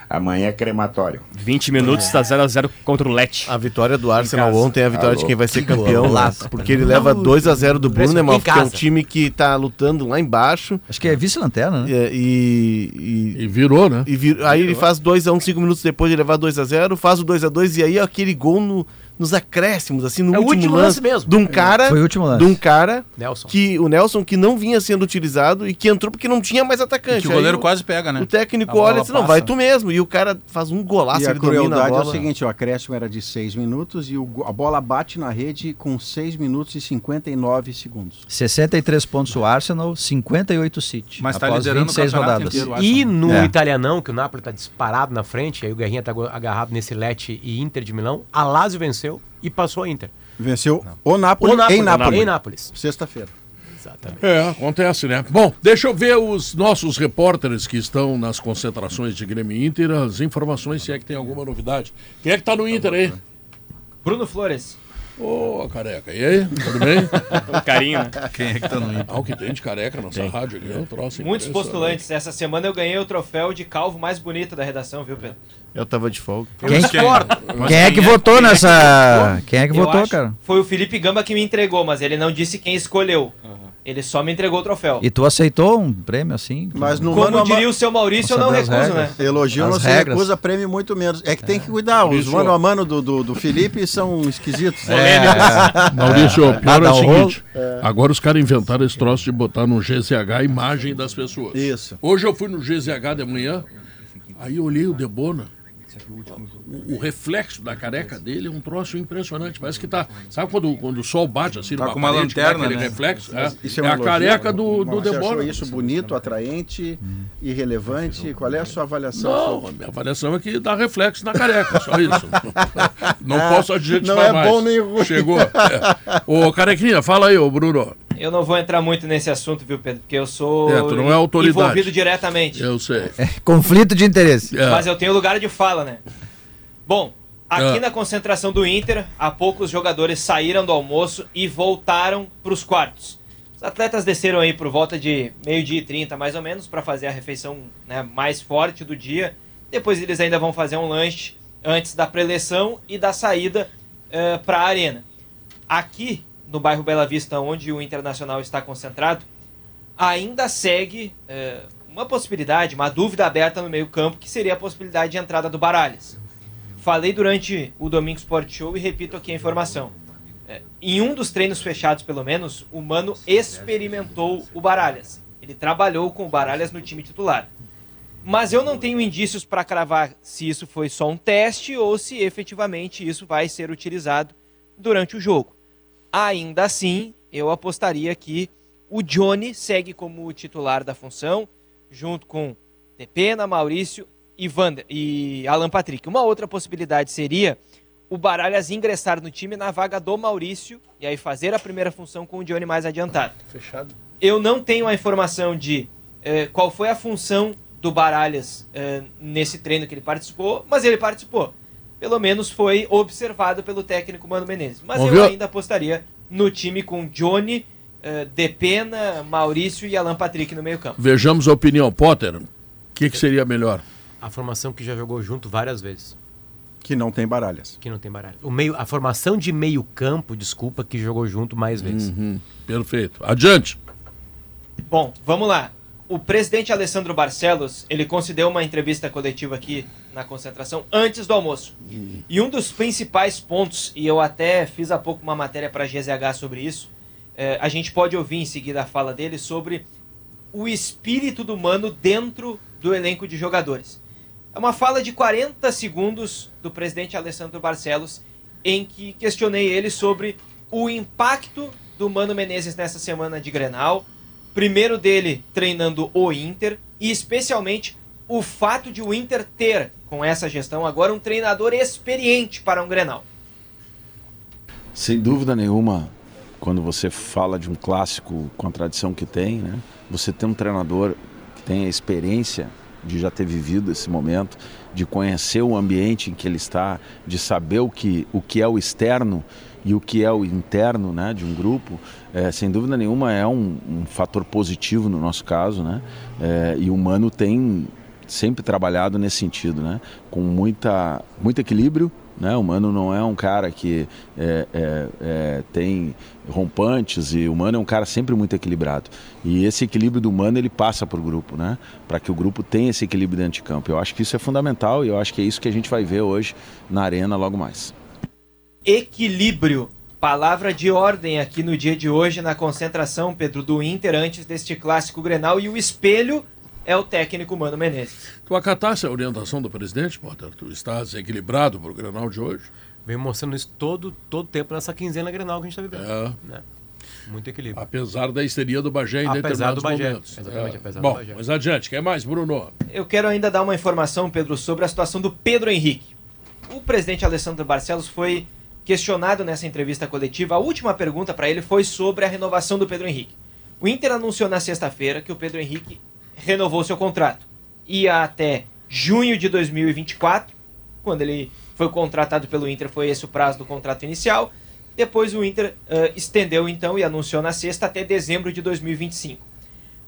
amanhã é crematório. 20 minutos, está 0x0 contra o Lecce. A vitória do Arsenal ontem é a vitória de Alô. quem vai ser Que campeão, né? golaço. porque ele leva 2x0 do. Brunemal, Em que é um time que tá lutando lá embaixo. Acho que é vice-lanterna, né? é, E, e, E virou, né? e vir- aí ele faz 2x1 5 minutos depois de levar 2x0, faz o 2x2 e aí aquele gol no, nos acréscimos, assim, no É último, último lance, lance mesmo. de um cara, Foi o último lance. de um cara Nelson. que o Nelson que não vinha sendo utilizado e que entrou porque não tinha mais atacante. Que o Aí goleiro quase pega, né? O técnico olha e diz, não, vai tu mesmo. E o cara faz um golaço, E a domina a crueldade é o seguinte, o acréscimo era de 6 minutos e o a bola bate na rede com 6 minutos e 59 segundos. 63 pontos o Arsenal, 58 o City. Mas tá após liderando o 26 campeonato rodadas. inteiro, E no É. italianão, que o Napoli tá disparado na frente, aí o Guerrinha tá agarrado nesse Lete e Inter de Milão, a Lazio venceu e passou a Inter. Venceu o Nápoles, O Napoli, em Nápoles. Em Nápoles. Sexta-feira. Exatamente. É, acontece, né? Bom, deixa eu ver os nossos repórteres que estão nas concentrações de Grêmio Inter, as informações, se é que tem alguma novidade. Quem é que tá no Inter aí? Bruno Flores. Ô, careca, e aí? Tudo bem? Carinho, né? Quem é que tá no Inter? Ah, o que tem de careca nessa rádio aqui, é um troço Muitos postulantes. Essa semana eu ganhei o troféu de calvo mais bonito da redação, viu, Pedro? Eu tava de folga. Quem, discordo. quem é que votou nessa. Quem é que votou, acho- cara? Foi o Felipe Gamba que me entregou, mas ele não disse quem escolheu. Ele só me entregou o troféu. E tu aceitou um prêmio assim? Mas no Como diria ma- o seu Maurício, eu não recuso, né? regras. Elogio As não se regras. recusa, prêmio muito menos. É que tem que cuidar. Os mano a mano do, do, do Felipe são esquisitos. É. Maurício, o pior é o seguinte: agora os caras inventaram esse troço de botar no GZH a imagem das pessoas. Isso. Hoje eu fui no GZH de manhã, aí eu olhei o Debona. O, o reflexo da careca dele é um troço impressionante. Parece que tá. Sabe quando, quando o sol bate assim Tá numa com uma parede, dá lanterna, aquele né? reflexo? É, Isso é, um a elogio? careca do, do Você achou isso bonito, atraente, irrelevante? Qual é a sua avaliação? Não, sobre- a minha avaliação é que dá reflexo na careca, só isso. Não Ah, posso adjetivar não é mais. bom nem ruim. Chegou. É. Ô, Carequinha, fala aí, ô Bruno. Eu não vou entrar muito nesse assunto, viu, Pedro? Porque eu sou É, tu não é autoridade. envolvido diretamente. Eu sei. Conflito de interesse. É. Mas eu tenho lugar de fala, né? Bom, aqui É. na concentração do Inter, há pouco os jogadores saíram do almoço e voltaram para os quartos. Os atletas desceram aí por volta de meio-dia e 30, mais ou menos, para fazer a refeição né, mais forte do dia. Depois eles ainda vão fazer um lanche antes da preleção e da saída para a arena. Aqui, no bairro Bela Vista, onde o Internacional está concentrado, ainda segue eh, uma possibilidade, uma dúvida aberta no meio-campo, que seria a possibilidade de entrada do Baralhas. Falei durante o Domingo Sport Show e repito aqui a informação. É, em um dos treinos fechados, pelo menos, o Mano experimentou o Baralhas. Ele trabalhou com o Baralhas no time titular. Mas eu não tenho indícios para cravar se isso foi só um teste ou se efetivamente isso vai ser utilizado durante o jogo. Ainda assim, eu apostaria que o Johnny segue como titular da função, junto com Depena, Maurício e, Vander, e Alan Patrick. Uma outra possibilidade seria o Baralhas ingressar no time na vaga do Maurício e aí fazer a primeira função com o Johnny mais adiantado. Fechado. Eu não tenho a informação de eh, qual foi a função do Baralhas eh, nesse treino que ele participou, mas ele participou. Pelo menos foi observado pelo técnico Mano Menezes. Mas Vamos eu ver? ainda apostaria no time com Johnny, eh, Depena, Maurício e Alan Patrick no meio campo. Vejamos a opinião. Potter, o que, que seria melhor? A formação que já jogou junto várias vezes. Que não tem baralhas. Que não tem baralho. O meio, a formação de meio campo, desculpa, que jogou junto mais vezes. Uhum, perfeito. Adiante. Bom, vamos lá. O presidente Alessandro Barcelos, ele concedeu uma entrevista coletiva aqui na concentração antes do almoço. E um dos principais pontos, e eu até fiz há pouco uma matéria para a GZH sobre isso, eh, a gente pode ouvir em seguida a fala dele sobre o espírito do Mano dentro do elenco de jogadores. É uma fala de 40 segundos do presidente Alessandro Barcelos, em que questionei ele sobre o impacto do Mano Menezes nessa semana de Grenal, primeiro dele treinando o Inter, e especialmente o fato de o Inter ter, com essa gestão agora, um treinador experiente para um Grenal. Sem dúvida nenhuma, quando você fala de um clássico com a tradição que tem, né? Você tem um treinador que tem a experiência de já ter vivido esse momento, de conhecer o ambiente em que ele está, de saber o que, o que é o externo e o que é o interno né, de um grupo, é, sem dúvida nenhuma é um, um fator positivo no nosso caso, né? É, e o Mano tem sempre trabalhado nesse sentido, né? Com muita, muito equilíbrio, né? O Mano não é um cara que é, é, é, tem rompantes e o Mano é um cara sempre muito equilibrado. E esse equilíbrio do Mano ele passa para o grupo, né? Para que o grupo tenha esse equilíbrio dentro de campo. Eu acho que isso é fundamental e eu acho que é isso que a gente vai ver hoje na arena logo mais. equilíbrio. Palavra de ordem aqui no dia de hoje na concentração, Pedro, do Inter antes deste clássico Grenal e o espelho é o técnico Mano Menezes. Tu acatasse a orientação do presidente, Potter? Tu estás equilibrado para o Grenal de hoje? Vem mostrando isso todo todo tempo nessa quinzena Grenal que a gente está vivendo. É. né? Muito equilíbrio. Apesar da histeria do Bagé em Apesar determinados do Bagé, momentos. exatamente, É. apesar do Bom, Bagé. mas adiante, quer mais, Bruno? Eu quero ainda dar uma informação, Pedro, sobre a situação do Pedro Henrique. O presidente Alessandro Barcelos foi questionado nessa entrevista coletiva. A última pergunta para ele foi sobre a renovação do Pedro Henrique. O Inter anunciou na sexta-feira que o Pedro Henrique renovou seu contrato. Ia até junho de 2024, quando ele foi contratado pelo Inter, foi esse o prazo do contrato inicial. Depois o Inter eh, estendeu então e anunciou na sexta até dezembro de 2025.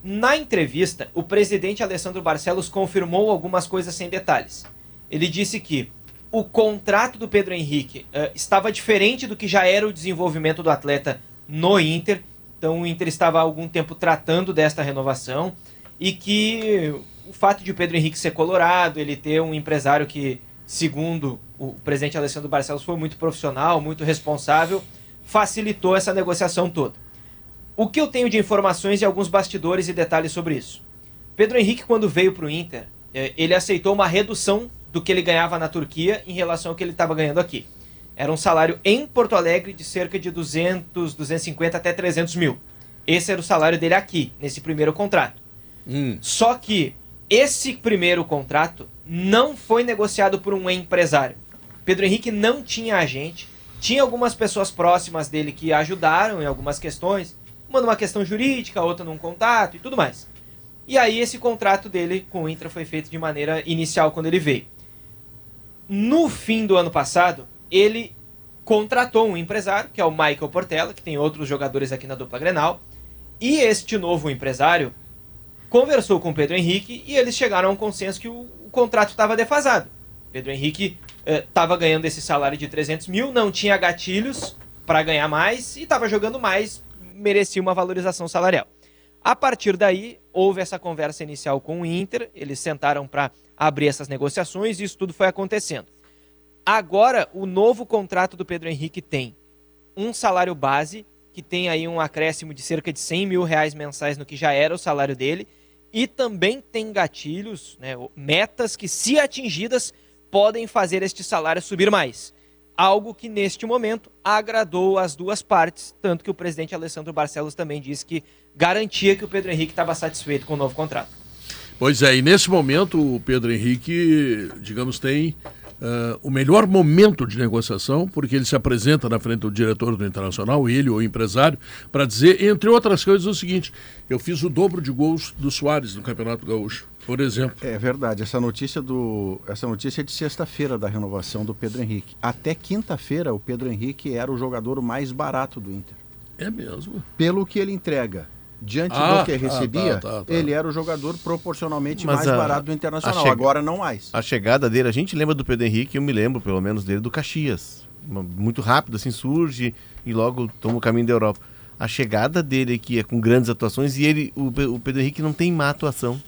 Na entrevista, o presidente Alessandro Barcelos confirmou algumas coisas sem detalhes. Ele disse que o contrato do Pedro Henrique eh, estava diferente do que já era o desenvolvimento do atleta no Inter. Então o Inter estava há algum tempo tratando desta renovação e que o fato de o Pedro Henrique ser colorado, ele ter um empresário que, segundo o presidente Alessandro Barcelos, foi muito profissional, muito responsável, facilitou essa negociação toda. O que eu tenho de informações e alguns bastidores e detalhes sobre isso? Pedro Henrique, quando veio para o Inter, eh, ele aceitou uma redução do que ele ganhava na Turquia em relação ao que ele estava ganhando aqui. Era um salário em Porto Alegre de cerca de 200, 250 até 300 mil. Esse era o salário dele aqui, nesse primeiro contrato. Só que esse primeiro contrato não foi negociado por um empresário. Pedro Henrique não tinha agente, tinha algumas pessoas próximas dele que ajudaram em algumas questões, uma numa questão jurídica, outra num contato e tudo mais. E aí esse contrato dele com o Intra foi feito de maneira inicial quando ele veio. No fim do ano passado, ele contratou um empresário, que é o Michael Portela, que tem outros jogadores aqui na dupla Grenal, e este novo empresário conversou com o Pedro Henrique e eles chegaram a um consenso que o, o contrato estava defasado. Pedro Henrique estava ganhando esse salário de 300 mil, não tinha gatilhos para ganhar mais e estava jogando mais, merecia uma valorização salarial. A partir daí, houve essa conversa inicial com o Inter, eles sentaram para abrir essas negociações e isso tudo foi acontecendo. Agora, o novo contrato do Pedro Henrique tem um salário base, que tem aí um acréscimo de cerca de 100 mil reais mensais no que já era o salário dele, e também tem gatilhos, né, metas que, se atingidas, podem fazer este salário subir mais. Algo que, neste momento, agradou as duas partes, tanto que o presidente Alessandro Barcelos também disse que garantia que o Pedro Henrique estava satisfeito com o novo contrato. Pois é, e nesse momento o Pedro Henrique, digamos, tem ah, o melhor momento de negociação, porque ele se apresenta na frente do diretor do Internacional, ele, o empresário, para dizer, entre outras coisas, o seguinte: eu fiz o dobro de gols do Soares no Campeonato Gaúcho, por exemplo. É verdade. Essa notícia do essa notícia é de sexta-feira da renovação do Pedro Henrique. Até quinta-feira o Pedro Henrique era o jogador mais barato do Inter. É mesmo? Pelo que ele entrega. Diante Ah, do que tá, recebia, tá, tá, tá. ele era o jogador proporcionalmente Mas mais a- barato do Internacional. chega- Agora não mais. A chegada dele, a gente lembra do Pedro Henrique, eu me lembro pelo menos dele do Caxias. Muito rápido, assim, surge e logo toma o caminho da Europa. A chegada dele aqui é com grandes atuações e ele, o, o Pedro Henrique não tem má atuação.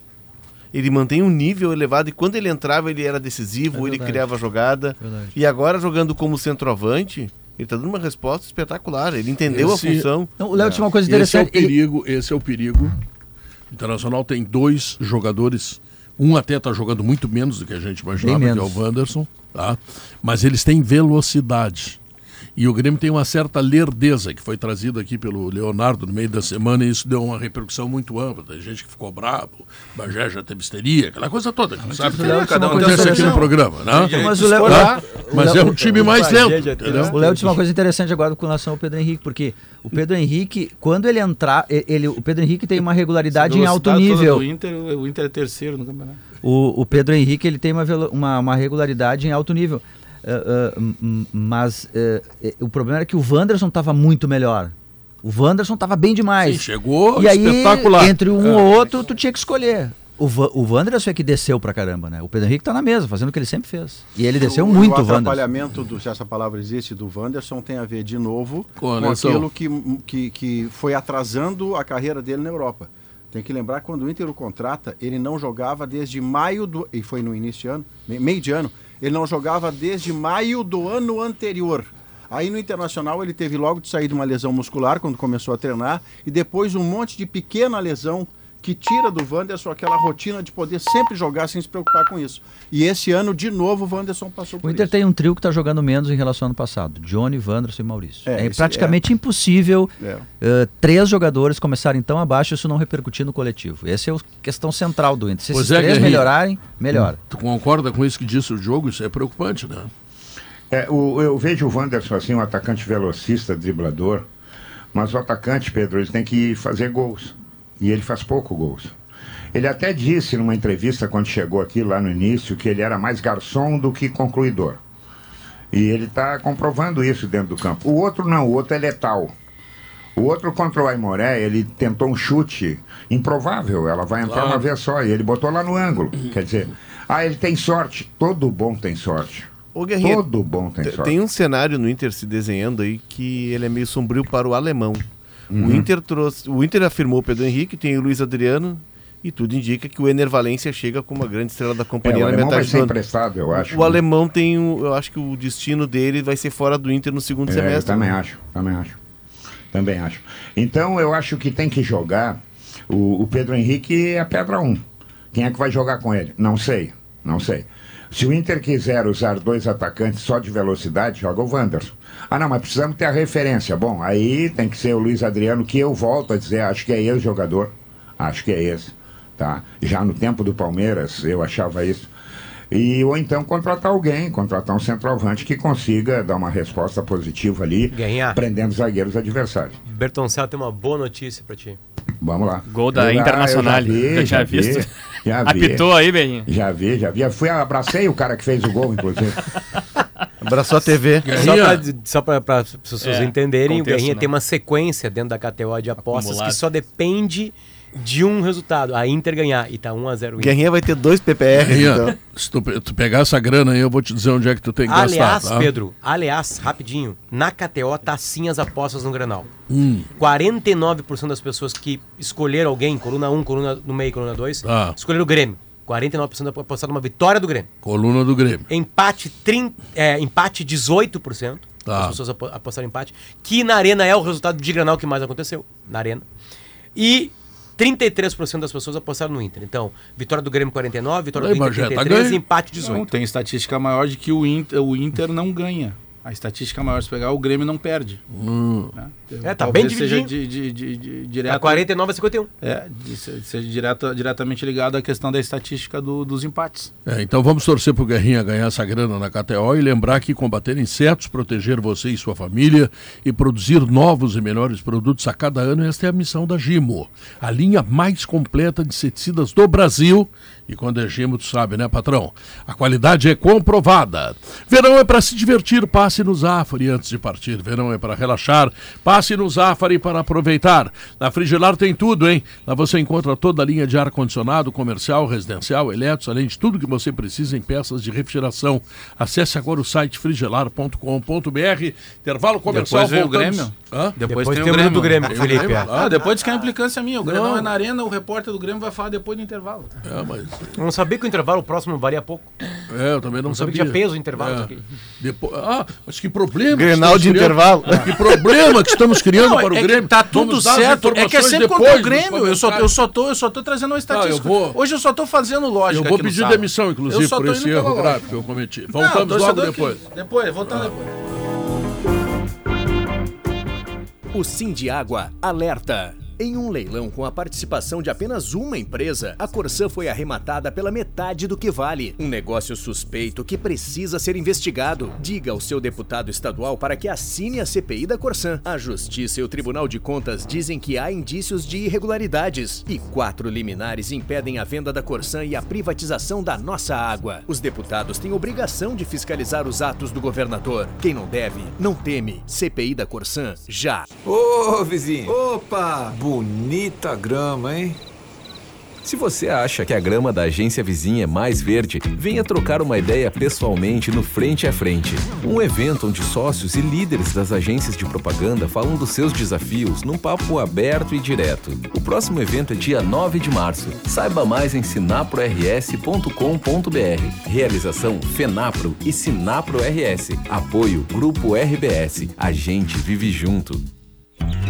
Ele mantém um nível elevado e quando ele entrava ele era decisivo, É ele criava jogada. Verdade. E agora jogando como centroavante, ele está dando uma resposta espetacular. Ele entendeu Esse- a função. Então, o Léo tinha uma coisa Esse é o interessante. ele- perigo, esse é o perigo. O Internacional tem dois jogadores, um até está jogando muito menos do que a gente imaginava, que é o. Wanderson, tá? mas eles têm velocidade. E o Grêmio tem uma certa lerdeza, que foi trazido aqui pelo Leonardo no meio da semana, e isso deu uma repercussão muito ampla. Tem gente que ficou bravo, o Bagé já teve histeria, aquela coisa toda, que sabe o Léo que tinha uma coisa acontece aqui no programa, né? Mas o Léo, Tá? o Mas é um time mais lento, entendeu? O Léo disse uma coisa interessante agora com relação ao Pedro Henrique, porque o Pedro Henrique, quando ele entrar, ele, o Pedro Henrique tem uma regularidade em alto nível. do Inter, o Inter é terceiro no campeonato. O, o Pedro Henrique ele tem uma, uma, uma regularidade em alto nível. M- mas eh, o problema era que o Wanderson estava muito melhor. O Wanderson estava bem demais. Sim, chegou e aí, espetacular. entre um É. ou outro, tu tinha que escolher. O, Va- o Wanderson é que desceu pra caramba, né? O Pedro Henrique tá na mesa, fazendo o que ele sempre fez. E ele desceu o, muito, o atrapalhamento, do, se essa palavra existe, do Wanderson tem a ver de novo Com aquilo que, que, que foi atrasando a carreira dele na Europa. Tem que lembrar que quando o Inter o contrata, ele não jogava desde maio do. E foi no início de ano, me- meio de ano. Ele não jogava desde maio do ano anterior. Aí no Internacional ele teve logo de sair de uma lesão muscular quando começou a treinar e depois um monte de pequena lesão que tira do Wanderson aquela rotina de poder sempre jogar sem se preocupar com isso. E esse ano, de novo, o Wanderson passou por O Inter isso. tem um trio que está jogando menos em relação ao ano passado: Johnny, Wanderson e Maurício. É, É, praticamente impossível É. eh, três jogadores começarem tão abaixo e isso não repercutir no coletivo. Essa é a questão central do Inter. Se esses Pois é, três Guerrinha. melhorarem, melhora. Tu concorda com isso que disse o jogo? Isso é preocupante, né? É, o- eu vejo o Wanderson assim, um atacante velocista, driblador, mas o atacante, Pedro, ele tem que fazer gols. E ele faz pouco gols. Ele até disse numa entrevista quando chegou aqui lá no início que ele era mais garçom do que concluidor. E ele está comprovando isso dentro do campo. O outro não, o outro é letal. O outro contra o Aimoré, ele tentou um chute improvável, ela vai entrar Claro. uma vez só, e ele botou lá no ângulo. Quer dizer, ah, ele tem sorte. Todo bom tem sorte. Ô, Todo bom tem te- sorte. Tem um cenário no Inter se desenhando aí que ele é meio sombrio para o alemão. O Uhum. Inter trouxe, o Inter afirmou o Pedro Henrique, tem o Luiz Adriano e tudo indica que o Ener Valência chega como uma grande estrela da É, companhia o na alemão vai metade ser emprestado, eu acho. O né? alemão tem, um, eu acho que o destino dele vai ser fora do Inter no segundo É, semestre. Eu também né? acho, também acho. Também acho. Então eu acho que tem que jogar. O, o Pedro Henrique é a pedra 1. Quem é que vai jogar com ele? Não sei, não sei. Se o Inter quiser usar dois atacantes só de velocidade, joga o Wanderson. Ah, não, mas precisamos ter a referência. Bom, aí tem que ser o Luiz Adriano, que eu volto a dizer, acho que é esse jogador. Acho que é esse. Tá? Já no tempo do Palmeiras, eu achava isso. E, ou então contratar alguém, contratar um centroavante que consiga dar uma resposta positiva ali, Ganhar. prendendo zagueiros adversários. Bertoncello tem uma boa notícia pra ti. Vamos lá. Gol da Eu- ah, Internacional. eu já vi, Já já vi, visto? já vi. Apitou aí, Belinha? Já vi, já vi. Fui, abracei o cara que fez o gol, inclusive. Abraçou a TV. Só pra as pessoas É, entenderem, contexto, o Guerrinha né? tem uma sequência dentro da KTO de apostas Acumulado. que só depende de um resultado, a Inter ganhar. E tá 1x0 Inter. Guerrinha vai ter dois PPR. Guerrinha, então. se tu, tu pegar essa grana aí, eu vou te dizer onde é que tu tem que Aliás, gastar. Tá? Pedro, aliás, rapidinho, na KTO tá sim as apostas no Granal. Hum. 49% das pessoas que escolheram alguém, coluna 1, coluna no meio, coluna 2, Ah. escolheram o Grêmio. 49% apostaram numa vitória do Grêmio. Coluna do Grêmio. Empate, 30, é, empate 18%. Tá. As pessoas apo- apostaram empate. Que na Arena é o resultado de Granal que mais aconteceu. Na Arena. E 33% das pessoas apostaram no Inter. Então, vitória do Grêmio 49, vitória Aí, do Inter Bagé, tá 33 ganho. e empate Não, 18. tem estatística maior de que o Inter, o Inter não ganha. A estatística maior, se pegar, o Grêmio não perde. Né? É, tá Talvez bem seja divididinho. de, de, de, de, direto, Tá 49 a 51. É, seja direto, diretamente ligado à questão da estatística do- dos empates. É, então vamos torcer pro Guerrinha ganhar essa grana na KTO e lembrar que combater insetos, proteger você e sua família e produzir novos e melhores produtos a cada ano, esta é a missão da Gimo. A linha mais completa de inseticidas do Brasil. E quando é Gimo, tu sabe, né, patrão? A qualidade é comprovada. Verão é para se divertir, passe no Zafari antes de partir. Verão é para relaxar, passe no Zafari para aproveitar. Na Frigelar tem tudo, hein? Lá você encontra toda a linha de ar-condicionado, comercial, residencial, elétricos, além de tudo que você precisa em peças de refrigeração. Acesse agora o site frigelar.com.br. Intervalo comercial, Depois vem o. Grêmio. Hã? Depois, Depois tem, tem o o Grêmio. do Grêmio, Tem o Felipe. Grêmio, é. claro. Ah, depois diz que a implicância é minha. O Grêmio Não. é na arena, o repórter do Grêmio vai falar depois do intervalo. É, mas... Eu não sabia que o intervalo próximo varia pouco. É, eu também não, Não sabia sabia. que tinha peso o intervalo É. Depois... Ah, mas que problema. que Grenal de criando. intervalo. Que problema que estamos criando Não, para o é Grêmio. tá tudo Vamos certo. É que é sempre depois contra o Grêmio. Eu só, eu, só tô, eu só tô trazendo uma estatística. eu vou- Hoje eu só tô fazendo lógica. Eu vou pedir demissão, inclusive, por esse erro lógica. grave que eu cometi. Não, Voltamos logo torcedor que- depois. Depois, voltando depois. O Sindiágua alerta. Em um leilão com a participação de apenas uma empresa, a Corsã foi arrematada pela metade do que vale. Um negócio suspeito que precisa ser investigado. Diga ao seu deputado estadual para que assine a CPI da Corsã. A Justiça e o Tribunal de Contas dizem que há indícios de irregularidades. E quatro liminares impedem a venda da Corsã e a privatização da nossa água. Os deputados têm obrigação de fiscalizar os atos do governador. Quem não deve, não teme. CPI da Corsã, já. Ô, vizinho. Opa! Bonita grama, hein? Se você acha que a grama da agência vizinha é mais verde, venha trocar uma ideia pessoalmente no Frente a Frente. Um evento onde sócios e líderes das agências de propaganda falam dos seus desafios num papo aberto e direto. O próximo evento é dia 9 de março. Saiba mais em sinaprors.com.br. Realização Fenapro e Sinapro RS. Apoio Grupo RBS. A gente vive junto.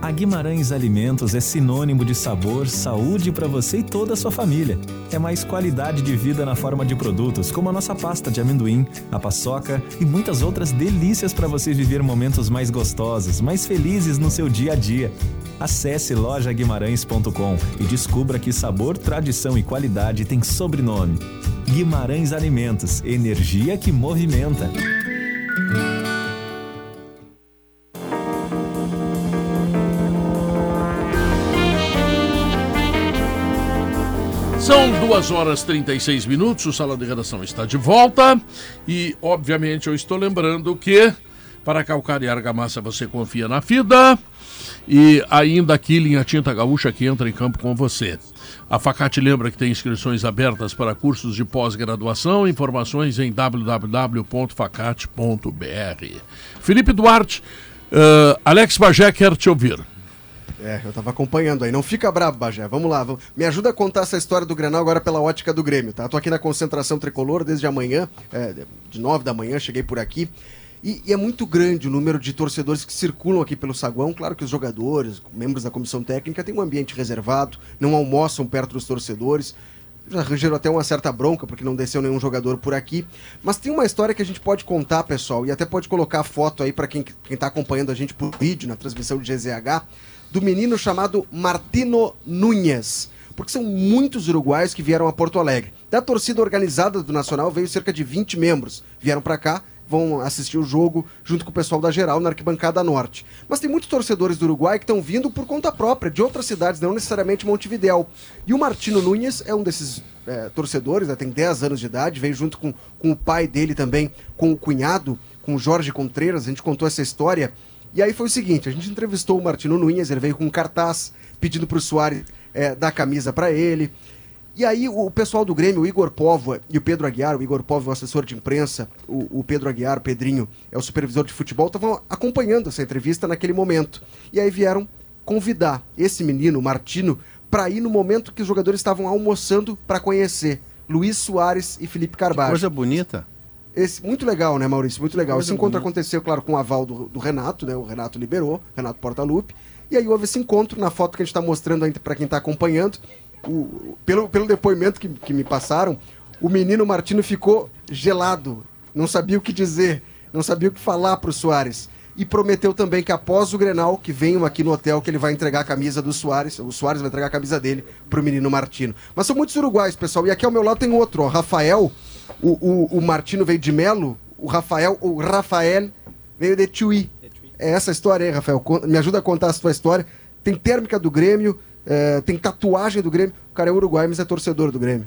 A Guimarães Alimentos é sinônimo de sabor, saúde para você e toda a sua família. É mais qualidade de vida na forma de produtos, como a nossa pasta de amendoim, a paçoca e muitas outras delícias para você viver momentos mais gostosos, mais felizes no seu dia a dia. Acesse lojaguimarães.com e descubra que sabor, tradição e qualidade tem sobrenome. Guimarães Alimentos, energia que movimenta. São 2 horas e 36 minutos, o Sala de Redação está de volta e, obviamente, eu estou lembrando que para calcário e argamassa você confia na FIDA e ainda aqui linha tinta gaúcha que entra em campo com você. A Facate lembra que tem inscrições abertas para cursos de pós-graduação, informações em www.facate.br. Felipe Duarte, uh, Alex Bagé quer te ouvir. É, eu tava acompanhando aí. Não fica bravo, Bagé. Vamos lá. Vamos... Me ajuda a contar essa história do Grenal agora pela ótica do Grêmio, tá? Tô aqui na concentração tricolor desde amanhã, é, de 9 da manhã, cheguei por aqui. E, e, é muito grande o número de torcedores que circulam aqui pelo saguão. Claro que os jogadores, membros da comissão técnica, têm um ambiente reservado, não almoçam perto dos torcedores. Já gerou até uma certa bronca, porque não desceu nenhum jogador por aqui. Mas tem uma história que a gente pode contar, pessoal, e até pode colocar a foto aí para quem, quem tá acompanhando a gente por vídeo, na transmissão de GZH do menino chamado Martino Núñez. Porque são muitos uruguaios que vieram a Porto Alegre. Da torcida organizada do Nacional veio cerca de 20 membros. Vieram para cá, vão assistir o jogo junto com o pessoal da geral na arquibancada norte. Mas tem muitos torcedores do Uruguai que estão vindo por conta própria, de outras cidades, não necessariamente Montevidéu. E o Martino Núñez é um desses é, torcedores, né, tem 10 anos de idade, veio junto com, com o pai dele também, com o cunhado, com o Jorge Contreiras, a gente contou essa história. E aí foi o seguinte, a gente entrevistou o Martino Nunes, ele veio com um cartaz pedindo para o Soares é, dar camisa para ele. E aí o pessoal do Grêmio, o Igor Povo e o Pedro Aguiar, o Igor Povo é o assessor de imprensa, o, o Pedro Aguiar, o Pedrinho, é o supervisor de futebol, estavam acompanhando essa entrevista naquele momento. E aí vieram convidar esse menino, o Martino, para ir no momento que os jogadores estavam almoçando para conhecer Luiz Soares e Felipe Carvalho. coisa bonita. Esse, muito legal, né, Maurício? Muito legal. Esse encontro aconteceu, claro, com o aval do, do, Renato, né? O Renato liberou, Renato Portaluppi. E aí houve esse encontro na foto que a gente está mostrando para quem está acompanhando. O, pelo, pelo depoimento que, que me passaram, o menino Martino ficou gelado, não sabia o que dizer, não sabia o que falar para o Soares. E prometeu também que após o Grenal, que venham aqui no hotel, que ele vai entregar a camisa do Soares, o Soares vai entregar a camisa dele para o menino Martino. Mas são muitos uruguais, pessoal. E aqui ao meu lado tem outro, ó, Rafael, o, o, o Martino veio de Melo, o Rafael, o Rafael veio de Tui. É essa história aí, Rafael. Me ajuda a contar a sua história. Tem térmica do Grêmio, eh, tem tatuagem do Grêmio. O cara é uruguaio, mas é torcedor do Grêmio.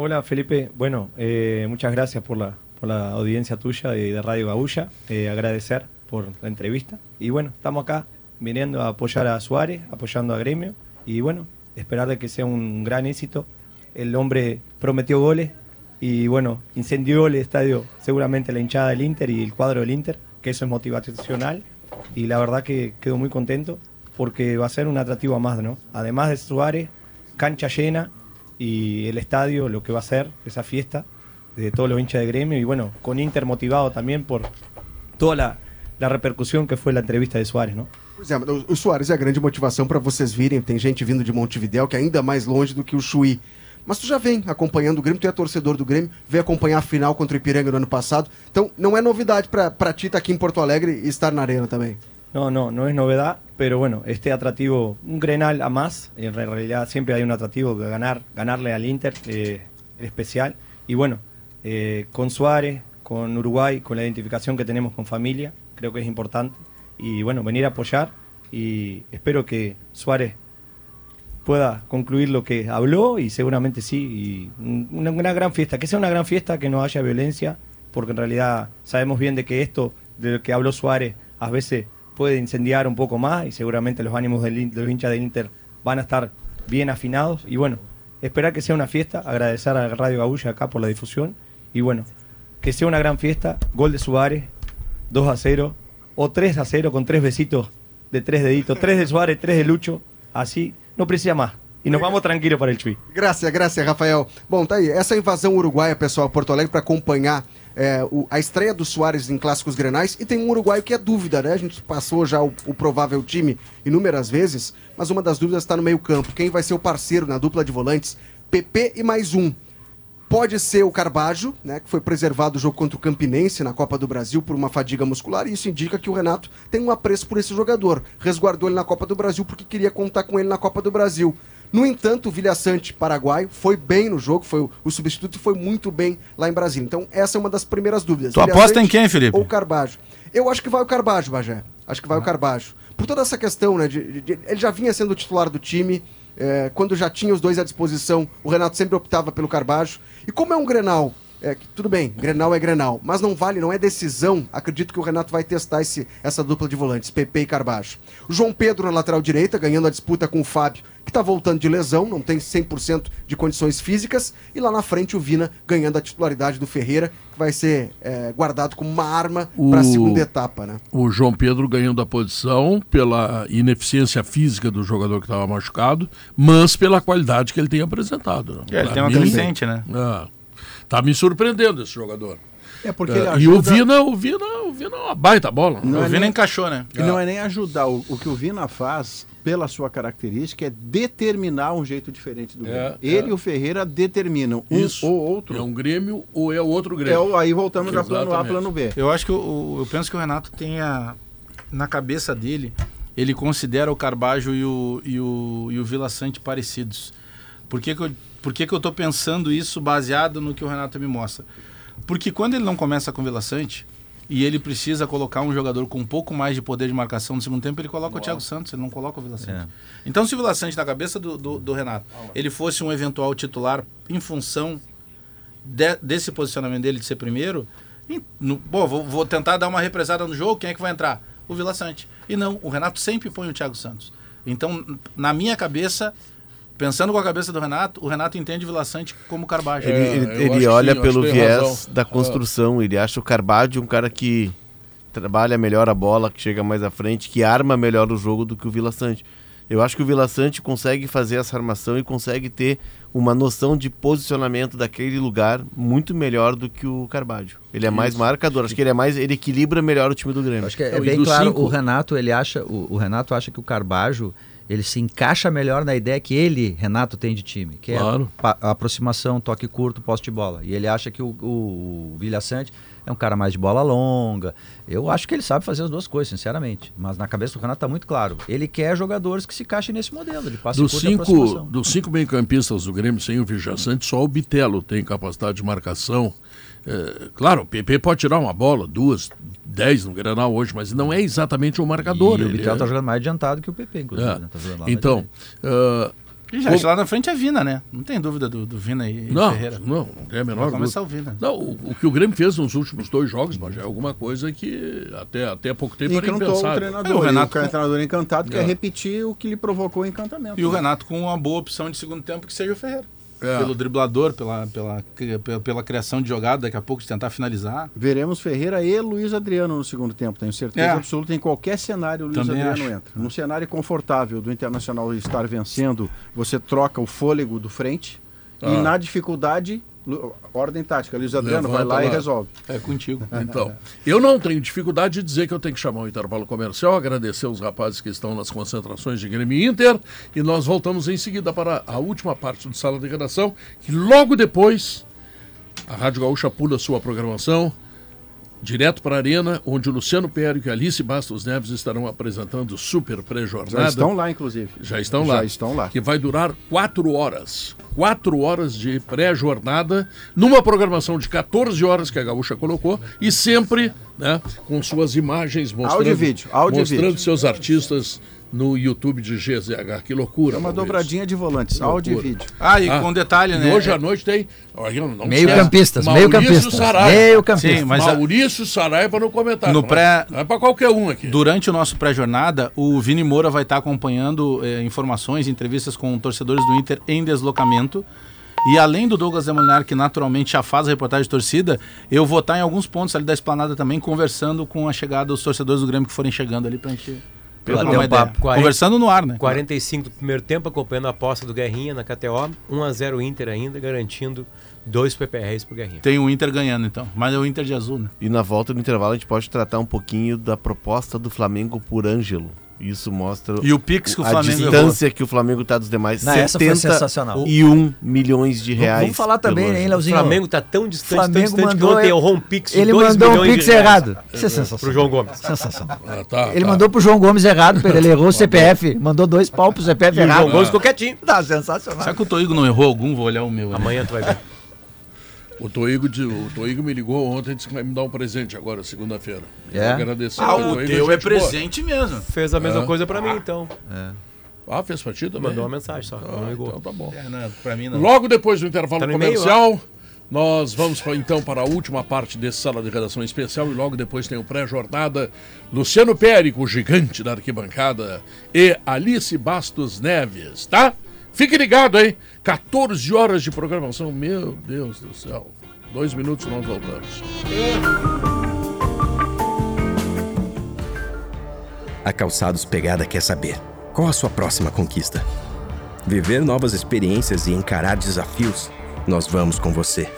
Hola Felipe, bueno, eh, muchas gracias por la, por la audiencia tuya de, de Radio Gaúcha, eh, agradecer por la entrevista y bueno, estamos acá viniendo a apoyar a Suárez, apoyando a Gremio y bueno, esperar de que sea un gran éxito. El hombre prometió goles, y bueno, incendió el estadio seguramente la hinchada del Inter y el cuadro del Inter, que eso es motivacional y la verdad que quedo muy contento porque va a ser un atractivo más, ¿no? Además de Suárez, cancha llena y el estadio, lo que va a ser esa fiesta de todos los hinchas de gremio y bueno, con Inter motivado también por toda la, la repercussão que foi a entrevista de Soares, não? Pois é, o Soares é a grande motivação para vocês virem. Tem gente vindo de Montevidéu que é ainda mais longe do que o Chuí. Mas tu já vem acompanhando o Grêmio, tu é torcedor do Grêmio, veio acompanhar a final contra o Ipiranga no ano passado. Então não é novidade para ti estar aqui em Porto Alegre e estar na arena também. No, no, no es novedad, pero bueno, este atractivo, un Grenal a más, en realidad siempre hay un atractivo que ganar, ganarle al Inter, eh, es especial. Y bueno, eh, con Suárez, con Uruguay, con la identificación que tenemos con familia, creo que es importante. Y bueno, venir a apoyar y espero que Suárez pueda concluir lo que habló y seguramente sí, y un- una, gran fiesta, que sea una gran fiesta, que no haya violencia, porque en realidad sabemos bien de que esto de lo que habló Suárez a veces puede incendiar un poco más y seguramente los ánimos de los hinchas del Inter van a estar bien afinados. Y bueno, esperar que sea una fiesta, agradecer a Radio Gaúcha acá por la difusión. Y bueno, que sea una gran fiesta, gol de Suárez, 2 a 0 o 3 a 0 con tres besitos de tres deditos, tres de Suárez, tres de Lucho, así não precisa mais. E nós vamos tranquilo para o Chuí. Graças, graças, Rafael. Bom, tá aí. Essa invasão uruguaia, pessoal, Porto Alegre, para acompanhar é, o- a estreia do Soares em clássicos grenais. E tem um uruguaio que é dúvida, né? A gente passou já o, o provável time inúmeras vezes, mas uma das dúvidas está no meio-campo. Quem vai ser o parceiro na dupla de volantes? PP e mais um. Pode ser o Carbajo, né, que foi preservado o jogo contra o Campinense na Copa do Brasil por uma fadiga muscular, e isso indica que o Renato tem um apreço por esse jogador. Resguardou ele na Copa do Brasil porque queria contar com ele na Copa do Brasil. No entanto, o Vilhaçante, paraguaio, foi bem no jogo, foi o, substituto e foi muito bem lá em Brasília. Então, essa é uma das primeiras dúvidas. Tu aposta em quem, Felipe? Ou Carbajo. Eu acho que vai o Carbajo, Bagé. Acho que vai o Carbajo. Por toda essa questão, né? de- de- de- ele já vinha sendo o titular do time. É, quando já tinha os dois à disposição, o Renato sempre optava pelo Carbajo. E como é um Grenal, é, que tudo bem, Grenal é Grenal, mas não vale, não é decisão. Acredito que o Renato vai testar esse, essa dupla de volantes, PP e Carbajo. O João Pedro na lateral direita, ganhando a disputa com o Fábio, que tá voltando de lesão, não tem 100% de condições físicas. E lá na frente o Vina ganhando a titularidade do Ferreira, que vai ser é, guardado como uma arma para a segunda etapa, né? O João Pedro ganhando a posição pela ineficiência física do jogador que estava machucado, mas pela qualidade que ele tem apresentado. né? É, ele tem uma mim, crescente, né? Ah, tá me surpreendendo esse jogador. É porque É, ele E o ajuda- Vina, o Vina, o Vina é uma baita bola. Não é nem- né? E não é nem ajudar. O, o que o Vina faz, pela sua característica, é determinar um jeito diferente do É, Grêmio. é. Ele e o Ferreira determinam um Isso. ou outro. É um Grêmio ou é outro Grêmio. É o- aí voltamos a plano A, plano B. Eu acho que o, o- eu penso que o Renato tenha na cabeça dele, ele considera o Carbajo e o, e o, e o Vila Sante parecidos. Por que, que, eu, por que, que eu tô pensando isso baseado no que o Renato me mostra? Porque quando ele não começa com o Vila Sante e ele precisa colocar um jogador com um pouco mais de poder de marcação no segundo tempo, ele coloca o Thiago Santos, ele não coloca o Vila Sante. É. Então, se o Vila Sante, na cabeça do, do, do Renato, ele fosse um eventual titular em função de- desse posicionamento dele de ser primeiro, em- no, bom, vou, vou tentar dar uma represada no jogo, quem é que vai entrar? O Vila Sante. E não, o Renato sempre põe o Thiago Santos. Então, na minha cabeça, pensando com a cabeça do Renato, o Renato entende o Vila Sante como Carbajo. Ele, ele- ele olha pelo viés da construção, ele acha o Carvalho um cara que trabalha melhor a bola, que chega mais à frente, que arma melhor o jogo do que o Vila Sante. Eu acho que o Vila Sante consegue fazer essa armação e consegue ter uma noção de posicionamento daquele lugar muito melhor do que o Carvalho. Ele é mais Isso. marcador, acho que ele é mais, ele equilibra melhor o time do Grêmio. Acho que é, bem claro, o Renato, ele acha, o, o Renato acha que o Carbajo, ele se encaixa melhor na ideia que ele, Renato, tem de time, que Claro. é a, aproximação, toque curto, poste de bola. E ele acha que o, o, o Vilha Sante é um cara mais de bola longa. Eu acho que ele sabe fazer as duas coisas, sinceramente. Mas na cabeça do Renato tá muito claro. Ele quer jogadores que se encaixem nesse modelo, de passe Dos cinco, dos cinco meio-campistas do Grêmio sem o Vijaçante, só o Bitelo tem capacidade de marcação. É, claro, o PP pode tirar uma bola, duas, dez no Granal hoje, mas não é exatamente um marcador. E o ele Vitel é- tá jogando mais adiantado que o PP, inclusive. É. né? Tá jogando lá na Então, ah, E já, lá na frente é Vina, né? Não tem dúvida do, do Vina e Não, Ferreira. não, não tem a menor Vai começar dúvida. o Vina. Não, o, o que o Grêmio fez nos últimos dois jogos, mas é alguma coisa que até, até há pouco tempo era Encantou o impensável. treinador. É, o Renato e o com- treinador encantado quer É. repetir o que lhe provocou o encantamento. E o né? Renato com uma boa opção de segundo tempo que seja o Ferreira. É. Pelo driblador, pela, pela, pela, pela criação de jogada, daqui a pouco de tentar finalizar. Veremos Ferreira e Luiz Adriano no segundo tempo, tenho certeza É. absoluta. Em qualquer cenário, o Luiz Também Adriano acho. entra. Num cenário confortável do Internacional estar vencendo, você troca o fôlego do frente Ah. e na dificuldade, ordem tática. Luiz Adriano vai Levanta lá, e lá. resolve. É contigo. Então, eu não tenho dificuldade de dizer que eu tenho que chamar o intervalo comercial, agradecer os rapazes que estão nas concentrações de Grêmio e Inter e nós voltamos em seguida para a última parte do Sala de Redação, que logo depois a Rádio Gaúcha pula sua programação direto para a Arena, onde o Luciano Pério e Alice Bastos Neves estarão apresentando o Super Pré-Jornada. Já estão lá, inclusive. Já estão lá. Já estão lá. Que vai durar quatro horas. Quatro horas de pré-jornada, numa programação de 14 horas que a Gaúcha colocou, e sempre né, com suas imagens mostrando, Áudio vídeo, áudio mostrando vídeo. seus artistas no YouTube de GZH. Que loucura. É uma dobradinha de volantes, áudio e vídeo. Ah, e com detalhe, e né? hoje à noite tem. Meio-campistas, meio-campistas, meio-campistas. Sim, mas a- Maurício Saraiva no comentário. No Não pré- é- Não é pra qualquer um aqui. Durante o nosso pré-jornada, o Vini Moura vai estar acompanhando eh, informações, entrevistas com torcedores do Inter em deslocamento. E além do Douglas Demolinar, que naturalmente já faz a reportagem de torcida, eu vou estar em alguns pontos ali da esplanada também, conversando com a chegada dos torcedores do Grêmio que forem chegando ali pra gente um ideia. papo. 40 Conversando no ar, né? 45 do primeiro tempo, acompanhando a aposta do Guerrinha na KTO. 1x0 Inter ainda, garantindo dois PPRs pro Guerrinha. Tem o Inter ganhando, então. Mas é o Inter de azul, né? E na volta do intervalo a gente pode tratar um pouquinho da proposta do Flamengo por Ângelo. Isso mostra E o Pix que o a Flamengo distância errou. que o Flamengo está dos demais. Não, essa foi sensacional. E um milhões de reais. Vamos falar também, hein. Leozinho? O Flamengo tá tão distante, tão Flamengo distante mandou que ontem errou um Pix Ele 2 mandou um Pix errado. Isso é sensacional. Pro João Gomes. Sensacional. Ah, tá, Ele tá. mandou pro João Gomes errado. Ele errou o CPF. Mandou dois pau pro CPF E o errado. João Gomes ficou quietinho. Tá sensacional. Será que o Toigo não errou algum? Vou olhar o meu. Amanhã tu vai ver. O Toigo, de- o Toigo me ligou ontem e disse que vai me dar um presente agora, segunda-feira. Eu É? Agradecer. Ah, o Toigo, teu é gente boa. presente mesmo. Fez a mesma É. coisa pra mim, então. Ah, fez pra ti também? Mandou uma mensagem só, não ligou. Então tá bom. É, não, pra mim não. Logo depois do intervalo Tá comercial, nós vamos então para a última parte desse sala de redação especial e logo depois tem o pré-jornada. Luciano Périco, o gigante da arquibancada, e Alice Bastos Neves, tá? Fique ligado, hein? 14 horas de programação, meu Deus do céu. Dois minutos nós voltamos. A Calçados Pegada quer saber: qual a sua próxima conquista? Viver novas experiências e encarar desafios? Nós vamos com você.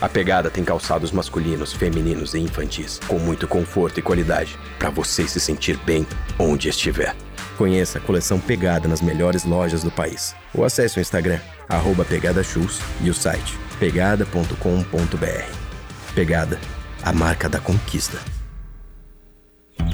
A Pegada tem calçados masculinos, femininos e infantis, com muito conforto e qualidade, para você se sentir bem onde estiver. Conheça a coleção Pegada nas melhores lojas do país. Ou acesse o Instagram, arroba Pegada Shoes e o site pegada.com.br. Pegada, a marca da conquista.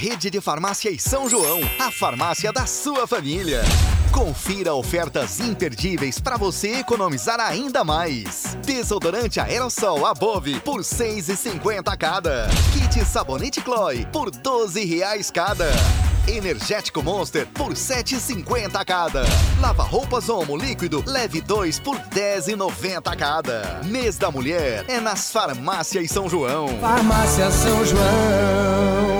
Rede de Farmácias São João, a farmácia da sua família. Confira ofertas imperdíveis para você economizar ainda mais. Desodorante aerossol Above por R$ 6,50 cada. Kit sabonete Chloe por 12 reais cada. Energético Monster por R$ 7,50 cada. Lava roupas Omo líquido leve 2 por R$ 10,90 cada. Mês da Mulher é nas farmácias São João. Farmácia São João.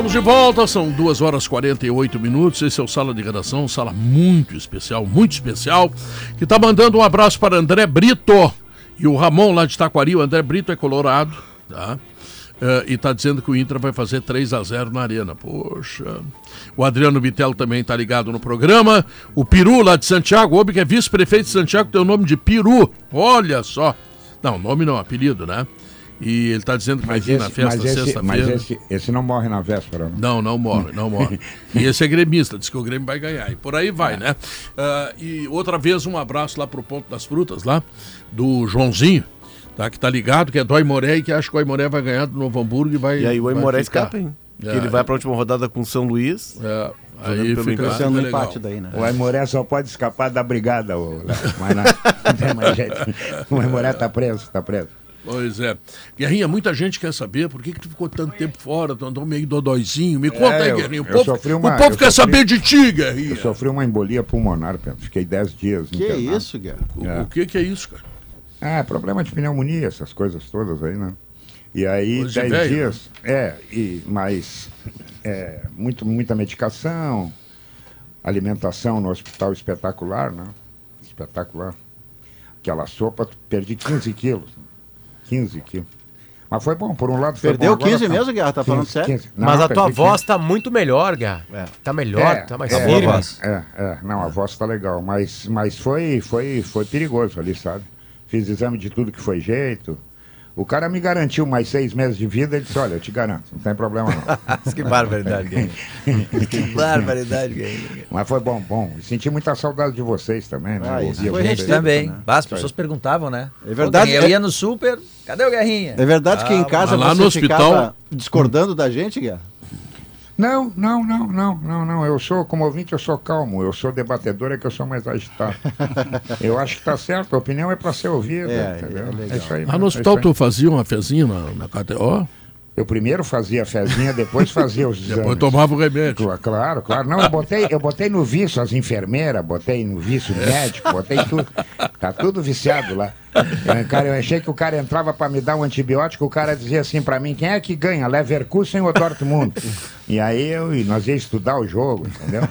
Estamos de volta, são 2 horas e 48 minutos. Esse é o Sala de Redação, sala muito especial, muito especial. Que está mandando um abraço para André Brito e o Ramon lá de Taquari. O André Brito é colorado, tá? Eh, e está dizendo que o Inter vai fazer 3 a 0 na Arena. Poxa. O Adriano Bitelo também está ligado no programa. O Peru lá de Santiago, Obi, que é vice-prefeito de Santiago, tem o nome de Peru. Olha só. Não, nome não, apelido, né? E ele está dizendo que vai Mas vir na esse, festa mas esse, mas sexta-feira. esse, esse não morre na véspera. né? Não, não morre, não morre. E esse é gremista, diz que o Grêmio vai ganhar. E por aí vai, né? Ah, e outra vez, um abraço lá pro Ponto das Frutas, lá, do Joãozinho, tá? Que tá ligado, que é do Aimoré e que acha que o Aimoré vai ganhar do Novo Hamburgo e vai. E aí o vai Aimoré escapa, hein? Que ele vai pra última rodada com o São Luís. É. Aí fica empate. Sendo um empate daí, né? O Aimoré só pode escapar da brigada, ô, Léo. mas não, não tem mais jeito. O Aimoré tá preso, tá preso. Pois é. Guerrinha, muita gente quer saber por que, que tu ficou tanto tempo fora, tu andou meio dodóizinho. Me conta aí, É, Guerrinha. O eu povo, sofri o uma- povo eu quer sofri- saber de ti, Guerrinha. Eu sofri uma embolia pulmonar, Pedro. Fiquei 10 dias Que internado. isso, Guerra? O, o que, que é isso, cara? Ah, problema de pneumonia, essas coisas todas aí, né? E aí, Coisa de 10 velho, dias. É, e, mas é, muito, muita medicação, alimentação no hospital espetacular, né? Espetacular. Aquela sopa, perdi 15 quilos. 15 quilos. Mas foi bom, por um lado foi Perdeu bom. agora 15 mesmo, Guerra? Tá falando sério? Não, Mas a tua voz 15. tá muito melhor, Gá. Tá melhor, É, tá mais é, firme. É, é, não, a voz tá legal, mas, mas foi, foi, foi perigoso ali, sabe? Fiz exame de tudo que foi jeito. O cara me garantiu mais seis meses de vida, ele disse, olha, eu te garanto, não tem problema não. que barbaridade, Guerrinha. que barbaridade, Guerrinha. Mas foi bom, bom. Senti muita saudade de vocês também, né? Ah, isso foi recíproco, Também. né? As pessoas perguntavam, né? É verdade, Eu ia no super, cadê o Guerrinha? É verdade que em Ah, casa mas lá você no hospital- discordando da gente, Guerra? Não, não, não, não, não, não. Eu sou, como ouvinte, eu sou calmo. Eu sou debatedor, é que eu sou mais agitado. eu acho que tá certo, a opinião é para ser ouvida, É, entendeu? é legal. isso aí. Mesmo, no é hospital tu fazia uma fezinha na, na KTO? Eu primeiro fazia a fezinha, depois fazia os exames. Depois tomava o remédio. Cla- Claro, claro. Não, eu botei, eu botei no vício as enfermeiras, botei no vício médico, botei tudo. Tá tudo viciado lá. Eu, cara, eu achei que o cara entrava para me dar um antibiótico, o cara dizia assim para mim, quem é que ganha, Leverkusen ou Dortmund? E aí eu, e nós ia estudar o jogo, entendeu?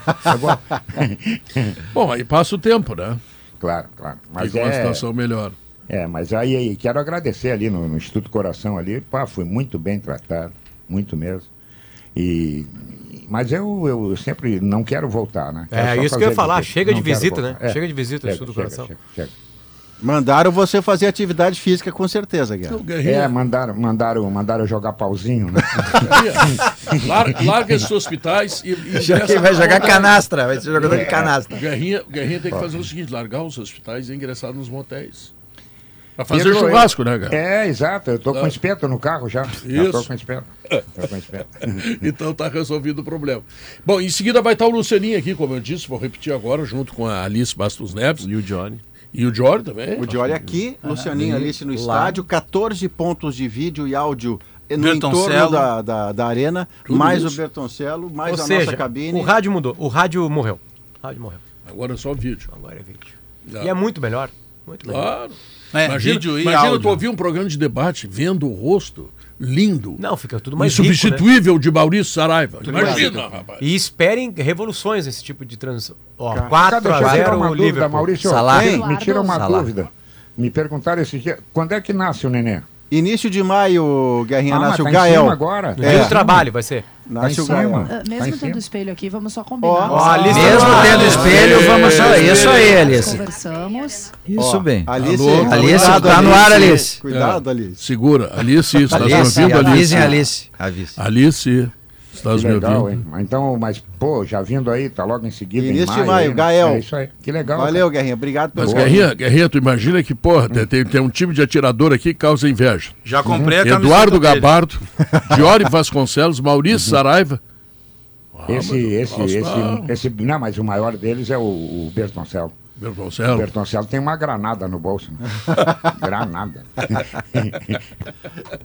Bom. Aí passa o tempo, né? Claro, claro. Mas Fica uma é, situação melhor. É, mas aí, aí quero agradecer ali no, no Instituto Coração ali, pá, fui muito bem tratado, muito mesmo. E mas eu, eu sempre não quero voltar, né? Quero É, isso que eu ia falar, visita. chega de visita, né? Chega de visita no chega, Instituto chega, Coração. chega, chega. Mandaram você fazer atividade física com certeza, Guerra. É, mandaram, mandaram, mandaram eu jogar pauzinho, né? Larga, larga esses hospitais e. e Já que ingressa- vai jogar canastra, vai ser jogador de canastra. O Guerrinha, Guerrinha tem que fazer o seguinte: largar os hospitais e ingressar nos motéis. Pra fazer Pedro, churrasco, eu- né, cara? É, exato. Eu tô com Ah. espeto no carro já. Tô Isso. com espeto. Tô com espeto. Então tá resolvido o problema. Bom, em seguida vai estar o Lucianinho aqui, como eu disse, vou repetir agora, junto com a Alice Bastos Neves. E o Johnny. E o Jory também. O Diori aqui, Lucianinho ali, Alice no lá. estádio, 14 pontos de vídeo e áudio no entorno da, da, da arena, Tudo mais isso. o Bertoncello, mais Ou a seja, nossa cabine. o rádio mudou. O rádio morreu. O rádio morreu. Agora é só vídeo. Agora é vídeo. Ah. E é muito melhor. Muito melhor. Claro. É, imagina vídeo e imagina áudio. tu ouvir um programa de debate vendo o rosto lindo, Não, fica tudo mais rico, né? insubstituível de Maurício Saraiva. Imagina, rico. rapaz. E esperem revoluções nesse tipo de transição. Ó, Cara, 4 deixa eu a tirar 0 uma o dúvida, Liverpool. Maurício. Salah. Me- Me tira uma Salah. dúvida. Me perguntaram esse dia, quando é que nasce o neném? Início de maio, Guerrinha, Ah, nasce o tá em Gael. cima agora. É. dia do trabalho vai ser. Nasce Tá o Gael. Ah, Tá mesmo cima. tendo espelho aqui, vamos só combinar. A lista Mesmo Ah, tendo espelho, vamos só. Isso aí, Nós Alice. Conversamos. Isso Ó, bem. Alice, Alô? Alice, cuidado, tá no ar, Alice. Cuidado, É. Alice. Segura. Alice, me Alice, ouvindo, Alice? avisem Alice. Avise. Alice, estás Que me legal, ouvindo? hein? Então, mas, pô, já vindo aí, tá logo em seguida. em Início de maio, maio, aí, né? Gael. É isso aí. Que legal. Valeu, Guerrinha. Obrigado pelo Mas, Boa. Guerrinha, Guerrinha, tu imagina que, porra, tem- tem, tem um time de atirador aqui que causa inveja. Já comprei a camiseta Eduardo dele. Gabardo, Diori Vasconcelos, Maurício Saraiva. Ah, Esse, esse, esse, tá- esse, não, mas o maior deles é o, o Bertoncello. O Bertoncello. Bertoncello tem uma granada no bolso. Né? granada.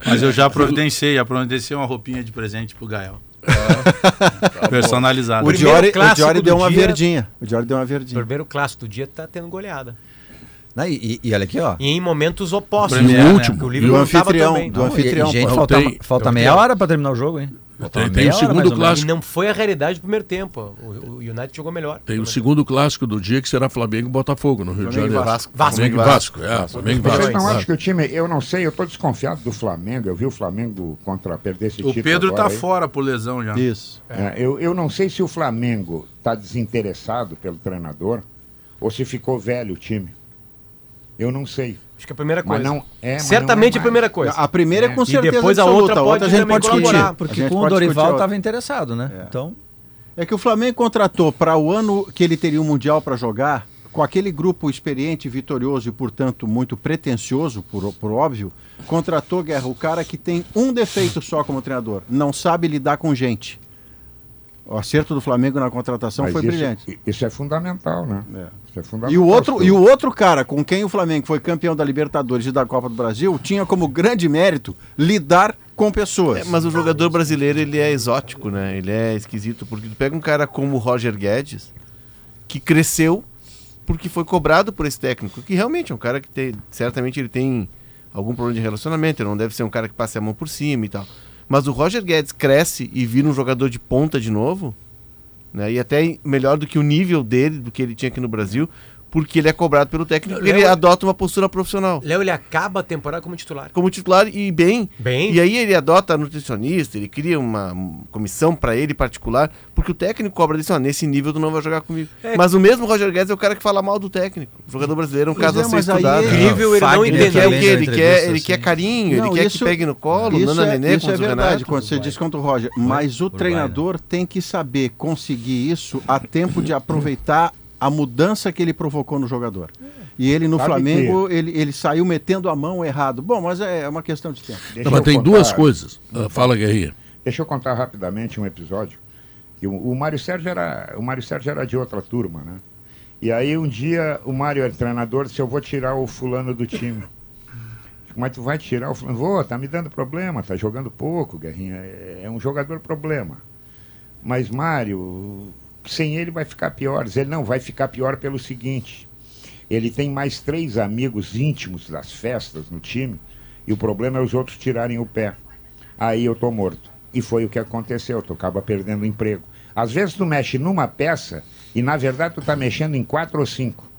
Mas eu já providenciei, já providenciei uma roupinha de presente pro Gael. Personalizada. O Primeiro Diori, o Diori deu uma dia. verdinha. O Diori deu uma O verdinha. primeiro clássico do dia tá tendo goleada. Não, e, e olha aqui, ó. E em momentos opostos. Premier, né? né? Porque O Do não tava anfitrião, do Não, e- anfitrião. e, gente, falta, tem- falta meia tenho- hora pra terminar o jogo, hein? Tem, tem o segundo menos. E clássico. não foi a realidade do primeiro tempo. O, o United jogou melhor. Tem o segundo clássico do dia que será Flamengo e Botafogo no Rio de Flamengo e Janeiro. Vasco. Flamengo e Vasco. É, Flamengo e Vocês Vasco. não acham que o time, eu não sei, eu tô desconfiado do Flamengo. Eu vi o Flamengo contra perder esse O título. Pedro agora tá aí. fora por lesão já. Isso. É, eu, eu não sei se o Flamengo está desinteressado pelo treinador ou se ficou velho o time. Eu não sei. Acho que a primeira Mas coisa. não é, mas Certamente não é a primeira coisa. A primeira é com E certeza depois a outra a outra a pode gente pode discutir. Porque com o Dorival estava interessado, né? Então, É que o Flamengo contratou para o ano que ele teria o Mundial para jogar com aquele grupo experiente, vitorioso e, portanto, muito pretensioso, por, por óbvio, contratou Guerra, o cara que tem um defeito só como treinador, não sabe lidar com gente. O acerto do Flamengo na contratação Mas foi isso, brilhante. Isso é fundamental, né? Isso é fundamental. E o, outro, e o outro cara com quem o Flamengo foi campeão da Libertadores e da Copa do Brasil tinha como grande mérito lidar com pessoas. É, mas o jogador brasileiro ele é exótico, né? Ele é esquisito porque tu pega um cara como o Roger Guedes que cresceu porque foi cobrado por esse técnico, que realmente é um cara que tem, certamente ele tem algum problema de relacionamento, ele não deve ser um cara que passe a mão por cima e tal. Mas o Roger Guedes cresce e vira um jogador de ponta de novo, né? E até melhor do que o nível dele, do que ele tinha aqui no Brasil, porque ele é cobrado pelo técnico, Léo- ele adota uma postura profissional. Léo, ele acaba a temporada como titular. Como titular e bem. Bem. E aí ele adota nutricionista, ele cria uma um, comissão pra ele particular, porque o técnico cobra disso, ó, nesse nível tu não vai jogar comigo. É. Mas o mesmo Roger Guedes é o cara que fala mal do técnico. O jogador brasileiro é um Pois caso é, a ser estudado. é- Incrível ele não Ele entender. quer o quê? Ele quer, entrevista, ele assim. quer carinho, Não, ele quer isso- que pegue no colo, isso Nana é, Nenê isso é verdade Renato. quando você diz contra o Roger. Mas o treinador tem que saber conseguir isso a tempo de aproveitar a mudança que ele provocou no jogador. E ele no Sabe Flamengo, ele, ele saiu metendo a mão errado. Bom, mas é uma questão de tempo. Não, mas tem contar- duas coisas. Ah, fala, Guerrinha. Deixa eu contar rapidamente um episódio. Que o, o Mário Sérgio era, o Mário Sérgio era de outra turma, né? E aí um dia o Mário era treinador, disse eu vou tirar o fulano do time. Mas tu vai tirar o fulano? Vou, tá me dando problema, tá jogando pouco, Guerrinha. É, é um jogador problema. Mas Mário, sem ele vai ficar pior. Ele não vai ficar pior pelo seguinte. Ele tem mais três amigos íntimos das festas no time e o problema é os outros tirarem o pé. Aí eu tô morto. E foi o que aconteceu, tu acaba perdendo o emprego. Às vezes tu mexe numa peça e na verdade tu tá mexendo em quatro ou cinco.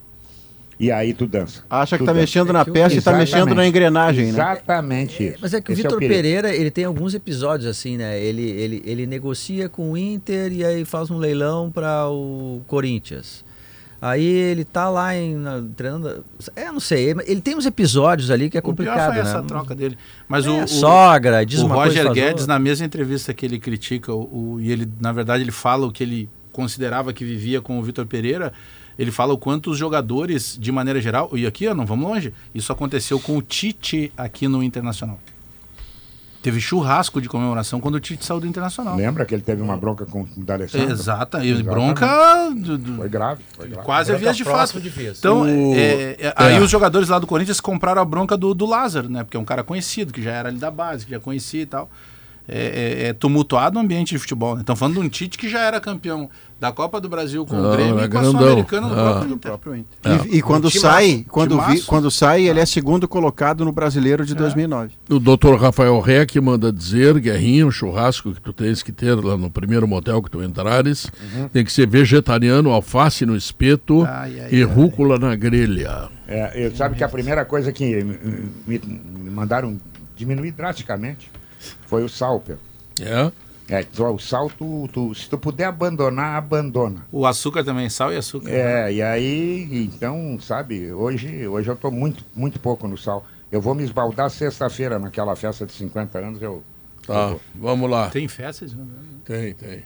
E aí tu dança. Acha que Tu tá dança. mexendo na peça e tá Exatamente. mexendo na engrenagem, né? Exatamente isso. Mas é que o Esse Vitor perigo. Pereira, ele tem alguns episódios assim, né? Ele, ele, ele negocia com o Inter e aí faz um leilão para o Corinthians. Aí ele tá lá em, na- treinando. É, não sei. Ele tem uns episódios ali que é O pior complicado, foi né? essa troca dele. Mas É, o, o sogra, diz o uma coisa, Roger faz Guedes, na mesma entrevista que ele critica, o, o- e ele, na verdade, ele fala o que ele considerava que vivia com o Vitor Pereira. Ele fala o quanto os jogadores, de maneira geral, e aqui, ó, não vamos longe, isso aconteceu com o Tite aqui no Internacional. Teve churrasco de comemoração quando o Tite saiu do Internacional. Lembra que ele teve uma bronca com o D'Alessandro? Exata, e Exatamente. bronca do- do- Foi grave. Foi grave. Quase a Bronca vias de fato. próximo de vias. Então, O- é, é, aí É. os jogadores lá do Corinthians compraram a bronca do, do Lázaro, né? Porque é um cara conhecido, que já era ali da base, que já conhecia e tal. É, é- é tumultuado o ambiente de futebol, né? Estão falando de um Tite que já era campeão da Copa do Brasil com Não, o Grêmio é e com a grandão. Sul-Americana no Ah. próprio Do próprio Inter. É. E, e quando Timaço, sai, quando, vi, quando sai, ele é segundo colocado no Brasileiro de 2009. O doutor Rafael Reck manda dizer, Guerrinho, o churrasco que tu tens que ter lá no primeiro motel que tu entrares, tem que ser vegetariano, alface no espeto Ai, ai, e rúcula na grelha. É, eu sabe que a primeira coisa que me, me mandaram diminuir drasticamente foi o sal, Pedro. É? É, o sal, tu, tu- se tu puder abandonar, abandona. O açúcar também, sal e açúcar. É, e aí, então, sabe, hoje, hoje eu tô muito, muito pouco no sal. Eu vou me esbaldar sexta-feira naquela festa de 50 anos, eu... Tá, vamos lá. Tem festas? né? Tem, tem.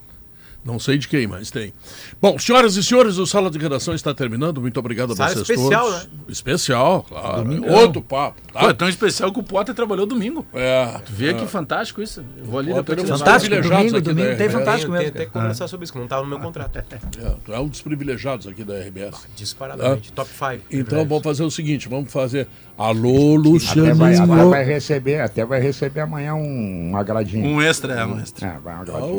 Não sei de quem, mas tem. Bom, senhoras e senhores, o Sala de Redação está terminando. Muito obrigado a Sala vocês especial, todos. né? Especial, claro. Domingão. Outro papo, tá? Pô, é tão especial que o Potter trabalhou domingo. É. Tu vê é. que fantástico isso. Eu vou ali Potter depois é. Fantástico, privilegiados domingo, domingo, tem fantástico mesmo. tem que conversar sobre isso, que não estava no meu contrato. É, tu é um dos privilegiados aqui da RBS. Disparadamente. Top 5. Então vamos fazer o seguinte, vamos fazer. Alô, Até Luciano. vai, até vai receber, até vai receber amanhã um, um agradinho. Um extra, é, um extra. É, vai um Ah, agradinho.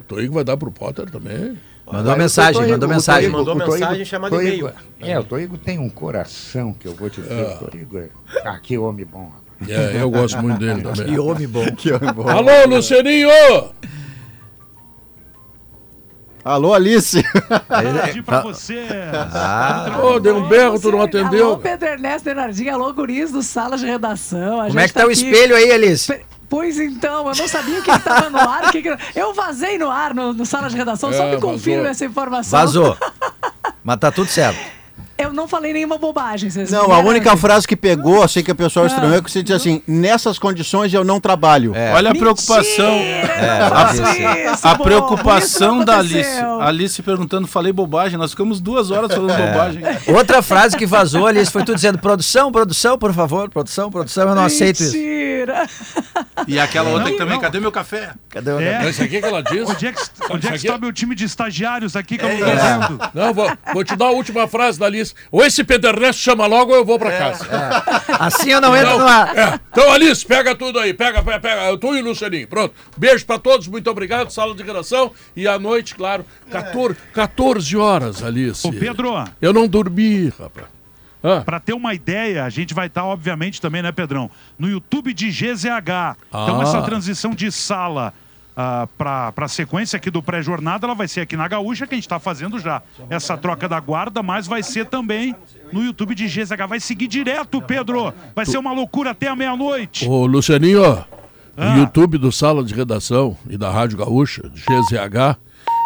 o Toigo vai dar pro Potter também. Mandou mensagem, mandou mensagem. Mandou O Toigo- mensagem chamando Toigo- e-mail. É, o Toigo tem um coração que eu vou te dizer. O Toigo é... Ah, que homem bom. É, eu gosto muito dele também. Que homem bom. Que homem bom. Alô, Lucianinho! Alô, Alice! Pedir pra você. Ah, Ô, deu um berro, tu não atendeu. Alô, Pedro Ernesto Bernardinho, alô, guris do Sala de Redação. A como gente é que tá o aqui- espelho aí, Alice? Pois então, eu não sabia o que estava no ar. que que- Eu vazei no ar no, no Sala de Redação, só É, me confirme vazou. essa informação. Vazou. Mas tá tudo certo. Eu não falei nenhuma bobagem. Vocês Não, a única frase que pegou, achei que o pessoal Ah. estranhou, é que você diz assim, nessas condições eu não trabalho. Olha a preocupação. a, Isso, a pô, preocupação isso da Alice. Alice perguntando, falei bobagem. Nós ficamos duas horas falando É. bobagem. Outra frase que vazou ali foi tu dizendo produção, produção, por favor, produção, produção, eu não aceito isso. Mentira. E aquela outra Não, que também, não. cadê meu café? Cadê o É. Esse aqui que ela disse? Onde é que, onde é que está meu time de estagiários aqui que eu não tô É. vendo? Não, vou, vou te dar a última frase da Alice. Ou esse Pedernesto chama logo ou eu vou pra casa. Assim eu não entro no ar. é. Então, Alice, pega tudo aí. Pega, pega, pega. Tu e o Lucianinho. Pronto. Beijo pra todos. Muito obrigado. Sala de redação. E à noite, claro, 14, 14 horas, Alice. Ô, Pedro. Eu não dormi, rapaz. Ah. Pra ter uma ideia, a gente vai estar, obviamente, também, né, Pedrão? No YouTube de GZH. Então, Ah. essa transição de sala ah, para a sequência aqui do pré-jornada, ela vai ser aqui na Gaúcha, que a gente está fazendo já. Essa troca da guarda, mas vai ser também no YouTube de GZH. Vai seguir direto, Pedro. Vai ser uma loucura até a meia-noite. Ô, Lucianinho, Ah. o YouTube do Sala de Redação e da Rádio Gaúcha, GZH,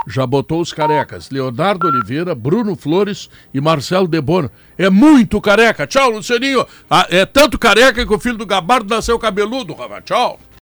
já botou os carecas. Leonardo Oliveira, Bruno Flores e Marcelo Debono. É muito careca. Tchau, Lucianinho. Ah, é tanto careca que o filho do Gabardo nasceu cabeludo. Tchau.